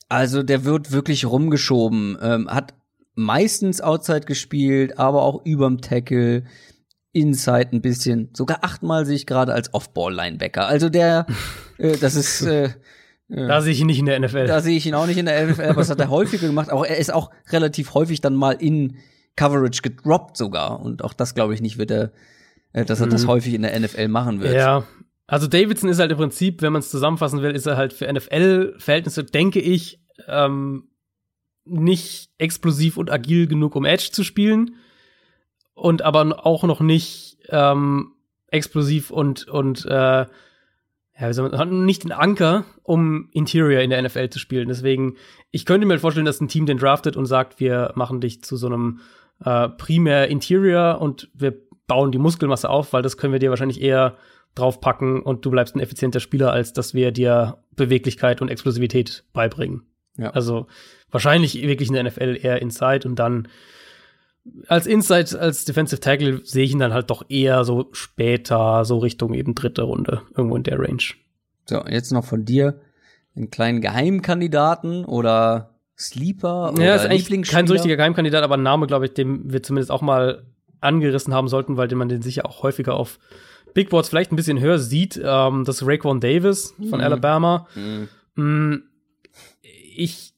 also der wird wirklich rumgeschoben, ähm, hat meistens Outside gespielt, aber auch überm Tackle, Inside ein bisschen, sogar achtmal sehe ich gerade als Off-Ball-Linebacker. Also der, äh, das ist, äh, Da sehe ich ihn nicht in der NFL. da sehe ich ihn auch nicht in der NFL, aber das hat er häufiger gemacht. Aber er ist auch relativ häufig dann mal in Coverage gedroppt sogar. Und auch das glaube ich nicht wird er, äh, dass er das Mhm. häufig in der NFL machen wird. Ja. Also Davidson ist halt im Prinzip, wenn man es zusammenfassen will, ist er halt für NFL-Verhältnisse, denke ich, ähm, nicht explosiv und agil genug, um Edge zu spielen. Und aber auch noch nicht ähm, explosiv und, und äh, ja, man, hat nicht den Anker, um Interior in der NFL zu spielen. Deswegen, ich könnte mir halt vorstellen, dass ein Team den draftet und sagt, wir machen dich zu so einem äh, primär Interior und wir bauen die Muskelmasse auf, weil das können wir dir wahrscheinlich eher draufpacken und du bleibst ein effizienter Spieler, als dass wir dir Beweglichkeit und Explosivität beibringen. Ja. Also wahrscheinlich wirklich in der NFL eher Inside und dann als Inside, als Defensive Tackle sehe ich ihn dann halt doch eher so später, so Richtung eben dritte Runde, irgendwo in der Range. So, jetzt noch von dir einen kleinen Geheimkandidaten oder Sleeper oder Ja, ist eigentlich kein so richtiger Geheimkandidat, aber ein Name, glaube ich, den wir zumindest auch mal angerissen haben sollten, weil man den sicher auch häufiger auf Big Boards vielleicht ein bisschen höher sieht. Ähm, das ist Raekwon Davis von Mhm. Alabama. Mhm. Mm, Ich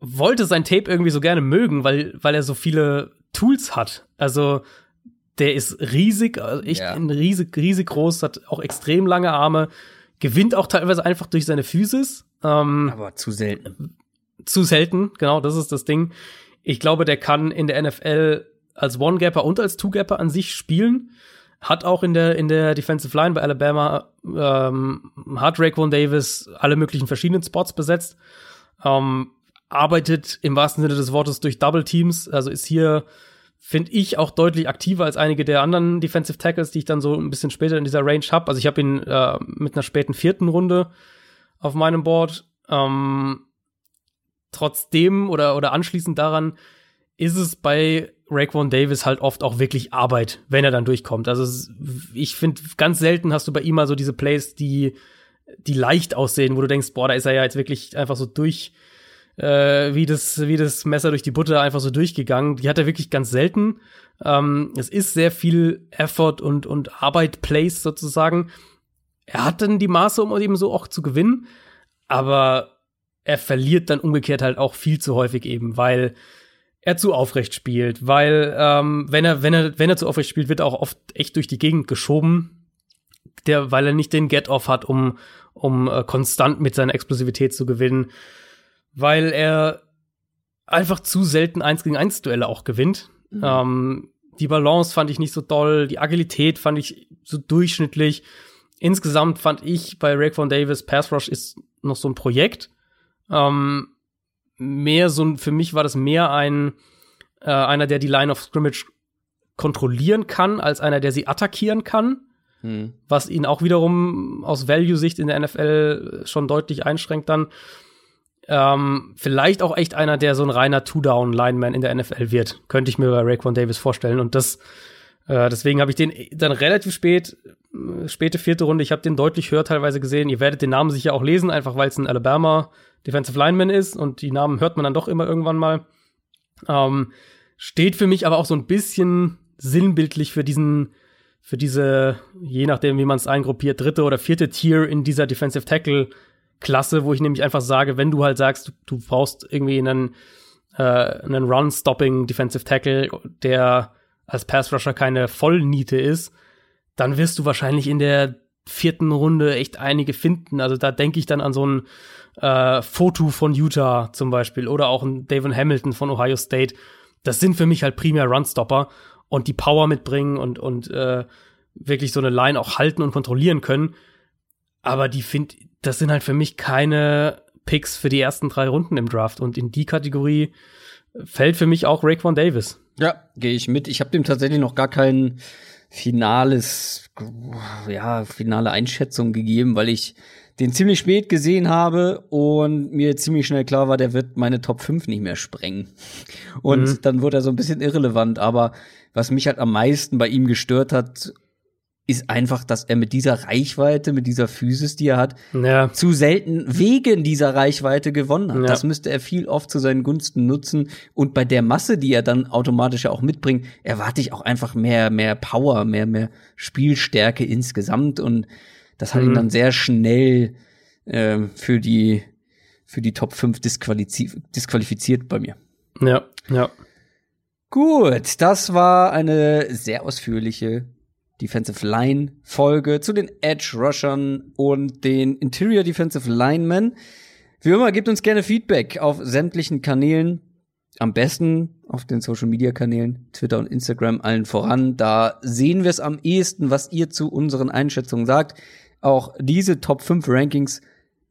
wollte sein Tape irgendwie so gerne mögen, weil, weil er so viele Tools hat. Also, der ist riesig, also echt Ja. riesig, riesig groß, hat auch extrem lange Arme, gewinnt auch teilweise einfach durch seine Physis. Ähm, Aber zu selten. zu selten, genau, das ist das Ding. Ich glaube, der kann in der NFL als One-Gapper und als Two-Gapper an sich spielen. Hat auch in der, in der Defensive Line bei Alabama, ähm, hat Raekwon Davis alle möglichen verschiedenen Spots besetzt. Ähm, arbeitet im wahrsten Sinne des Wortes durch Double Teams, also ist hier, finde ich, auch deutlich aktiver als einige der anderen Defensive Tackles, die ich dann so ein bisschen später in dieser Range habe. Also ich habe ihn äh, mit einer späten vierten Runde auf meinem Board. Ähm, trotzdem oder, oder anschließend daran ist es bei Raekwon Davis halt oft auch wirklich Arbeit, wenn er dann durchkommt. Also es, ich finde, ganz selten hast du bei ihm mal so diese Plays, die, die leicht aussehen, wo du denkst, boah, da ist er ja jetzt wirklich einfach so durch, äh, wie das, wie das Messer durch die Butter einfach so durchgegangen. Die hat er wirklich ganz selten. Ähm, es ist sehr viel Effort und, und Arbeit, Plays sozusagen. Er hat dann die Maße, um eben so auch zu gewinnen, aber er verliert dann umgekehrt halt auch viel zu häufig eben, weil er zu aufrecht spielt, weil ähm, wenn er wenn er wenn er zu aufrecht spielt, wird er auch oft echt durch die Gegend geschoben, der weil er nicht den Get-off hat, um um äh, konstant mit seiner Explosivität zu gewinnen, weil er einfach zu selten eins gegen eins Duelle auch gewinnt. Mhm. Ähm, die Balance fand ich nicht so doll, die Agilität fand ich so durchschnittlich. Insgesamt fand ich bei Raekwon Davis Pass Rush ist noch so ein Projekt. Ähm, mehr so ein, für mich war das mehr ein äh, einer, der die Line of Scrimmage kontrollieren kann, als einer, der sie attackieren kann. hm. was ihn auch wiederum aus Value-Sicht in der NFL schon deutlich einschränkt dann. Ähm, vielleicht auch echt einer, der so ein reiner Two-Down-Lineman in der NFL wird. Könnte ich mir bei Raekwon Davis vorstellen. Und das, äh, deswegen habe ich den dann relativ spät, äh, späte vierte Runde, ich habe den deutlich höher teilweise gesehen. Ihr werdet den Namen sicher auch lesen, einfach weil es ein Alabama Defensive Lineman ist und die Namen hört man dann doch immer irgendwann mal. Ähm, steht für mich aber auch so ein bisschen sinnbildlich für diesen, für diese, je nachdem, wie man es eingruppiert, dritte oder vierte Tier in dieser Defensive Tackle Klasse, wo ich nämlich einfach sage, wenn du halt sagst, du, du brauchst irgendwie einen, äh, einen Run-Stopping Defensive Tackle, der als Pass Rusher keine Vollniete ist, dann wirst du wahrscheinlich in der vierten Runde echt einige finden. Also da denke ich dann an so ein äh, Foto von Utah zum Beispiel oder auch ein David Hamilton von Ohio State. Das sind für mich halt primär Runstopper und die Power mitbringen und, und äh, wirklich so eine Line auch halten und kontrollieren können. Aber die finde, das sind halt für mich keine Picks für die ersten drei Runden im Draft. Und in die Kategorie fällt für mich auch Raekwon Davis. Ja, gehe ich mit. Ich habe dem tatsächlich noch gar kein finales, ja, finale Einschätzung gegeben, weil ich den ziemlich spät gesehen habe und mir ziemlich schnell klar war, der wird meine Top 5 nicht mehr sprengen. Und mhm. dann wurde er so ein bisschen irrelevant. Aber was mich halt am meisten bei ihm gestört hat, ist einfach, dass er mit dieser Reichweite, mit dieser Physis, die er hat, ja. zu selten wegen dieser Reichweite gewonnen hat. Ja. Das müsste er viel oft zu seinen Gunsten nutzen. Und bei der Masse, die er dann automatisch ja auch mitbringt, erwarte ich auch einfach mehr, mehr Power, mehr, mehr Spielstärke insgesamt. Und das hat mhm. ihn dann sehr schnell äh, für die für die Top 5 disqualifiziert, disqualifiziert bei mir. Ja, ja. Gut, das war eine sehr ausführliche Defensive Line Folge zu den Edge Rushern und den Interior Defensive Linemen. Wie immer, gebt uns gerne Feedback auf sämtlichen Kanälen. Am besten auf den Social Media Kanälen, Twitter und Instagram allen voran. Da sehen wir es am ehesten, was ihr zu unseren Einschätzungen sagt. Auch diese Top 5 Rankings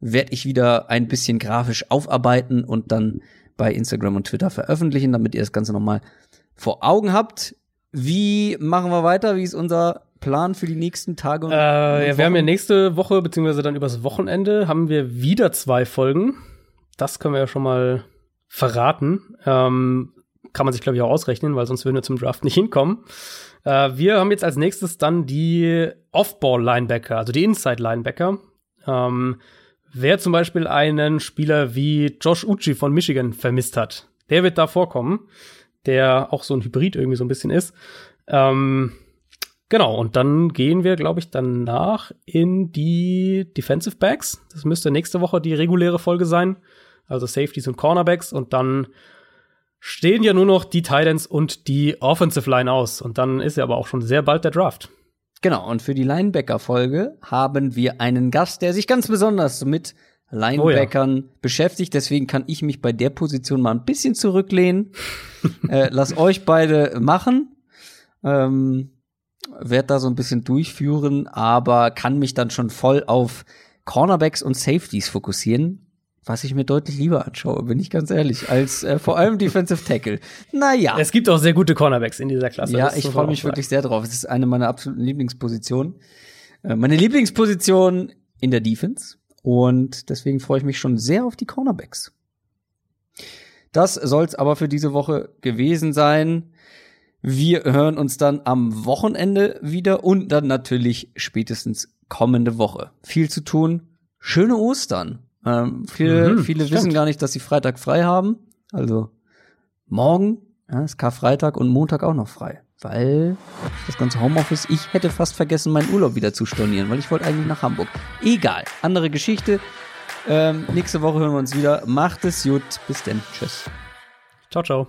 werde ich wieder ein bisschen grafisch aufarbeiten und dann bei Instagram und Twitter veröffentlichen, damit ihr das Ganze nochmal vor Augen habt. Wie machen wir weiter? Wie ist unser Plan für die nächsten Tage? Und, äh, ja, wir haben ja nächste Woche, beziehungsweise dann übers Wochenende, haben wir wieder zwei Folgen. Das können wir ja schon mal verraten. Ähm, kann man sich, glaube ich, auch ausrechnen, weil sonst würden wir zum Draft nicht hinkommen. Äh, wir haben jetzt als nächstes dann die Off-Ball-Linebacker, also die Inside-Linebacker. Ähm, wer zum Beispiel einen Spieler wie Josh Uchi von Michigan vermisst hat, der wird da vorkommen der auch so ein Hybrid irgendwie so ein bisschen ist. Ähm, genau, und dann gehen wir, glaube ich, danach in die Defensive Backs. Das müsste nächste Woche die reguläre Folge sein. Also Safeties und Cornerbacks. Und dann stehen ja nur noch die Titans und die Offensive Line aus. Und dann ist ja aber auch schon sehr bald der Draft. Genau, und für die Linebacker-Folge haben wir einen Gast, der sich ganz besonders mit Linebackern oh ja. beschäftigt. Deswegen kann ich mich bei der Position mal ein bisschen zurücklehnen. äh, lass euch beide machen. Ähm, werd da so ein bisschen durchführen, aber kann mich dann schon voll auf Cornerbacks und Safeties fokussieren, was ich mir deutlich lieber anschaue, bin ich ganz ehrlich, als äh, vor allem Defensive Tackle. Naja. Es gibt auch sehr gute Cornerbacks in dieser Klasse. Ja, ich freue mich wirklich sehr drauf. Es ist eine meiner absoluten Lieblingspositionen. Äh, meine Lieblingsposition in der Defense und deswegen freue ich mich schon sehr auf die Cornerbacks. Das soll's aber für diese Woche gewesen sein. Wir hören uns dann am Wochenende wieder und dann natürlich spätestens kommende Woche. Viel zu tun. Schöne Ostern. Ähm, viele mhm, viele wissen gar nicht, dass sie Freitag frei haben. Also morgen ja, ist Karfreitag und Montag auch noch frei weil das ganze Homeoffice, ich hätte fast vergessen, meinen Urlaub wieder zu stornieren, weil ich wollte eigentlich nach Hamburg. Egal, andere Geschichte. Ähm, nächste Woche hören wir uns wieder. Macht es gut. Bis denn. Tschüss. Ciao, ciao.